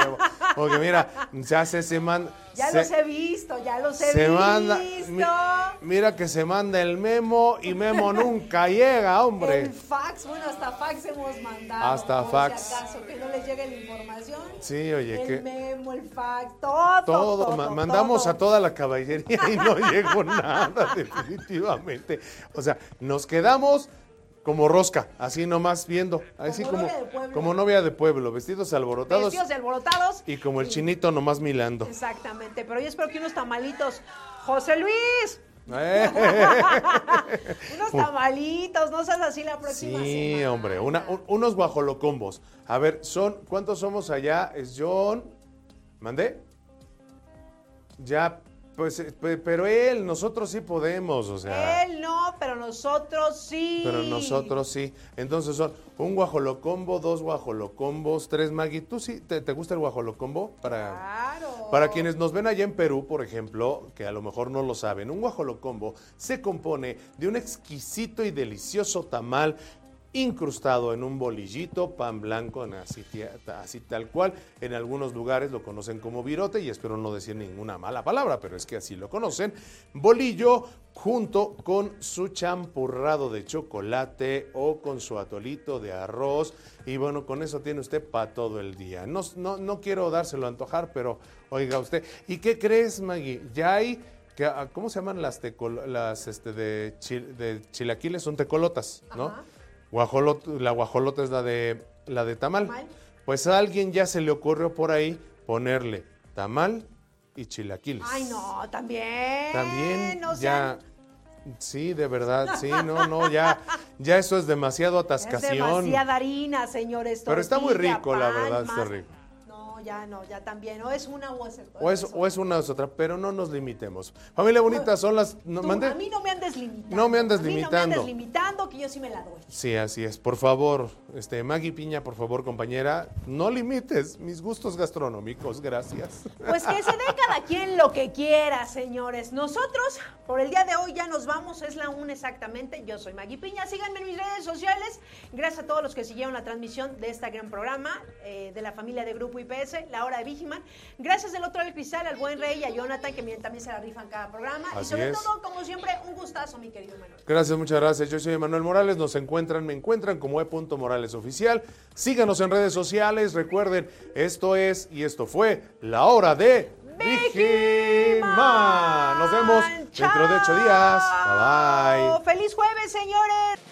porque mira, se hace, se manda... Ya se- los he visto, ya los he se visto. manda. mi- mira que se manda el memo y memo nunca llega, hombre. El fax, bueno, hasta fax hemos mandado. Hasta fax. Si acaso, que no les llegue la información. Sí, oye, el que memo, el fax, todo. todo, todo, ma- mandamos todo. a toda la caballería y no llegó nada, definitivamente. O sea, nos quedamos como rosca, así nomás viendo, así Como como, novia de pueblo. como novia de pueblo, vestidos alborotados Vestidos y alborotados. y como el chinito nomás milando. Exactamente, pero yo espero que unos tamalitos. José Luis, unos tamalitos, no seas así la próxima Sí, semana. hombre, una- un- unos guajolocombos. A ver, son, ¿cuántos somos allá? Es John, ¿mandé? Ya, Pues, eh, pe- pero él, nosotros sí podemos, o sea. Él no, pero nosotros sí. Pero nosotros sí. Entonces son un guajolocombo, dos guajolocombos, tres Maggie. ¿Tú sí te, te gusta el guajolocombo? Para, Claro. para quienes nos ven allá en Perú, por ejemplo, que a lo mejor no lo saben, un guajolocombo se compone de un exquisito y delicioso tamal incrustado en un bolillito, pan blanco, así, tal cual. En algunos lugares lo conocen como virote y espero no decir ninguna mala palabra, pero es que así lo conocen. Bolillo junto con su champurrado de chocolate o con su atolito de arroz. Y bueno, con eso tiene usted para todo el día. No, no, no quiero dárselo a antojar, pero oiga usted. ¿Y qué crees, Maggie? Ya hay... que, ah, ¿Cómo se llaman las, tecol- las este, de, de chilaquiles? Son tecolotas, ¿no? Ajá. Guajolot, la guajolota es la de la de tamal. Tamal. Pues a alguien ya se le ocurrió por ahí ponerle tamal y chilaquiles. Ay, no, también. También no ya sean- Sí, de verdad, sí, no, no, ya ya eso es demasiado Es atascación. demasiada harina, señores. Pero está muy rico, la verdad, está rico. Ya no, ya también. O es una o es el O es, o es una o es otra, pero no nos limitemos. Familia bonita, son las no, Tú, ¿mande? A mí no me andes limitando. No me andes A mí No me limitando. andes limitando, que yo sí me la doy. Sí, así es. Por favor, este Maggie Piña, por favor, compañera, no limites mis gustos gastronómicos, gracias. Pues que se dé cada quien lo que quiera, señores. Nosotros, por el día de hoy, ya nos vamos. Es la una exactamente. Yo soy Maggie Piña. Síganme en mis redes sociales. Gracias a todos los que siguieron la transmisión de este gran programa eh, de la familia de Grupo IPS, La Hora de Vigiman. Gracias del otro del cristal al buen rey y a Jonathan, que miren, también se la rifan cada programa. y sobre es. todo, como siempre, un gustazo, mi querido Manuel. Gracias, muchas gracias. Yo soy Manuel Morales. Nos encuentran, me encuentran como e.morales oficial. Síganos en redes sociales. Recuerden, esto es y esto fue la hora de Vigiman. Nos vemos dentro de ocho días. Bye bye. ¡Feliz jueves, señores!